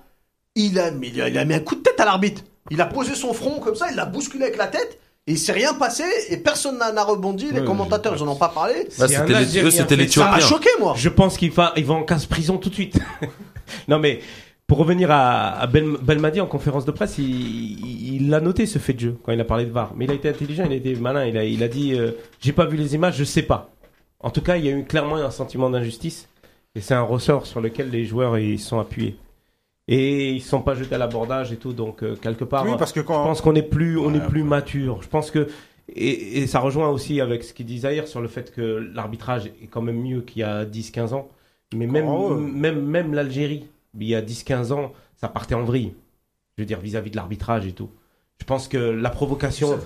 il a, mis, il a mis un coup de tête à l'arbitre. Il a posé son front comme ça, il l'a bousculé avec la tête, et il s'est rien passé, et personne n'a rebondi, les commentateurs, ils en ont pas parlé. Bah, c'était les- Algérien eux, c'était fait les Ça m'a choqué, moi. Je pense qu'il va, il va en casse prison tout de suite. <laughs> non mais pour revenir à, à Bel- Belmadi en conférence de presse, il, il, il a noté ce fait de jeu quand il a parlé de VAR. Mais il a été intelligent, il a été malin. Il a, il a dit, euh, j'ai pas vu les images, je sais pas. En tout cas, il y a eu clairement un sentiment d'injustice et c'est un ressort sur lequel les joueurs ils sont appuyés. Et ils sont pas jetés à l'abordage et tout, donc euh, quelque part. Oui, parce que Je quand. pense qu'on est plus, on Ouais, est plus mature. Je pense que et, et ça rejoint aussi avec ce qu'il dit Zahir sur le fait que l'arbitrage est quand même mieux qu'il y a 10-15 ans. Mais même, Oh, ouais. même, même l'Algérie, il y a 10-15 ans, ça partait en vrille. Je veux dire, vis-à-vis de l'arbitrage et tout. Je pense que la provocation,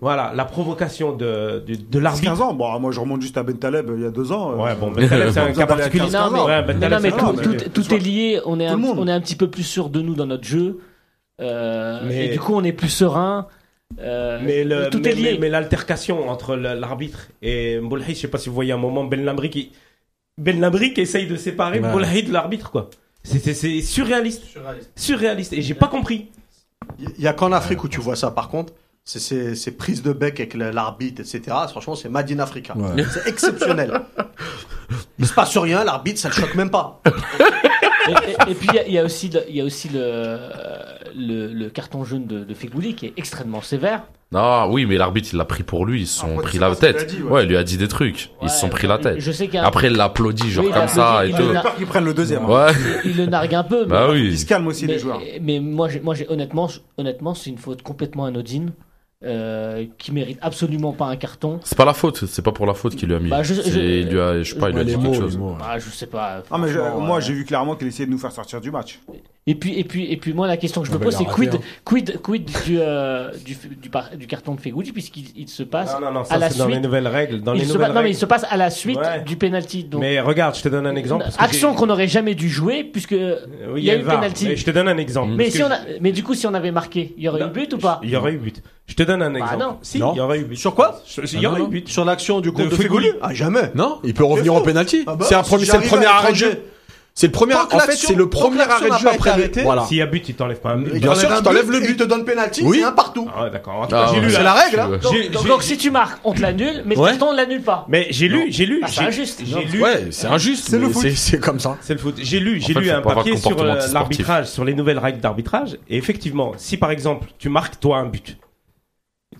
voilà, la provocation de, de, de l'arbitre. 15 ans, bon, moi je remonte juste à Ben Taleb il y a deux ans. euh, Ouais, bon, Ben Taleb, c'est un cas particulier. 15 Non, mais. Ouais, Ben non, Taleb, non, mais tout, un- mais- tout- tout est lié. On est, Tout un, on est un petit peu plus sûr de nous dans notre jeu. Euh, Mais- Et du coup, on est plus serein. Euh, Mais, le, tout mais, est lié. mais- mais l'altercation entre l'arbitre et Mboulhi, je sais pas si vous voyez un moment Ben Lamri qui Ben Lamri qui essaye de séparer Ouais. Mboulhi de l'arbitre quoi. C'est- C'est c'est surréaliste. Surréaliste. Et j'ai pas compris. Il y a qu'en Afrique où tu vois ça, par contre. C'est ces, ces prises de bec avec l'arbitre, etc. Franchement, c'est Made in Africa. Ouais. C'est exceptionnel. <laughs> Il se passe rien, l'arbitre, ça le choque même pas. <laughs> Et, et- et puis il y a- il y, a aussi le, il y a aussi le, euh, le, le carton jaune de, de Fegouli qui est extrêmement sévère. Ah oui, mais l'arbitre, il l'a pris pour lui. Ils se sont pris la qu'il tête. dit, ouais. ouais. il lui a dit des trucs. Ils se Ouais, sont pris la tête. Je sais qu'il y a Après, il l'applaudit, genre Oui, il comme ça et tout. il J'ai peur qu'ils prennent le deuxième. Ouais. il le nargue un peu. mais- Bah Ils oui. se calment aussi, mais, les joueurs. mais moi, j'ai- moi j'ai honnêtement, honnêtement, c'est une faute complètement anodine euh, qui mérite absolument pas un carton. C'est pas la faute. C'est pas pour la faute qu'il lui a mis. Bah, je- C'est- je- il lui a, je sais pas, il lui a dit quelque chose. Bah, je sais pas. Ah, mais je- moi, euh, j'ai vu clairement qu'il essayait de nous faire sortir du match. Et puis, et puis, et puis, moi, la question que je Ah me bah, pose, c'est quid, hein. quid, quid du, euh, du, du, par- du carton de Fegouli, puisqu'il il se passe. Non, non, non, à ça la c'est dans les nouvelles règles. Dans il les se nouvelles passe- non, mais il règles. se passe à la suite Ouais. du penalty. Donc, Mais regarde, je te donne un exemple. parce que action qu'on n'aurait jamais dû jouer, puisque. Oui, il y a eu penalty. Mais je te donne un exemple. mais, si on a, mais du coup, si on avait marqué, il y aurait eu but ou pas? Il y aurait eu but. Je te donne un exemple. non. Si, Non. il y aurait eu but. Sur quoi Il y Ah, aurait non, eu but. Sur l'action du compte De de, Ah, jamais. Non, il peut revenir en penalty. Ah bah, c'est un si premier, c'est le premier arrêt de jeu. C'est le premier, en fait, c'est le premier arrêt de jeu après le, arrêtée, voilà. S'il y a but, il t'enlève pas un but. Il Bien t'enlève sûr un qu'il t'enlève but le but. Il te donne penalty, Oui. c'est un partout. Ah, d'accord. Ah, j'ai lu C'est là. la règle, hein. Donc, si tu marques, on te l'annule, mais Ouais. on l'annule pas. Mais j'ai lu, j'ai lu. Ah, c'est injuste. J'ai Non. lu. Ouais, c'est injuste. C'est le foot. c'est- comme ça. C'est le foot. J'ai lu, j'ai lu un papier sur euh, l'arbitrage, sur les nouvelles règles d'arbitrage. Et effectivement, si par exemple tu marques toi un but,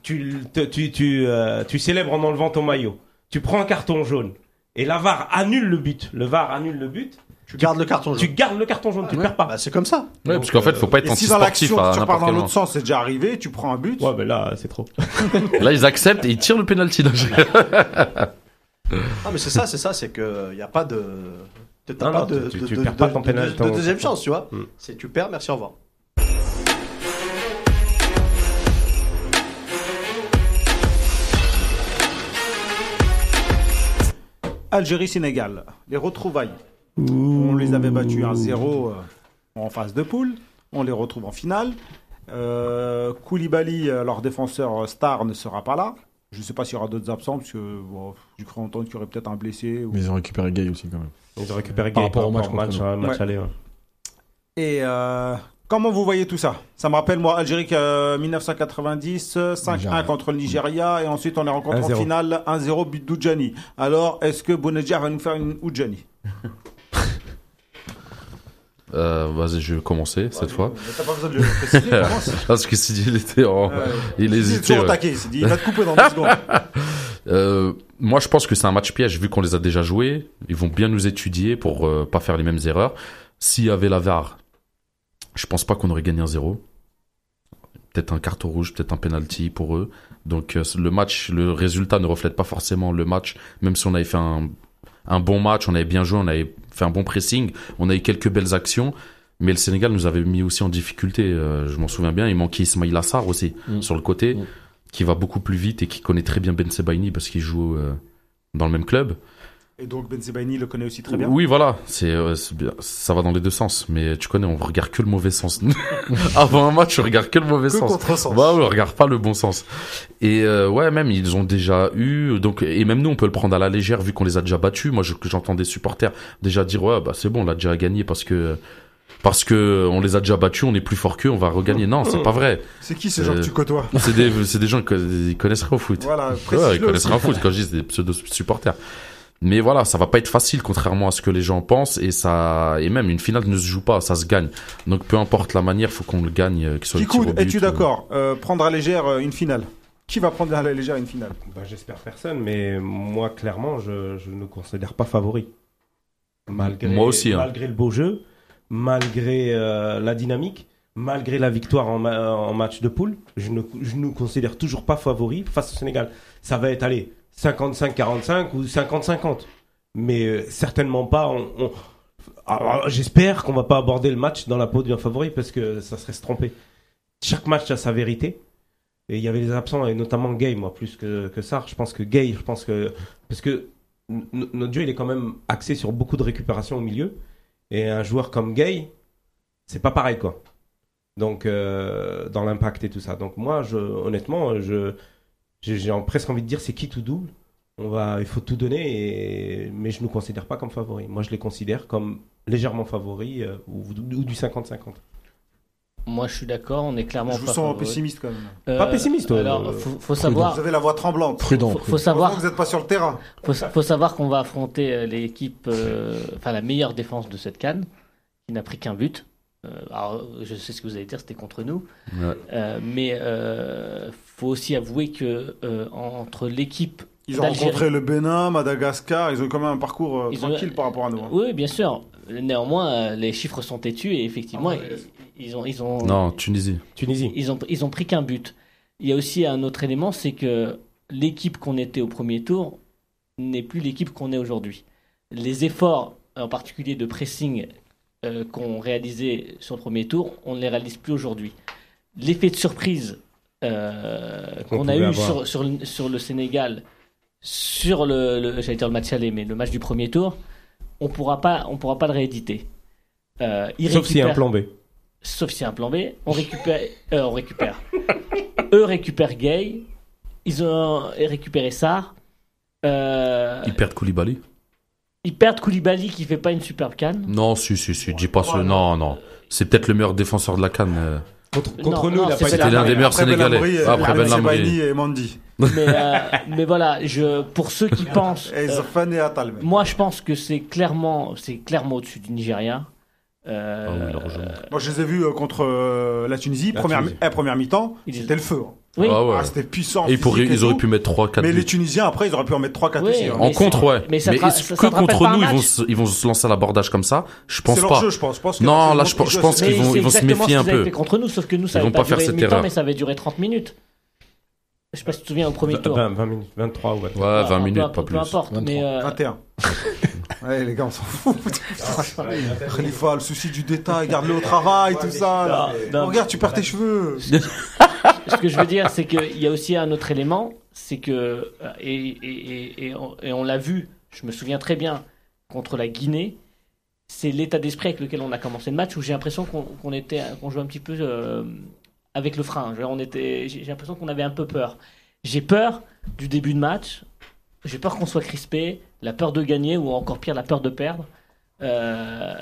tu te- tu tu euh, tu célèbres en enlevant ton maillot, tu prends un carton jaune et la VAR annule le but. Le VAR annule le but. Tu gardes le carton Tu jaune. gardes le carton jaune, tu ne perds pas. Bah, c'est comme ça. Ouais, parce qu'en fait, faut pas être Et si dans anti-sportif l'action, tu repars dans l'autre sens, c'est déjà arrivé, tu prends un but. Ouais, mais là c'est trop. <laughs> Là, ils acceptent et ils tirent le penalty. Ah, mais c'est ça, c'est ça, c'est que il y a pas de. T'as Non, pas non, de, tu- de- tu de- perds pas ton de- deuxième chance, tu vois. Mm. C'est tu perds, merci, au revoir. Algérie-Sénégal, les retrouvailles. On les avait battus 1-0 euh, en phase de poule. On les retrouve en finale. Euh, Koulibaly, euh, leur défenseur star, ne sera pas là. Je ne sais pas s'il y aura d'autres absents, parce que bon, j'ai cru entendre qu'il y aurait peut-être un blessé. ou- Mais ils ont récupéré Gay aussi quand même. Ils ont récupéré Par Gay rapport au match match, match, match Ouais. aller. ouais. Et euh, comment vous voyez tout ça? Ça me rappelle, moi, Algérie euh, 1990, euh, 5-1 Nigeria. contre le Nigeria, et ensuite on les rencontre en 1-0. finale, 1-0 but d'Oudjani. Alors, est-ce que Bounedjah va nous faire une Oudjani? <laughs> Euh, Vas-y, je vais commencer cette fois. T'as pas besoin de le préciser, <laughs> commence. Parce que Sidi, il était en. Ouais. Il hésitait. ouais. taquet, il s'est dit, il va te couper dans deux secondes. <laughs> Euh, moi, je pense que c'est un match piège vu qu'on les a déjà joués. Ils vont bien nous étudier pour euh, pas faire les mêmes erreurs. S'il y avait la VAR, je pense pas qu'on aurait gagné un 0 Peut-être un carton rouge, peut-être un penalty pour eux. Donc euh, le match, le résultat ne reflète pas forcément le match. Même si on avait fait un, un bon match, on avait bien joué, on avait fait un bon pressing, on a eu quelques belles actions. Mais le Sénégal nous avait mis aussi en difficulté. euh, je m'en souviens bien. Il manquait Ismail Assar aussi Mm. sur le côté, Mm. qui va beaucoup plus vite et qui connaît très bien Ben Sebaini parce qu'il joue euh, dans le même club. Et donc Ben Sebaini le connaît aussi très bien. Oui, voilà, c'est euh, c'est bien. ça va dans les deux sens. Mais tu connais, on regarde que le mauvais sens. <laughs> Avant un match, on regarde que le mauvais Que sens. contre-sens. Bah on regarde pas le bon sens. Et euh, ouais, même ils ont déjà eu donc et même nous on peut le prendre à la légère vu qu'on les a déjà battus. Moi, je- j'entends des supporters déjà dire ouais bah c'est bon, on l'a déjà gagné parce que parce que on les a déjà battus, on est plus fort qu'eux, on va regagner. Non, c'est pas vrai. C'est qui ces gens que Euh, tu côtoies C'est des c'est des gens qui connaissent rien au foot. Voilà, Ouais, ils connaissent rien au foot quand je dis c'est des pseudo supporters. Mais voilà, ça va pas être facile contrairement à ce que les gens pensent et ça et même une finale ne se joue pas, ça se gagne. Donc peu importe la manière, faut qu'on le gagne, euh, qu'il soit Kikoud, but es-tu ou- d'accord euh, Prendre à légère euh, une finale? Qui va prendre à la légère une finale? Bah, J'espère personne, mais moi, clairement, je, je ne considère pas favori. Malgré, Moi aussi, hein. Malgré le beau jeu, malgré euh, la dynamique, malgré la victoire en, ma- en match de poule, je ne je nous considère toujours pas favori face au Sénégal. Ça va être, allez, 55-45 ou 50-50. Mais euh, certainement pas. On- Alors, J'espère qu'on va pas aborder le match dans la peau d'un favori parce que ça serait se tromper. Chaque match a sa vérité. Et il y avait des absents, et notamment Gay, moi, plus que, que ça. Je pense que Gay, je pense que. Parce que notre jeu, il est quand même axé sur beaucoup de récupération au milieu. Et un joueur comme Gay, c'est pas pareil, quoi. Donc, euh, dans l'impact et tout ça. Donc, moi, honnêtement, je, j'ai presque envie de dire c'est qui tout double? On va, il faut tout donner, et... mais je ne nous considère pas comme favoris. Moi, je les considère comme légèrement favoris euh, ou, ou du 50-50. Moi, je suis d'accord, on est clairement Je vous pas sens pessimiste quand même. Euh, Pas pessimiste, toi, Alors, euh, faut, faut Vous savoir, avez la voix tremblante. Prudent. faut, savoir, que vous n'êtes pas sur le terrain. faut, faut savoir qu'on va affronter l'équipe, euh, enfin la meilleure défense de cette canne, qui n'a pris qu'un but. Euh, alors, je sais ce que vous allez dire, c'était contre nous. Ouais. Euh, mais euh, faut aussi avouer que euh, entre l'équipe Ils ont rencontré le Bénin, Madagascar, ils ont eu quand même un parcours euh, Ils ont- tranquille par rapport à nous. hein. Oui, bien sûr. Néanmoins, les chiffres sont têtus et effectivement, Ah ouais. ils, ils ont, ils ont, Non, Tunisie. Tunisie. ils ont, ils ont pris qu'un but. Il y a aussi un autre élément, c'est que l'équipe qu'on était au premier tour n'est plus l'équipe qu'on est aujourd'hui. Les efforts, en particulier de pressing, euh, qu'on réalisait sur le premier tour, on ne les réalise plus aujourd'hui. L'effet de surprise euh, Qu'on a eu sur, sur, le- sur le Sénégal, sur le, le- j'allais dire le match aller, mais le match du premier tour, on pourra pas, on pourra pas le rééditer. Euh, il Sauf s'il y a un plan B. sauf s'il y a un plan B, on récupère, euh, on récupère. <laughs> Eux récupèrent Gay, ils ont récupéré euh, Ils perdent Koulibaly ils perdent Koulibaly qui fait pas une superbe canne. Non, si, si, si. Dis pas ce. Non, non. C'est peut-être le meilleur défenseur de la canne. euh. Contre, Non, contre nous, non, il a c'est pas pas été C'était l'un des meilleurs Après Sénégalais. Après Ben Lamri. Et Mandi. Mais, euh, mais voilà, je, pour ceux qui <laughs> pensent, Et euh, Zafan et Atal. même. moi je pense que c'est clairement, c'est clairement au-dessus du Nigeria. Euh, Ah oui, largement. Moi, je les ai vus euh, contre euh, la Tunisie, La première, Tunisie. eh, première mi-temps, Ils- c'était le feu. hein. Oui, Ah ouais. Ah, c'était puissant. Et ils, pourraient- physique et ils auraient pu mettre 3-4 Mais buts. les Tunisiens, après, ils auraient pu en mettre 3-4 Oui, aussi. hein. En contre, ouais. mais Mais, est-ce ça- que contre pas nous, ils vont, se, ils vont se lancer à l'abordage comme ça? Je pense leur pas. jeu, je pense. Je pense que Non, là, je pense- je qu'ils vont- ils vont se méfier un peu. contre nous, sauf que nous, ça Ils vont pas, pas faire cette erreur. mais ça avait duré 30 minutes. Je sais pas si tu te souviens au premier tour. 20, 20 minutes, 23 ou 24. Ouais, 20 peu- minutes, peu, pas peu plus. importe, 23. mais euh, 21. <laughs> ouais, les gars, on s'en fout. Khalifa, le souci du détail, garde-le au travail, tout ça. Non, non. Oh, regarde, tu perds tes cheveux. <laughs> ce que je veux dire, c'est qu'il y a aussi un autre élément, c'est que, euh, et, et, et, on, l'a vu, je me souviens très bien, contre la Guinée, c'est l'état d'esprit avec lequel on a commencé le match, où j'ai l'impression qu'on était, jouait un petit peu euh, avec le frein. J'ai l'impression qu'on avait un peu peur. J'ai peur du début de match, j'ai peur qu'on soit crispé, la peur de gagner, ou encore pire, la peur de perdre. Euh,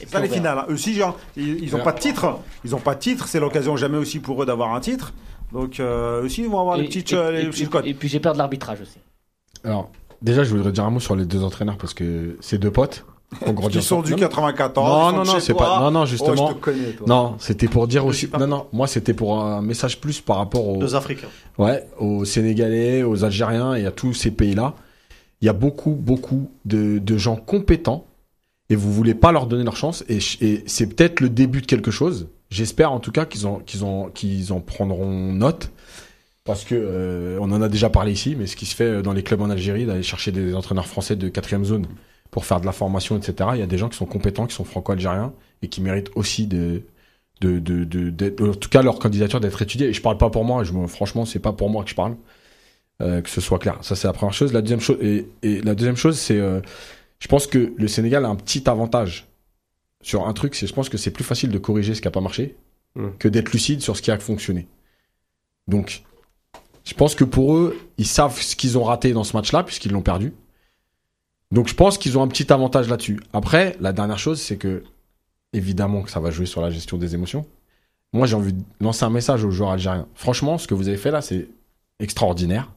et on les finales. Eux aussi, genre, ils, ils ont pas de titre. Ils ont pas de titre. C'est l'occasion jamais aussi pour eux d'avoir un titre. Donc, euh, aussi, ils vont avoir les Et- petites, et- euh, les et- petites et- cotes. et puis j'ai peur de l'arbitrage aussi. Alors, déjà, je voudrais dire un mot sur les deux entraîneurs parce que c'est deux potes. Qui sont ensemble. du Non, 94. Non, ils non, non, de c'est pas. Non, non, Oh, justement. je te connais, toi. Non, c'était pour dire aussi. pas- Non, non, moi, c'était pour un message plus par rapport aux, Deux Africains. ouais, aux Sénégalais, aux Algériens et à tous ces pays-là. Il y a beaucoup, beaucoup de, de gens compétents et vous voulez pas leur donner leur chance et, c'est peut-être le début de quelque chose. J'espère en tout cas qu'ils en, qu'ils en, qu'ils en prendront note parce que euh, on en a déjà parlé ici, mais ce qui se fait dans les clubs en Algérie, d'aller chercher des entraîneurs français de quatrième zone pour faire de la formation, etc. Il y a des gens qui sont compétents, qui sont franco-algériens et qui méritent aussi de, de, de, de, en tout cas leur candidature d'être étudiée. Et je parle pas pour moi, je, me- franchement, c'est pas pour moi que je parle. Euh, que ce soit clair. Ça, c'est la première chose. La deuxième chose, et, et la deuxième chose, c'est, euh, je pense que le Sénégal a un petit avantage sur un truc, c'est, je pense que c'est plus facile de corriger ce qui a pas marché Mm. que d'être lucide sur ce qui a fonctionné. Donc, je pense que pour eux, ils savent ce qu'ils ont raté dans ce match-là puisqu'ils l'ont perdu. Donc, je pense qu'ils ont un petit avantage là-dessus. Après, la dernière chose, c'est que évidemment que ça va jouer sur la gestion des émotions. Moi, j'ai envie de lancer un message aux joueurs algériens. Franchement, ce que vous avez fait là, c'est extraordinaire.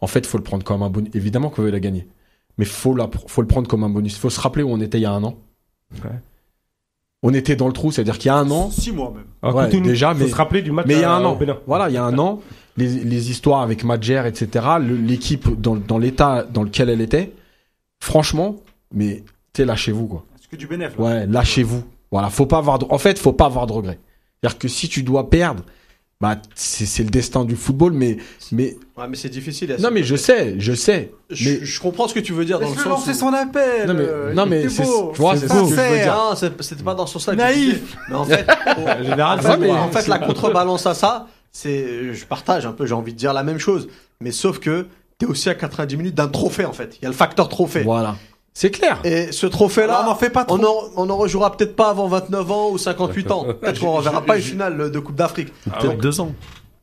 En fait, faut le prendre comme un bonus. Évidemment qu'on veut la gagner, mais faut la, faut le prendre comme un bonus. Faut se rappeler où on était il y a un an. Ouais. On était dans le trou, c'est-à-dire qu'il y a un an, 6 mois même. Alors, Ouais, déjà, faut mais- se rappeler du match mais il y a un an. Bénin. Voilà, il y a un an, les, les histoires avec Madjer, etc., l'équipe dans, dans l'état dans lequel elle était, franchement, mais sais, lâchez-vous, quoi. C'est que du bénéfice. là. Ouais, lâchez-vous. Voilà, faut pas avoir de... En fait, faut pas avoir de regrets. C'est-à-dire que si tu dois perdre, bah, c'est c'est le destin du football, mais, mais, Ouais, mais c'est difficile. Non, mais je sais, je sais. je, mais- je comprends ce que tu veux dire dans le Laisse-le sens. lancer où- son appel. Non, mais- euh, non, mais c'est- vois, c'est ce que je veux dire. C'était pas dans que je Naïf. Mais en fait, <laughs> En général, mais- en fait, la contrebalance à ça, c'est, je partage un peu, j'ai envie de dire la même chose. Mais sauf que t'es aussi à 90 minutes d'un trophée, en fait. Il y a le facteur trophée. Voilà. C'est clair. Et ce trophée-là, on n'en fait pas trop. On, en, on en rejouera peut-être pas avant 29 ans ou 58 ans. Peut-être qu'on reverra pas une finale de Coupe d'Afrique. Ah peut-être deux ans.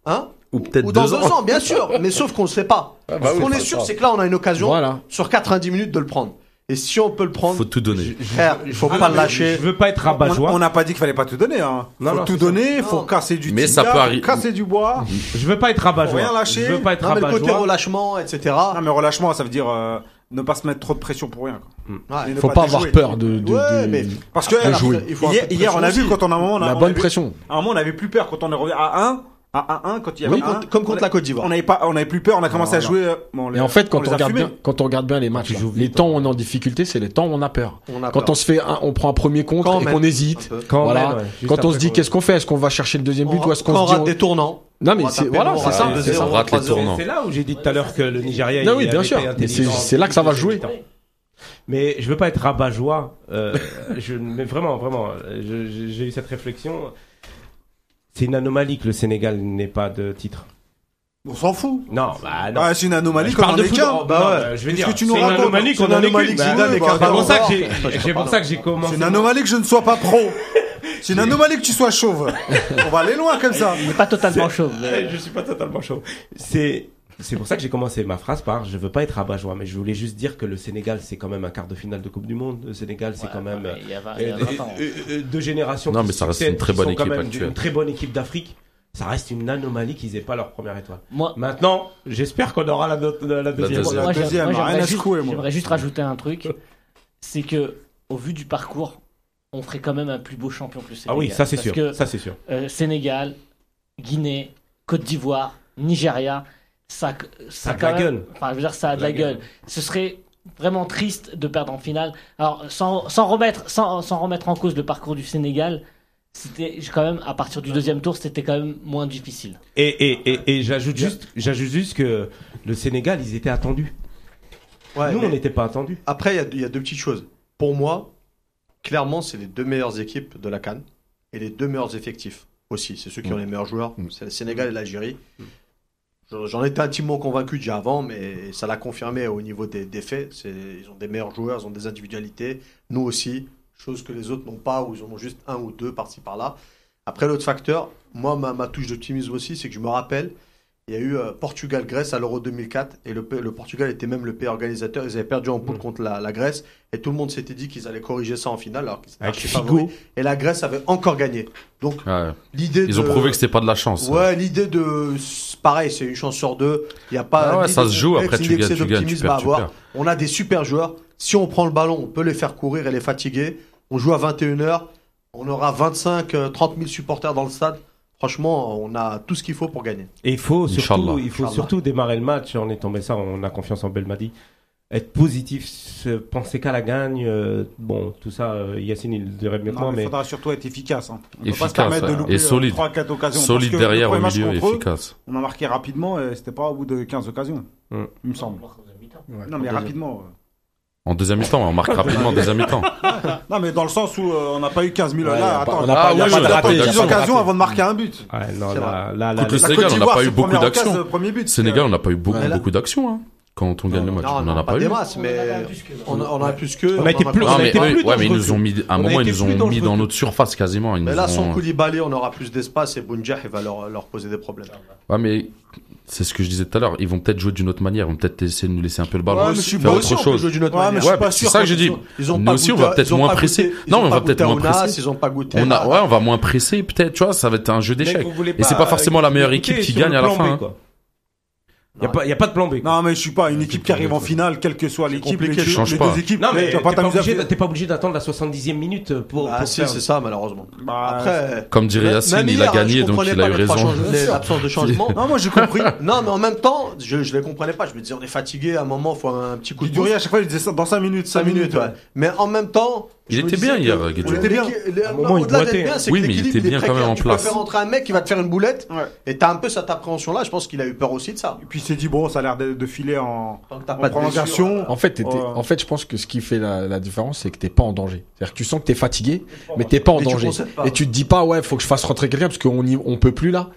Hein ou peut-être Ou dans deux, deux ans. bien sûr. <laughs> Mais sauf qu'on ne sait pas. Ah bah Ce qu'on est sûr, c'est que là, on a une occasion voilà. sur 90 minutes de le prendre. Et si on peut le prendre, faut tout donner. Frère, il faut pas le lâcher. Je veux pas être rabat On n'a pas dit qu'il fallait pas tout donner. Hein. Faut tout donner, il faut casser du mais ça peut arri... casser du bois. Je veux pas être rabat joie. Rien lâcher. Je veux pas être rabat joie. Le côté relâchement, etc. Non mais relâchement, ça veut dire. Euh, ne pas se mettre trop de pression pour rien. Quoi. Mm. Ouais, faut pas, pas avoir peur de, de, ouais, de... Mais parce que de jouer. Après, hier, hier on a vu quand on a un moment on a, la bonne on a vu, pression. À un moment on avait plus peur quand on est revenu à 1 1-1 quand il y avait oui, un, comme contre a, la Côte d'Ivoire. On n'avait pas, on avait plus peur, on a commencé non, à jouer. Euh, bon, les, et en fait, quand on, on regarde bien, quand on regarde bien les matchs, vite, les temps hein. où on est en difficulté, c'est les temps où on a peur. On a quand peur. on se fait, un, on prend un premier contre quand et qu'on hésite. Quand, voilà. même, ouais, quand on se dit, qu'est-ce qu'on fait? Est-ce qu'on va chercher le deuxième but ou est-ce qu'on se dit des tournants non mais c'est voilà, c'est ça, c'est là où j'ai dit tout à l'heure que le Nigeria Non oui, bien sûr. c'est là que ça va jouer. Mais je veux pas être rabat-joie, euh, <laughs> mais vraiment, vraiment, euh, j'ai eu cette réflexion c'est une anomalie que le Sénégal n'ait pas de titre. On s'en fout. Non, bah non. Ah, c'est une anomalie qu'on en est qu'un. Bah, bah ouais. Je veux dire, c'est une anomalie qu'on en. Bah c'est pour ça que pour ça que j'ai commencé. C'est une anomalie que je ne sois pas pro. C'est une anomalie que tu sois chauve. On va aller loin comme ça. Il n'est pas totalement chauve. <laughs> Je suis pas totalement chauve. C'est c'est pour ça que j'ai commencé ma phrase par je veux pas être abat-joie, mais je voulais juste dire que le Sénégal, c'est quand même un quart de finale de Coupe du Monde. Le Sénégal, c'est quand même euh, euh, hein. euh, deux générations. Non, mais ça reste une très bonne équipe actuelle. Une très bonne équipe d'Afrique ça reste une anomalie qu'ils aient pas leur première étoile. Moi, Maintenant, j'espère qu'on aura la, la, la deuxième. Moi, moi j'aimerais juste, rajouter un truc, c'est que au vu du parcours, on ferait quand même un plus beau champion que le Sénégal. Ah oui, ça c'est sûr. Ça c'est sûr. Sénégal, Guinée, Côte d'Ivoire, Nigeria, ça, ça, a de la gueule. Enfin, je veux dire, ça a de la, gueule. Ce serait vraiment triste de perdre en finale. Alors, sans, remettre, sans, remettre en cause le parcours du Sénégal, c'était quand même, à partir du deuxième tour, c'était quand même moins difficile. Et, et, et, j'ajoute juste, juste que le Sénégal, ils étaient attendus. Ouais, Nous, on n'était pas attendus. Après, il y, a deux petites choses. Pour moi, clairement, c'est les deux meilleures équipes de la Cannes et les deux meilleurs effectifs aussi. C'est ceux qui mm. ont les meilleurs joueurs. Mm. C'est le Sénégal et l'Algérie. Mm. J'en étais intimement convaincu déjà avant, mais ça l'a confirmé au niveau des, faits. Ils ont des meilleurs joueurs, ils ont des individualités, nous aussi, chose que les autres n'ont pas, ou ils en ont juste un ou deux par-ci par-là. Après, l'autre facteur, moi, ma touche d'optimisme aussi, c'est que je me rappelle, il y a eu euh, Portugal-Grèce à l'Euro 2004 et le, Portugal était même le pays organisateur. Ils avaient perdu en poule mm. contre la, Grèce et tout le monde s'était dit qu'ils allaient corriger ça en finale alors qu'ils Avec Figo. Et la Grèce avait encore gagné. Donc l'idée. Ils ont prouvé que c'était pas de la chance. Ouais, l'idée de pareil, c'est une chance sur deux. Il y a pas. Ah ça se joue après à avoir. On a des super joueurs. Si on prend le ballon, on peut les faire courir et les fatiguer. On joue à 21 h On aura 25, 30 000 supporters dans le stade franchement, on a tout ce qu'il faut pour gagner. Et il faut surtout, il faut surtout démarrer le match. On est tombé ça, on a confiance en Belmadi. Être positif, penser qu'à la gagne, euh, bon, tout ça, euh, Yacine, il dirait mieux que moi. Il faudra surtout être efficace. Hein. Pas se permettre de louper et euh, solide. 3, 4 occasions. Solide derrière, au milieu, efficace. On a marqué rapidement et c'était pas au bout de 15 occasions, mm. il me semble. Non, mais rapidement. En deuxième mi-temps, on marque rapidement en deuxième mi-temps. <laughs> Non, mais dans le sens où euh, on n'a pas eu 15 000 là, attends, on a pas, on a pas 10 occasions avant de marquer un but. Ouais, non, là, là, là, le Sénégal, on n'a pas eu beaucoup d'actions. Sénégal, on n'a pas eu beaucoup, beaucoup d'actions. Hein, quand on gagne le match. On n'en a pas, eu. Mais on, a plus que. On a été plus. Non, mais, plus ouais, mais ils nous ont mis. À un moment, ils nous ont mis dans notre surface quasiment. Mais là, ont... sans Koulibaly, on aura plus d'espace et Bounjah, il va leur poser des problèmes. Ouais, mais c'est ce que je disais tout à l'heure. Ils vont peut-être jouer d'une autre manière. Ils vont peut-être essayer de nous laisser un peu le ballon. Ouais, mais je suis faire autre chose. Jouer d'une autre ouais, manière. Mais pas sûr. C'est ça que j'ai dit. Ils ont nous aussi, on va peut-être moins presser. Non, mais on va peut-être moins presser. On a, ouais, on va moins presser peut-être. Tu vois, ça va être un jeu d'échecs. Et c'est pas forcément la meilleure équipe qui gagne à la fin. Hein. Il n'y a, pas de plan B. Non, mais je suis pas une équipe qui arrive en finale, quelle que soit l'équipe. Les, deux, change pas. équipes. Non, mais t'es pas, pas, obligé d'attendre la 70e minute pour. Ah, si, c'est ça, malheureusement. Bah, Après, euh, Comme dirait Yacine, il a gagné, donc il a eu raison. L'absence de <laughs> changement. non, moi j'ai compris. <laughs> non, mais en même temps, je ne les comprenais pas. Je me disais, on est fatigué, à un moment, il faut un petit coup de. Il à chaque fois, il disait dans 5 minutes. 5 minutes. Mais en même temps euh, il était bien hier, Guedjo. Au-delà d'être bien, c'est que l'équilibre il est très clair. Tu peux faire entrer un mec qui va te faire une boulette et t'as un peu cette appréhension-là. Je pense qu'il a eu peur aussi de ça. Et puis il s'est dit, bon, ça a l'air de filer en prolongation. En fait, en fait, je pense que ce qui fait la différence, c'est que t'es pas en danger. C'est-à-dire que tu sens que t'es fatigué, mais t'es pas en danger. Et tu te dis pas, ouais, faut que je fasse rentrer quelqu'un parce qu'on on peut plus là.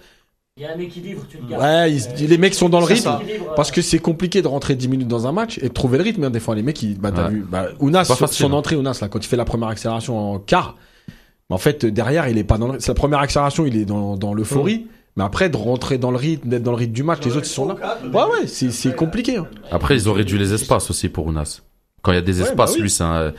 Il y a un équilibre, tu le gardes. Ouais, les mecs sont dans le rythme. Parce que c'est compliqué de rentrer 10 minutes dans un match et de trouver le rythme. Hein, des fois, les mecs, ils, bah, t'as vu, bah, Ounas, son- hein. entrée, Ounas, là, quand il fait la première accélération en quart, mais en fait, derrière, il est pas dans le, sa première accélération, il est dans, l'euphorie. Mais après, de rentrer dans le rythme, d'être dans le rythme du match, les autres, ils sont là. Ouais, ouais, c'est, compliqué. Hein. Après, ils ont réduit les espaces aussi pour Ounas. Quand il y a des bah espaces, lui, c'est un-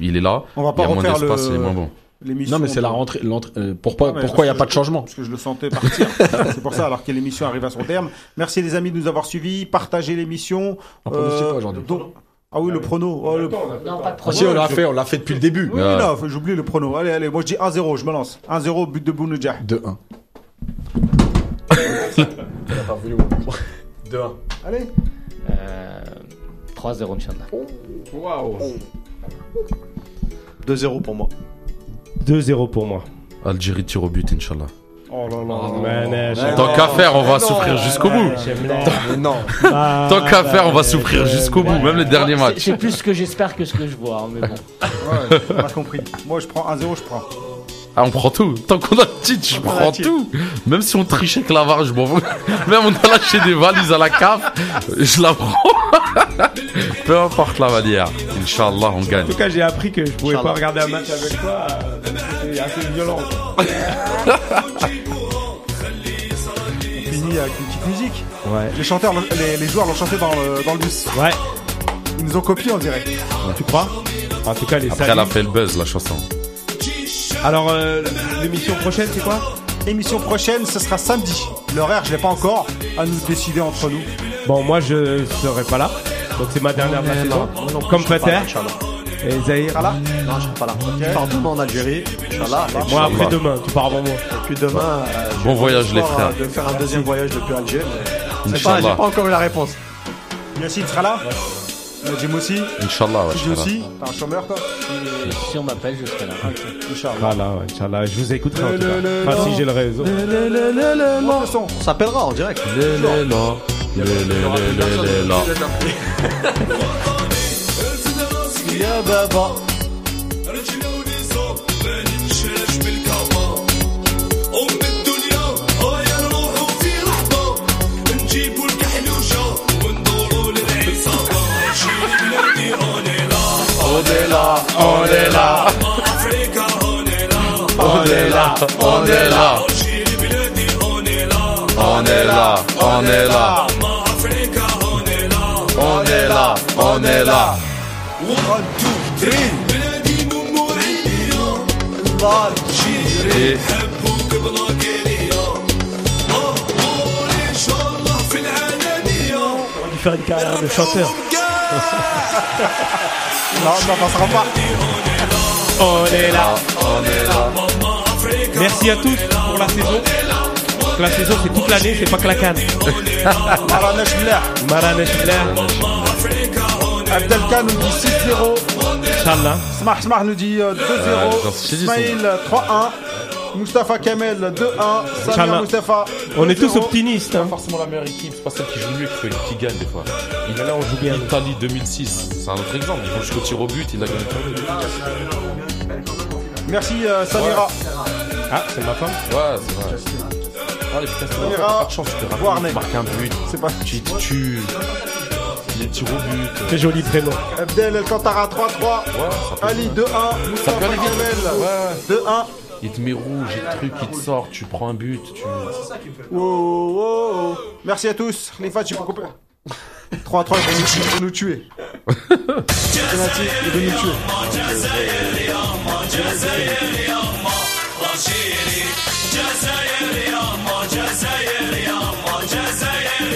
il, est là. On va pas il y a moins d'espace, moins bon l'émission. Non, mais c'est la de- rentrée. euh, pourquoi il n'y a pas de changement Parce que je le sentais partir. <laughs> c'est pour ça, alors que l'émission arrive à son terme. Merci les amis de nous avoir suivis. Partagez l'émission. On Euh, pas aujourd'hui. donc- Ah oui, le prono. Oh, le- Non, pas de Ah. Si, on l'a fait, on l'a fait depuis le début. Oui, Ouais. non, faut- j'oublie le prono. Allez, allez, moi je dis 1-0, je me lance. 1-0, but de Bounedjah. 2-1. 2-1. Allez. Euh, 3-0, Inch'Allah. 2-0 pour moi. 2-0 pour moi. Algérie tire au but, Inch'Allah. Oh là là. Tant qu'à faire, on va souffrir jusqu'au bout. Mais non. Tant qu'à faire, on va souffrir jusqu'au bout, même les derniers matchs. C'est plus ce que j'espère que ce que je vois, hein, mais bon. Ouais, compris. Moi je prends 1-0, je prends. Ah, on prend tout. Tant qu'on a le titre, je prends tout. Même si on triche avec la VAR, je m'en fous. <laughs> Même on a lâché des valises à la cave, je la prends. <laughs> Peu importe la manière. Inch'Allah, on gagne. En tout cas, j'ai appris que je pouvais Inch'Allah. pas regarder un match avec toi. euh, C'est assez violent. <laughs> On finit avec une petite musique. Ouais. Les chanteurs, les, les joueurs l'ont chanté dans le, dans le bus. Ouais. Ils nous ont copié, on dirait. Tu crois? En tout cas, les Après, elle a fait le buzz, la chanson. Alors, euh, l'émission prochaine, c'est quoi? Émission prochaine, ce sera samedi. L'horaire, je l'ai pas encore. À nous de décider entre nous. Bon, moi, je serai pas là. Donc, c'est ma dernière de la saison. Comme Pater. Et Zahir. là Non, je serai pas là. Je pars demain en Algérie. Et Moi, après demain, tu pars avant moi. et puis demain, euh, Bon voyage, les frères. euh, De faire un deuxième voyage depuis Alger. mais J'ai pas encore eu la réponse. Yacine sera là? Jim aussi Inch'Allah, ouais, là. aussi T'es un chômeur, toi Si on m'appelle, je serai là. Inch'Allah. Voilà, ouais, Inch'Allah. Je vous écouterai en tout Le, le, cas. le, Enfin, le. si j'ai le réseau. Le. On s'appellera en direct. Les, les, là. Les, les, les, les, les, là. On est là, on est là. On est là, on est là. On est là, on est là. On est là, on est là. Et On faire une carrière de chanteur. <laughs> Non, ça passera pas. On est là. Merci à tous pour la saison. Donc, La saison, c'est toute l'année, c'est pas que la canne. <laughs> Maranesh Billah. Maranesh Blair, Abdelka nous dit 6-0. Inch'Allah. Smart Smart nous dit euh, 2-0. j'en suis dit, Ismail 3-1. Mustafa Kamel 2-1. Samir. Mustafa. On est tous 2-0. optimistes. Hein. forcément la meilleure équipe, c'est pas celle qui joue mieux qui, qui gagne des fois. Mais là, on joue bien. Italie 2006, c'est un autre exemple. Ils vont jusqu'au tir au but, il a gagné. Merci euh, Samira. Ah, c'est ma femme. Ouais, c'est vrai. Ah, les Samira. pas chance, tu marques un but, C'est pas. tu te tues, les tirs au but. C'est joli prénom. Abdel El Kantara 3-3. Ouais, ça peut Ali 2-1. Mustafa. Kamel Ouais, 2-1. Il te met rouge, il te truc, il te sort, tu prends un but, tu... Wow, wow, wow. Merci à tous. Les fans, tu peux couper. 3-3, ils vont nous- ils vont nous tuer. Penalty, ils vont nous tuer.